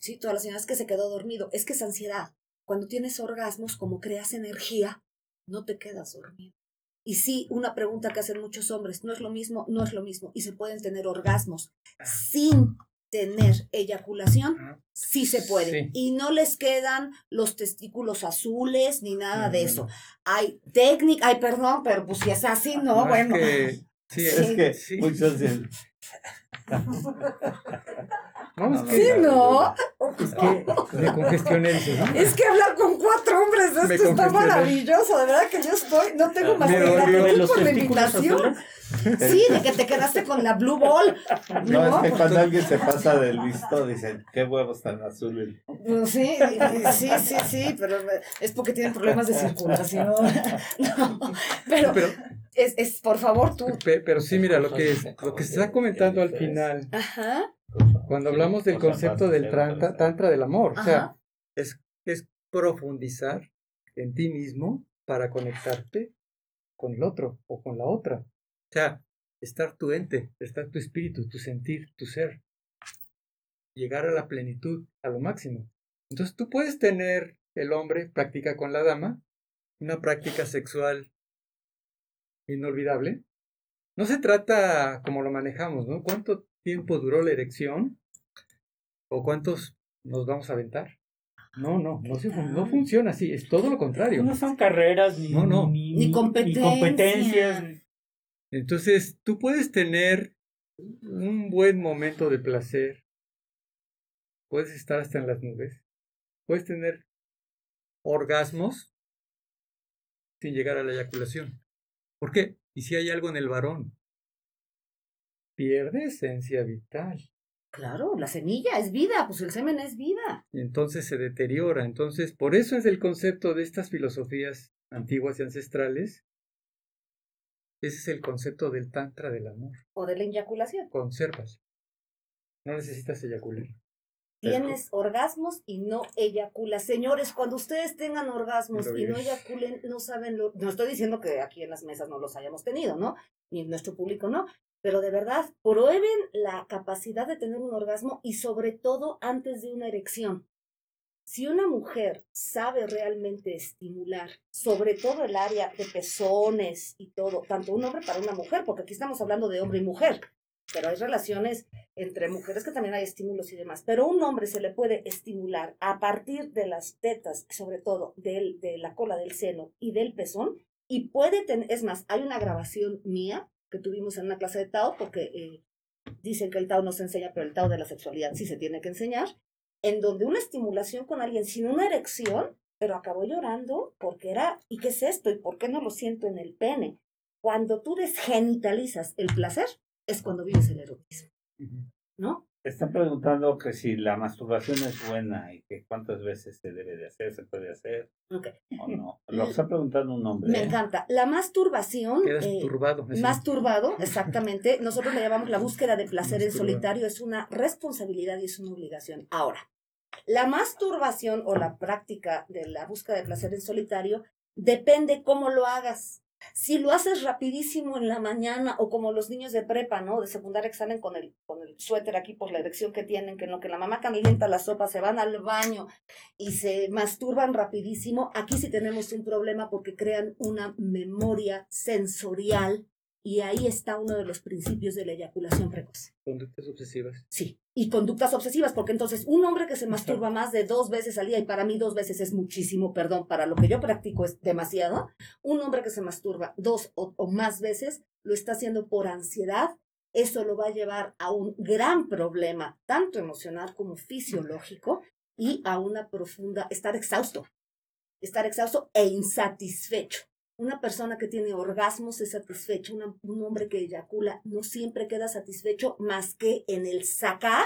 Sí, todas las señoras que se quedó dormido. Es que es ansiedad. Cuando tienes orgasmos, como creas energía, no te quedas dormido. Y sí, una pregunta que hacen muchos hombres, no es lo mismo, no es lo mismo. Y se pueden tener orgasmos sin tener eyaculación, sí se puede. Sí. Y no les quedan los testículos azules ni nada de Mm. eso. Hay técnica, ay, perdón, pero pues si es así, no, No, es bueno. que- sí, Es que sí. muchos No, es No, que Sí, ¿no? Es que me congestioné, ¿no? Es que hablar con cuatro hombres de esto está maravilloso, de verdad que yo estoy, no tengo más Me que gratitud por la invitación. Sí, de que te quedaste con la Blue Ball. no, es que pues, cuando alguien se pasa de listo, dicen, qué huevos tan azules. pues, sí, sí, sí, sí, pero es porque tienen problemas de circulación. No, pero Pero, es, es, por favor, tú. pe- pero sí, mira, lo que, lo que se está comentando al final, Ajá, cuando hablamos del concepto del tantra, tantra del amor, o sea, es, es profundizar en ti mismo para conectarte con el otro o con la otra. O sea, estar tu ente, estar tu espíritu, tu sentir, tu ser. Llegar a la plenitud, a lo máximo. Entonces tú puedes tener, el hombre practica con la dama, una práctica sexual inolvidable. No se trata como lo manejamos, ¿no? ¿Cuánto tiempo duró la erección? ¿O cuántos nos vamos a aventar? No, no, no, se fun- no funciona así, es todo lo contrario. No son carreras ni, No, no. ni, Ni competencia. competencias. Entonces, tú puedes tener un buen momento de placer, puedes estar hasta en las nubes, puedes tener orgasmos sin llegar a la eyaculación. ¿Por qué? ¿Y si hay algo en el varón? Pierde esencia vital Claro, la semilla es vida, pues el semen es vida. y entonces se deteriora. Entonces, por eso es el concepto de estas filosofías antiguas y ancestrales. Ese es el concepto del tantra del amor. O de la eyaculación. Conservas. No necesitas eyacular. Tienes orgasmos y no eyaculas. Señores, cuando ustedes tengan orgasmos y no eyaculen, no saben lo. No estoy diciendo que aquí en las mesas no los hayamos tenido, ¿no? Ni nuestro público no. pero de verdad, prueben la capacidad de tener un orgasmo y sobre todo antes de una erección. Si una mujer sabe realmente estimular, sobre todo el área de pezones y todo, tanto un hombre para una mujer, porque aquí estamos hablando de hombre y mujer, pero hay relaciones entre mujeres que también hay estímulos y demás, pero un hombre se le puede estimular a partir de las tetas, sobre todo del, de la cola del seno y del pezón, y puede tener, es más, hay una grabación mía que tuvimos en una clase de Tao, porque eh, dicen que el Tao no se enseña, pero el Tao de la sexualidad sí se tiene que enseñar, en donde una estimulación con alguien sin una erección, pero acabó llorando porque era, ¿y qué es esto? ¿Y por qué no lo siento en el pene? Cuando tú desgenitalizas el placer, es cuando vives el erotismo, ¿no? Están preguntando que si la masturbación es buena y que cuántas veces se debe de hacer, se puede hacer Okay. o no. Lo está preguntando un hombre. Me ¿eh? encanta. La masturbación, Quedas eh, turbado. masturbado, exactamente, nosotros le llamamos la búsqueda de placer en solitario, es una responsabilidad y es una obligación. Ahora, la masturbación o la práctica de la búsqueda de placer en solitario depende cómo lo hagas. Si lo haces rapidísimo en la mañana o como los niños de prepa, ¿no? De secundaria que salen con el, con el suéter aquí por la erección que tienen, que en lo que la mamá calienta la sopa, se van al baño y se masturban rapidísimo, aquí sí tenemos un problema porque crean una memoria sensorial y ahí está uno de los principios de la eyaculación precoz. Conductas obsesivas. Sí, y conductas obsesivas, porque entonces un hombre que se masturba más de dos veces al día, y para mí dos veces es muchísimo, perdón, para lo que yo practico es demasiado, un hombre que se masturba dos o, o más veces lo está haciendo por ansiedad, eso lo va a llevar a un gran problema, tanto emocional como fisiológico, y a una profunda, estar exhausto, estar exhausto e insatisfecho. Una persona que tiene orgasmos es satisfecho, una- un hombre que eyacula no siempre queda satisfecho más que en el sacar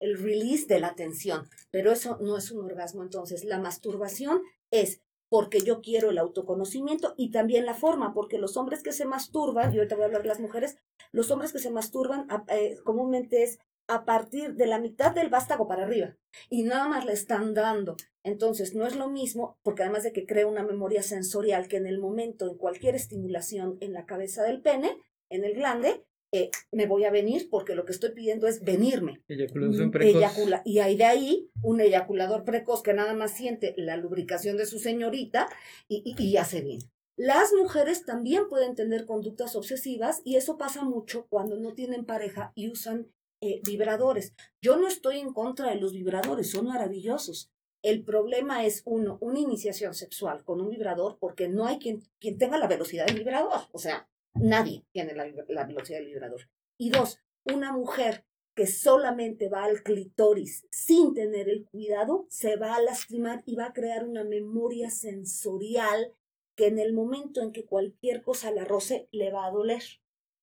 el release de la tensión, pero eso no es un orgasmo. Entonces, la masturbación es porque yo quiero el autoconocimiento y también la forma, porque los hombres que se masturban, y ahorita voy a hablar de las mujeres, los hombres que se masturban a- eh, comúnmente es a partir de la mitad del vástago para arriba y nada más le están dando. Entonces, no es lo mismo, porque además de que crea una memoria sensorial que en el momento, en cualquier estimulación en la cabeza del pene, en el glande, eh, me voy a venir porque lo que estoy pidiendo es venirme. Eyaculación precoz. eyacula- y hay de ahí un eyaculador precoz que nada más siente la lubricación de su señorita y, y, y hace bien. Las mujeres también pueden tener conductas obsesivas y eso pasa mucho cuando no tienen pareja y usan eh, vibradores. Yo no estoy en contra de los vibradores, son maravillosos. El problema es, uno, una iniciación sexual con un vibrador porque no hay quien, quien tenga la velocidad del vibrador. O sea, nadie tiene la, la velocidad del vibrador. Y dos, una mujer que solamente va al clitoris sin tener el cuidado, se va a lastimar y va a crear una memoria sensorial que en el momento en que cualquier cosa la roce le va a doler.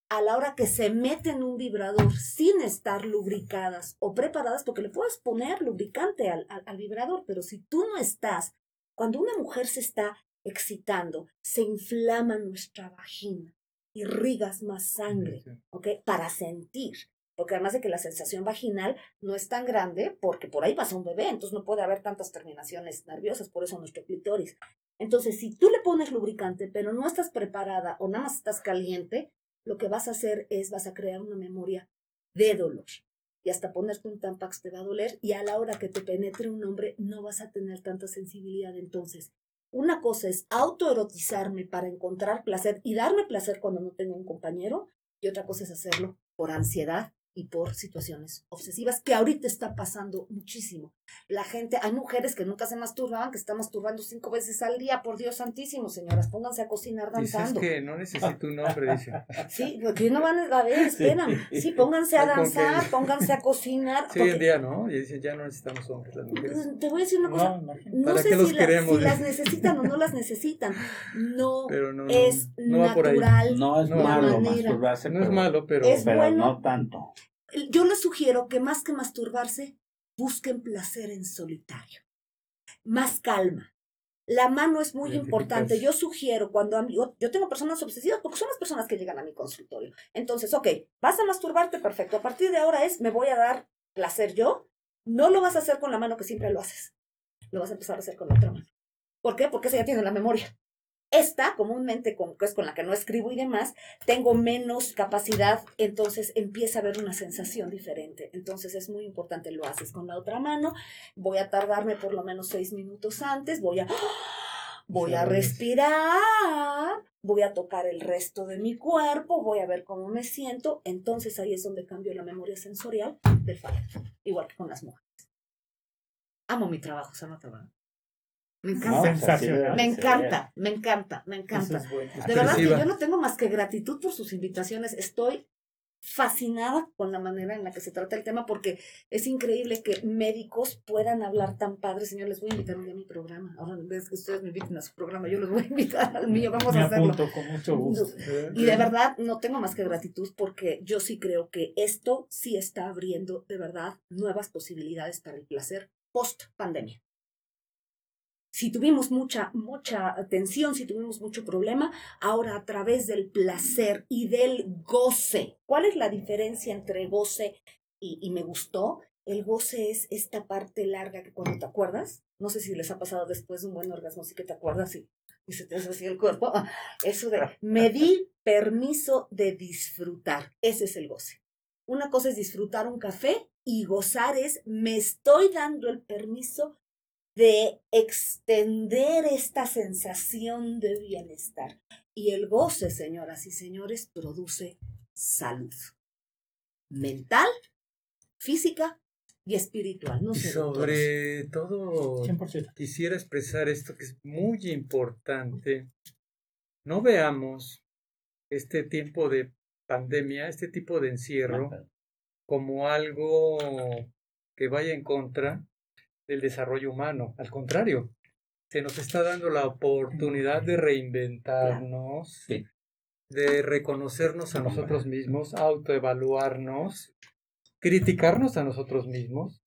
A la hora que se mete en un vibrador sin estar lubricadas o preparadas, porque le puedes poner lubricante al, al, al vibrador, pero si tú no estás, cuando una mujer se está excitando, se inflama nuestra vagina, irrigas más sangre, ¿ok? Para sentir porque además de que la sensación vaginal no es tan grande, porque por ahí pasa un bebé, entonces no puede haber tantas terminaciones nerviosas, por eso nuestro clítoris. Entonces, si tú le pones lubricante, pero no estás preparada o nada más estás caliente, lo que vas a hacer es vas a crear una memoria de dolor. Y hasta ponerte un tampax te va a doler y a la hora que te penetre un hombre no vas a tener tanta sensibilidad. Entonces, una cosa es autoerotizarme para encontrar placer y darme placer cuando no tengo un compañero y otra cosa es hacerlo por ansiedad y por situaciones obsesivas, que ahorita está pasando muchísimo. La gente, hay mujeres que nunca se masturbaban, que están masturbando cinco veces al día, por Dios santísimo, señoras, pónganse a cocinar danzando. Dices que no necesito un hombre, dice. Sí, porque no van a ver, esperan. Sí, pónganse a danzar, pónganse a cocinar. Sí, hoy en día, ¿no? Y dicen, ya no necesitamos hombres, las mujeres. Pues, Te voy a decir una cosa, No, imagínate. no ¿Para sé si, la- si las necesitan o no las necesitan. No Pero no, es natural. No es malo manera. masturbarse, No es malo, pero... Es pero bueno. no tanto. Yo les sugiero que más que masturbarse, busquen placer en solitario. Más calma. La mano es muy importante. Yo sugiero cuando mí- yo, yo tengo personas obsesivas porque son las personas que llegan a mi consultorio. Entonces, ok, vas a masturbarte, perfecto. A partir de ahora es, me voy a dar placer yo. No lo vas a hacer con la mano que siempre lo haces. Lo vas a empezar a hacer con la otra mano. ¿Por qué? Porque esa ya tiene la memoria. Esta, comúnmente, con, que es con la que no escribo y demás, tengo menos capacidad, entonces empieza a haber una sensación diferente. Entonces es muy importante, lo haces con la otra mano, voy a tardarme por lo menos seis minutos antes, voy a, voy a respirar, voy a tocar el resto de mi cuerpo, voy a ver cómo me siento, entonces ahí es donde cambio la memoria sensorial del fallo, igual que con las mujeres. Amo mi trabajo, se nota. Me encanta. Sensacional. Me encanta, me encanta, me encanta. Eso es bueno. De verdad que yo no tengo más que gratitud por sus invitaciones. Estoy fascinada con la manera en la que se trata el tema porque es increíble que médicos puedan hablar tan padre. Señor, les voy a invitar un día a mi programa. Ahora en vez que ustedes me inviten a su programa, yo les voy a invitar al mío. Vamos Me a hacerlo. apunto con mucho gusto. Y de verdad no tengo más que gratitud porque yo sí creo que esto sí está abriendo de verdad nuevas posibilidades para el placer post pandemia. Si tuvimos mucha, mucha tensión, si tuvimos mucho problema, ahora a través del placer y del goce. ¿Cuál es la diferencia entre goce y, y me gustó? El goce es esta parte larga que cuando te acuerdas, no sé si les ha pasado después de un buen orgasmo, así que te acuerdas y, y se te hace así el cuerpo. Eso de me di permiso de disfrutar. Ese es el goce. Una cosa es disfrutar un café y gozar es me estoy dando el permiso de extender esta sensación de bienestar. Y el goce, señoras y señores, produce salud mental, física y espiritual. No Y sé, doctores. sobre todo, 100%. quisiera expresar esto que es muy importante. No veamos este tiempo de pandemia, este tipo de encierro, como algo que vaya en contra del desarrollo humano. Al contrario, se nos está dando la oportunidad de reinventarnos, Sí. de reconocernos a nosotros mismos, autoevaluarnos, criticarnos a nosotros mismos,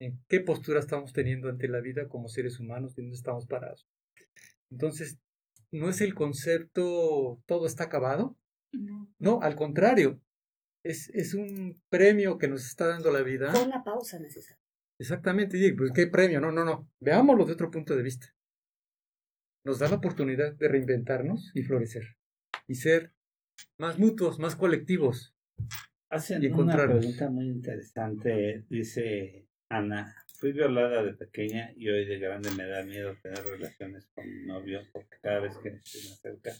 en qué postura estamos teniendo ante la vida como seres humanos, dónde estamos parados. Entonces, no es el concepto todo está acabado, no, al contrario, es, es un premio que nos está dando la vida. Con la pausa necesaria. Exactamente, y pues qué premio, no, no, no, veámoslo de otro punto de vista. Nos da la oportunidad de reinventarnos y florecer, y ser más mutuos, más colectivos. Hacen y una pregunta muy interesante. Dice Ana, fui violada de pequeña y hoy de grande me da miedo tener relaciones con mi novio porque cada vez que se me acerca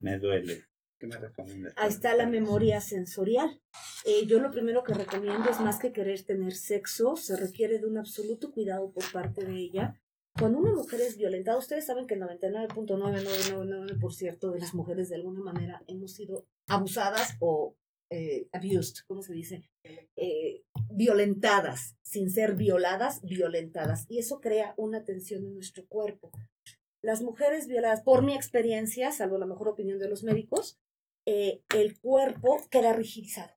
me duele. ¿Qué me recomiendas? Ahí está la memoria sensorial. Eh, yo lo primero que recomiendo es más que querer tener sexo, se requiere de un absoluto cuidado por parte de ella. Cuando una mujer es violentada, ustedes saben que el 99.9999% de las mujeres de alguna manera hemos sido abusadas o eh, abused, ¿cómo se dice? Eh, violentadas, sin ser violadas, violentadas. Y eso crea una tensión en nuestro cuerpo. Las mujeres violadas, por mi experiencia, salvo la mejor opinión de los médicos, eh, el cuerpo queda rigidizado.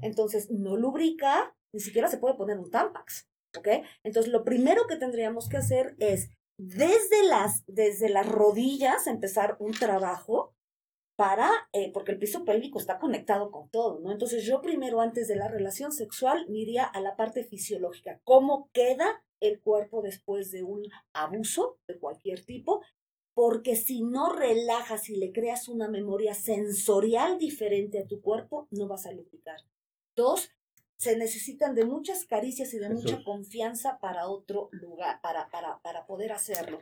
Entonces no lubrica, ni siquiera se puede poner un Tampax, ¿ok? Entonces lo primero que tendríamos que hacer es desde las, desde las rodillas empezar un trabajo para, eh, porque el piso pélvico está conectado con todo, ¿no? Entonces yo primero antes de la relación sexual me iría a la parte fisiológica, cómo queda el cuerpo después de un abuso de cualquier tipo, porque si no relajas y le creas una memoria sensorial diferente a tu cuerpo, no vas a lubricar. Dos, se necesitan de muchas caricias y de Jesús. mucha confianza para otro lugar, para, para, para poder hacerlo.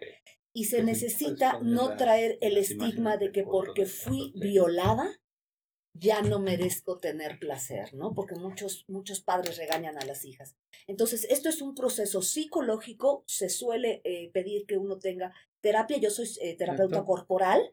Y se necesita no traer el estigma de que porque fui violada, ya no merezco tener placer, ¿no? Porque muchos, muchos padres regañan a las hijas. Entonces, esto es un proceso psicológico, se suele eh, pedir que uno tenga terapia, yo soy eh, terapeuta corporal.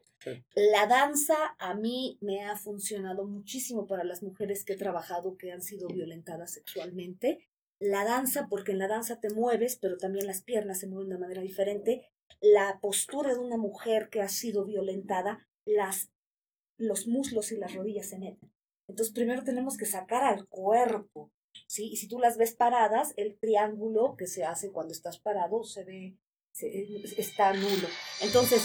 La danza a mí me ha funcionado muchísimo para las mujeres que he trabajado que han sido violentadas sexualmente. La danza, porque en la danza te mueves, pero también las piernas se mueven de manera diferente. La postura de una mujer que ha sido violentada, las los muslos y las rodillas se meten. Entonces, primero tenemos que sacar al cuerpo, ¿sí? Y si tú las ves paradas, el triángulo que se hace cuando estás parado se ve, se- está nulo. Entonces,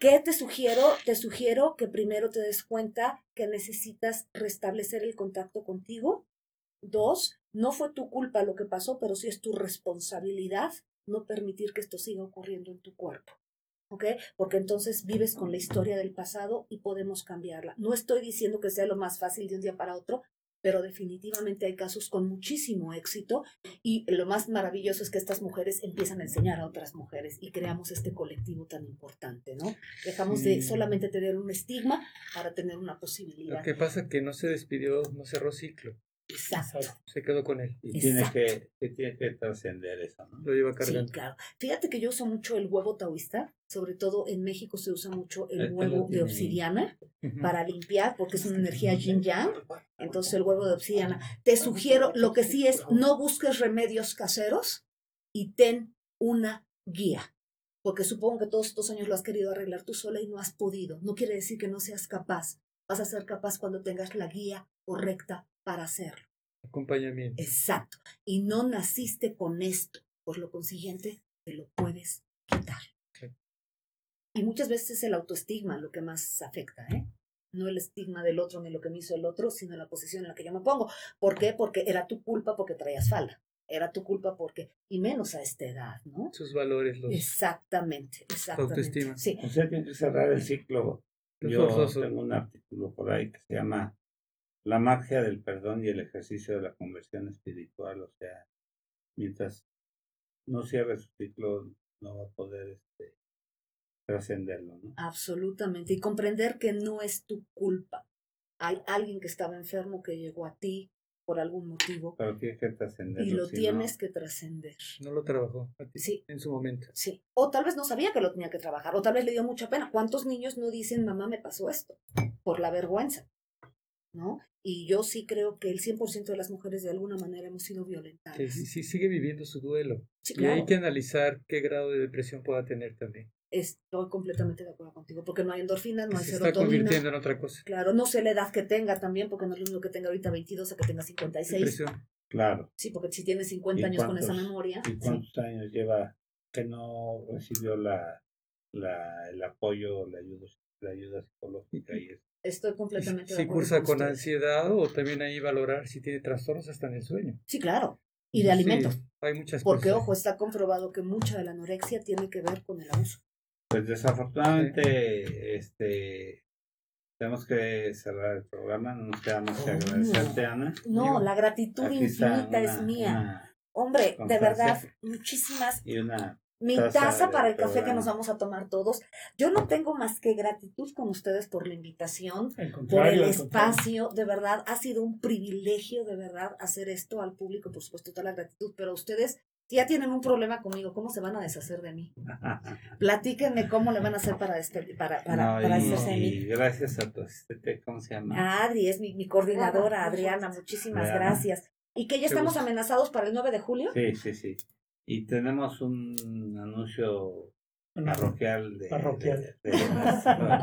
¿qué te sugiero? Te sugiero que primero te des cuenta que necesitas restablecer el contacto contigo. Dos, no fue tu culpa lo que pasó, pero sí es tu responsabilidad no permitir que esto siga ocurriendo en tu cuerpo. ¿Ok? Porque entonces vives con la historia del pasado y podemos cambiarla. No estoy diciendo que sea lo más fácil de un día para otro, pero definitivamente hay casos con muchísimo éxito y lo más maravilloso es que estas mujeres empiezan a enseñar a otras mujeres y creamos este colectivo tan importante, ¿no? Dejamos de solamente tener un estigma para tener una posibilidad. Lo que pasa es que no se despidió, no cerró ciclo, Exacto. se quedó con él, Y tiene que, que tiene que trascender eso, ¿no? lo lleva Sí, cargando. claro. Fíjate que yo uso mucho el huevo taoísta, sobre todo en México se usa mucho el Este huevo de obsidiana para limpiar porque es una energía yin yang. Entonces el huevo de obsidiana. Te sugiero, lo que sí es, no busques remedios caseros y ten una guía. Porque supongo que todos estos años lo has querido arreglar tú sola y no has podido. No quiere decir que no seas capaz. Vas a ser capaz cuando tengas la guía correcta para hacerlo. Acompañamiento. Exacto. Y no naciste con esto. Por lo consiguiente, te lo puedes quitar. Sí. Y muchas veces es el autoestigma lo que más afecta, ¿eh? No el estigma del otro ni lo que me hizo el otro, sino la posición en la que yo me pongo. ¿Por qué? Porque era tu culpa porque traías falda. Era tu culpa porque, y menos a esta edad, ¿no? Sus valores, los Exactamente, exactamente. autoestima. Sí, O sea, tiene que cerrar el ciclo. Yo tengo un artículo por ahí que se llama La magia del perdón y el ejercicio de la conversión espiritual. O sea, mientras no cierre su ciclo, no va a poder este, trascenderlo, ¿no? absolutamente. Y comprender que no es tu culpa. Hay alguien que estaba enfermo que llegó a ti por algún motivo Pero tiene que trascenderlo. y lo si no- tienes que trascender. no lo trabajó a ti Sí. en su momento. Sí. O tal vez no sabía que lo tenía que trabajar, o tal vez le dio mucha pena. ¿Cuántos niños no dicen, mamá, me pasó esto? Por la vergüenza. ¿No? Y yo sí creo que el 100% de las mujeres de alguna manera hemos sido violentadas. Que sí, sí sigue viviendo su duelo. Sí, Y claro. hay que analizar qué grado de depresión pueda tener también. Estoy completamente de acuerdo contigo, porque no hay endorfinas, no hay se está serotonina. convirtiendo en otra cosa. Claro, no sé la edad que tenga también, porque no es lo mismo que tenga ahorita 22 a que tenga 56. Depresión. Claro. Sí, porque si tiene 50 ¿Y años con esa memoria. ¿Y sí. cuántos años lleva que no recibió la, la, el apoyo, la ayuda, la ayuda psicológica y eso? Estoy Si, completamente de si acuerdo. cursa con ansiedad o también ahí valorar si tiene trastornos hasta en el sueño. Sí, claro. Y de Sí, alimentos. hay muchas Porque, cosas. ojo, está comprobado que mucha de la anorexia tiene que ver con el abuso. Pues desafortunadamente, este, tenemos que cerrar el programa, no nos queda más que Oh. agradecerte, Ana. No, Digo, la gratitud infinita es mía. Hombre, de verdad, muchísimas. y una Mi taza para el café que nos vamos a tomar todos. Yo no tengo más que gratitud con ustedes por la invitación, por el espacio. De verdad, ha sido un privilegio, de verdad, hacer esto al público. Por supuesto, toda la gratitud. Pero ustedes, ya tienen un problema conmigo, ¿cómo se van a deshacer de mí? Platíquenme cómo le van a hacer para, despe- para, para, No, para y, deshacerse de mí. gracias a tu asistente, ¿cómo se llama? Adri es mi, mi coordinadora, Adriana, muchísimas Adriana. gracias. ¿Y que ya estamos amenazados para el 9 de julio? Sí, sí, sí. Y tenemos un anuncio parroquial de, Parroquial. de- de nuestro,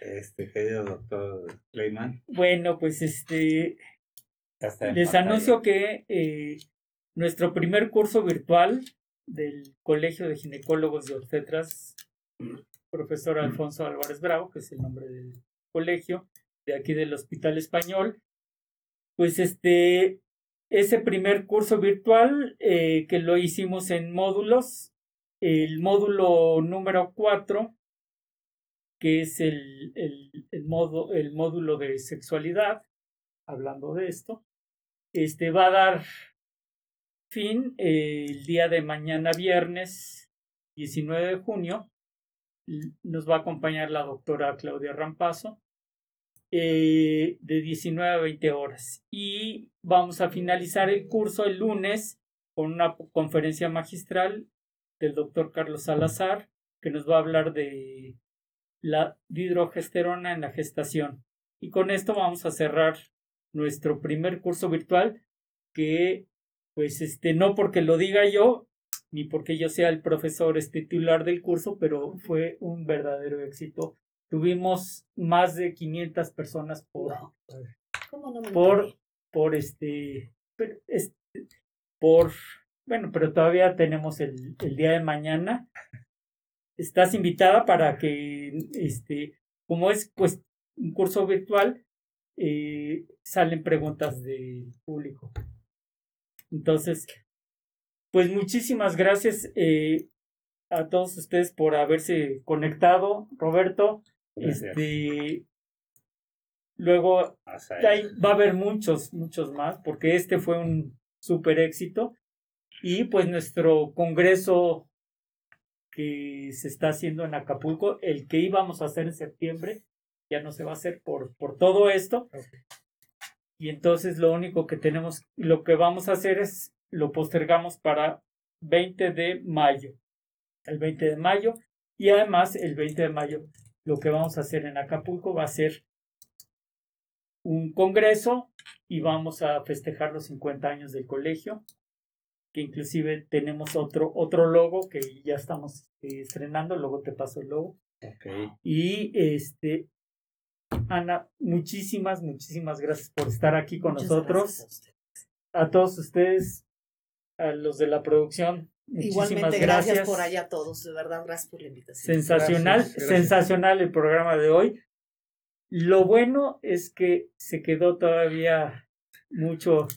este querido doctor Clayman. Bueno, pues este, les pantalla. anuncio que eh, nuestro primer curso virtual del Colegio de Ginecólogos y Obstetras, profesor Alfonso Álvarez Bravo, que es el nombre del colegio, de aquí del Hospital Español, pues este, ese primer curso virtual eh, que lo hicimos en módulos, el módulo número 4, que es el, el, modo, el módulo de sexualidad, hablando de esto, este va a dar fin eh, el día de mañana viernes 19 de junio. Nos va a acompañar la doctora Claudia Rampazo eh, de 19 a 20 horas. Y vamos a finalizar el curso el lunes con una conferencia magistral del doctor Carlos Salazar, que nos va a hablar de la dihidrogesterona en la gestación. Y con esto vamos a cerrar nuestro primer curso virtual, que pues este, no porque lo diga yo, ni porque yo sea el profesor este, titular del curso, pero fue un verdadero éxito. Tuvimos más de 500 personas por, Wow. ¿Cómo no me por, enteré? por este, este, por, bueno, pero todavía tenemos el, el día de mañana. Estás invitada para que, este, como es pues un curso virtual, eh, salen preguntas del público. Entonces, pues muchísimas gracias. eh, a todos ustedes por haberse conectado, Roberto. Gracias. Este, luego hay- va a haber muchos, muchos más, porque este fue un súper éxito. Y pues nuestro congreso que se está haciendo en Acapulco, el que íbamos a hacer en septiembre, ya no se va a hacer por, por todo esto. Y entonces lo único que tenemos, lo que vamos a hacer es, lo postergamos para 20 de mayo. El 20 de mayo. Y además el 20 de mayo lo que vamos a hacer en Acapulco va a ser un congreso y vamos a festejar los 50 años del colegio, que inclusive tenemos otro, otro logo que ya estamos eh, estrenando, luego te paso el logo. Ok. Y este, Ana, muchísimas, muchísimas gracias por estar aquí con Muchas nosotros. A todos ustedes, a los de la producción, muchísimas Igualmente, gracias. gracias por allá a todos, de verdad, gracias por la invitación. Sensacional, Gracias, gracias. sensacional el programa de hoy. Lo bueno es que se quedó todavía mucho,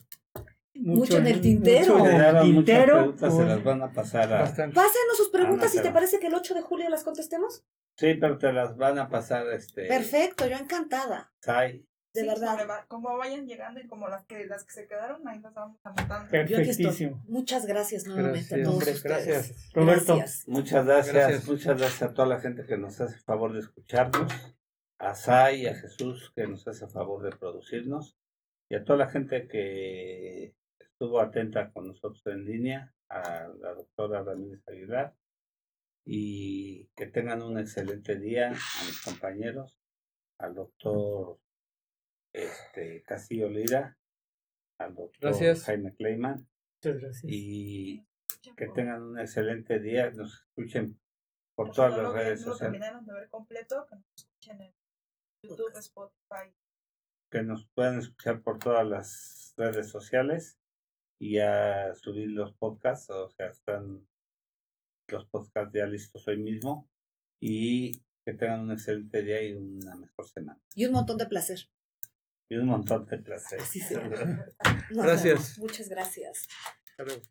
Mucho en el tintero. mucho en el tintero. preguntas, se las van a pasar a... Pásenos sus preguntas Ana, si te parece que el 8 de julio las contestemos. Sí, pero te las van a pasar, este... Perfecto, yo encantada, Sai. De Sí, verdad. sobre Como vayan llegando y como las que las que se quedaron, ahí las vamos anotando. Yo aquí estoy. Perfectísimo. Muchas gracias nuevamente a Gracias, todos ustedes. gracias. Roberto. Gracias. Muchas gracias, Gracias. muchas gracias a toda la gente que nos hace el favor de escucharnos, a Sai a Jesús que nos hace el favor de producirnos, y a toda la gente que estuvo atenta con nosotros en línea, a la doctora Ramírez Aguilar, y que tengan un excelente día a mis compañeros, al doctor este, Castillo Lira, al doctor Gracias. Jaime Kleiman, Muchas gracias. y que tengan un excelente día, nos escuchen por todas no las redes sociales, terminaron de ver completo, que nos escuchen en YouTube, Spotify. que nos pueden escuchar por todas las redes sociales y a subir los podcasts, o sea, están los podcasts ya listos hoy mismo y que tengan un excelente día y una mejor semana. Y un montón de placer. Y un montón de placer. Así. Nos Gracias. vemos. Muchas gracias. Hasta luego.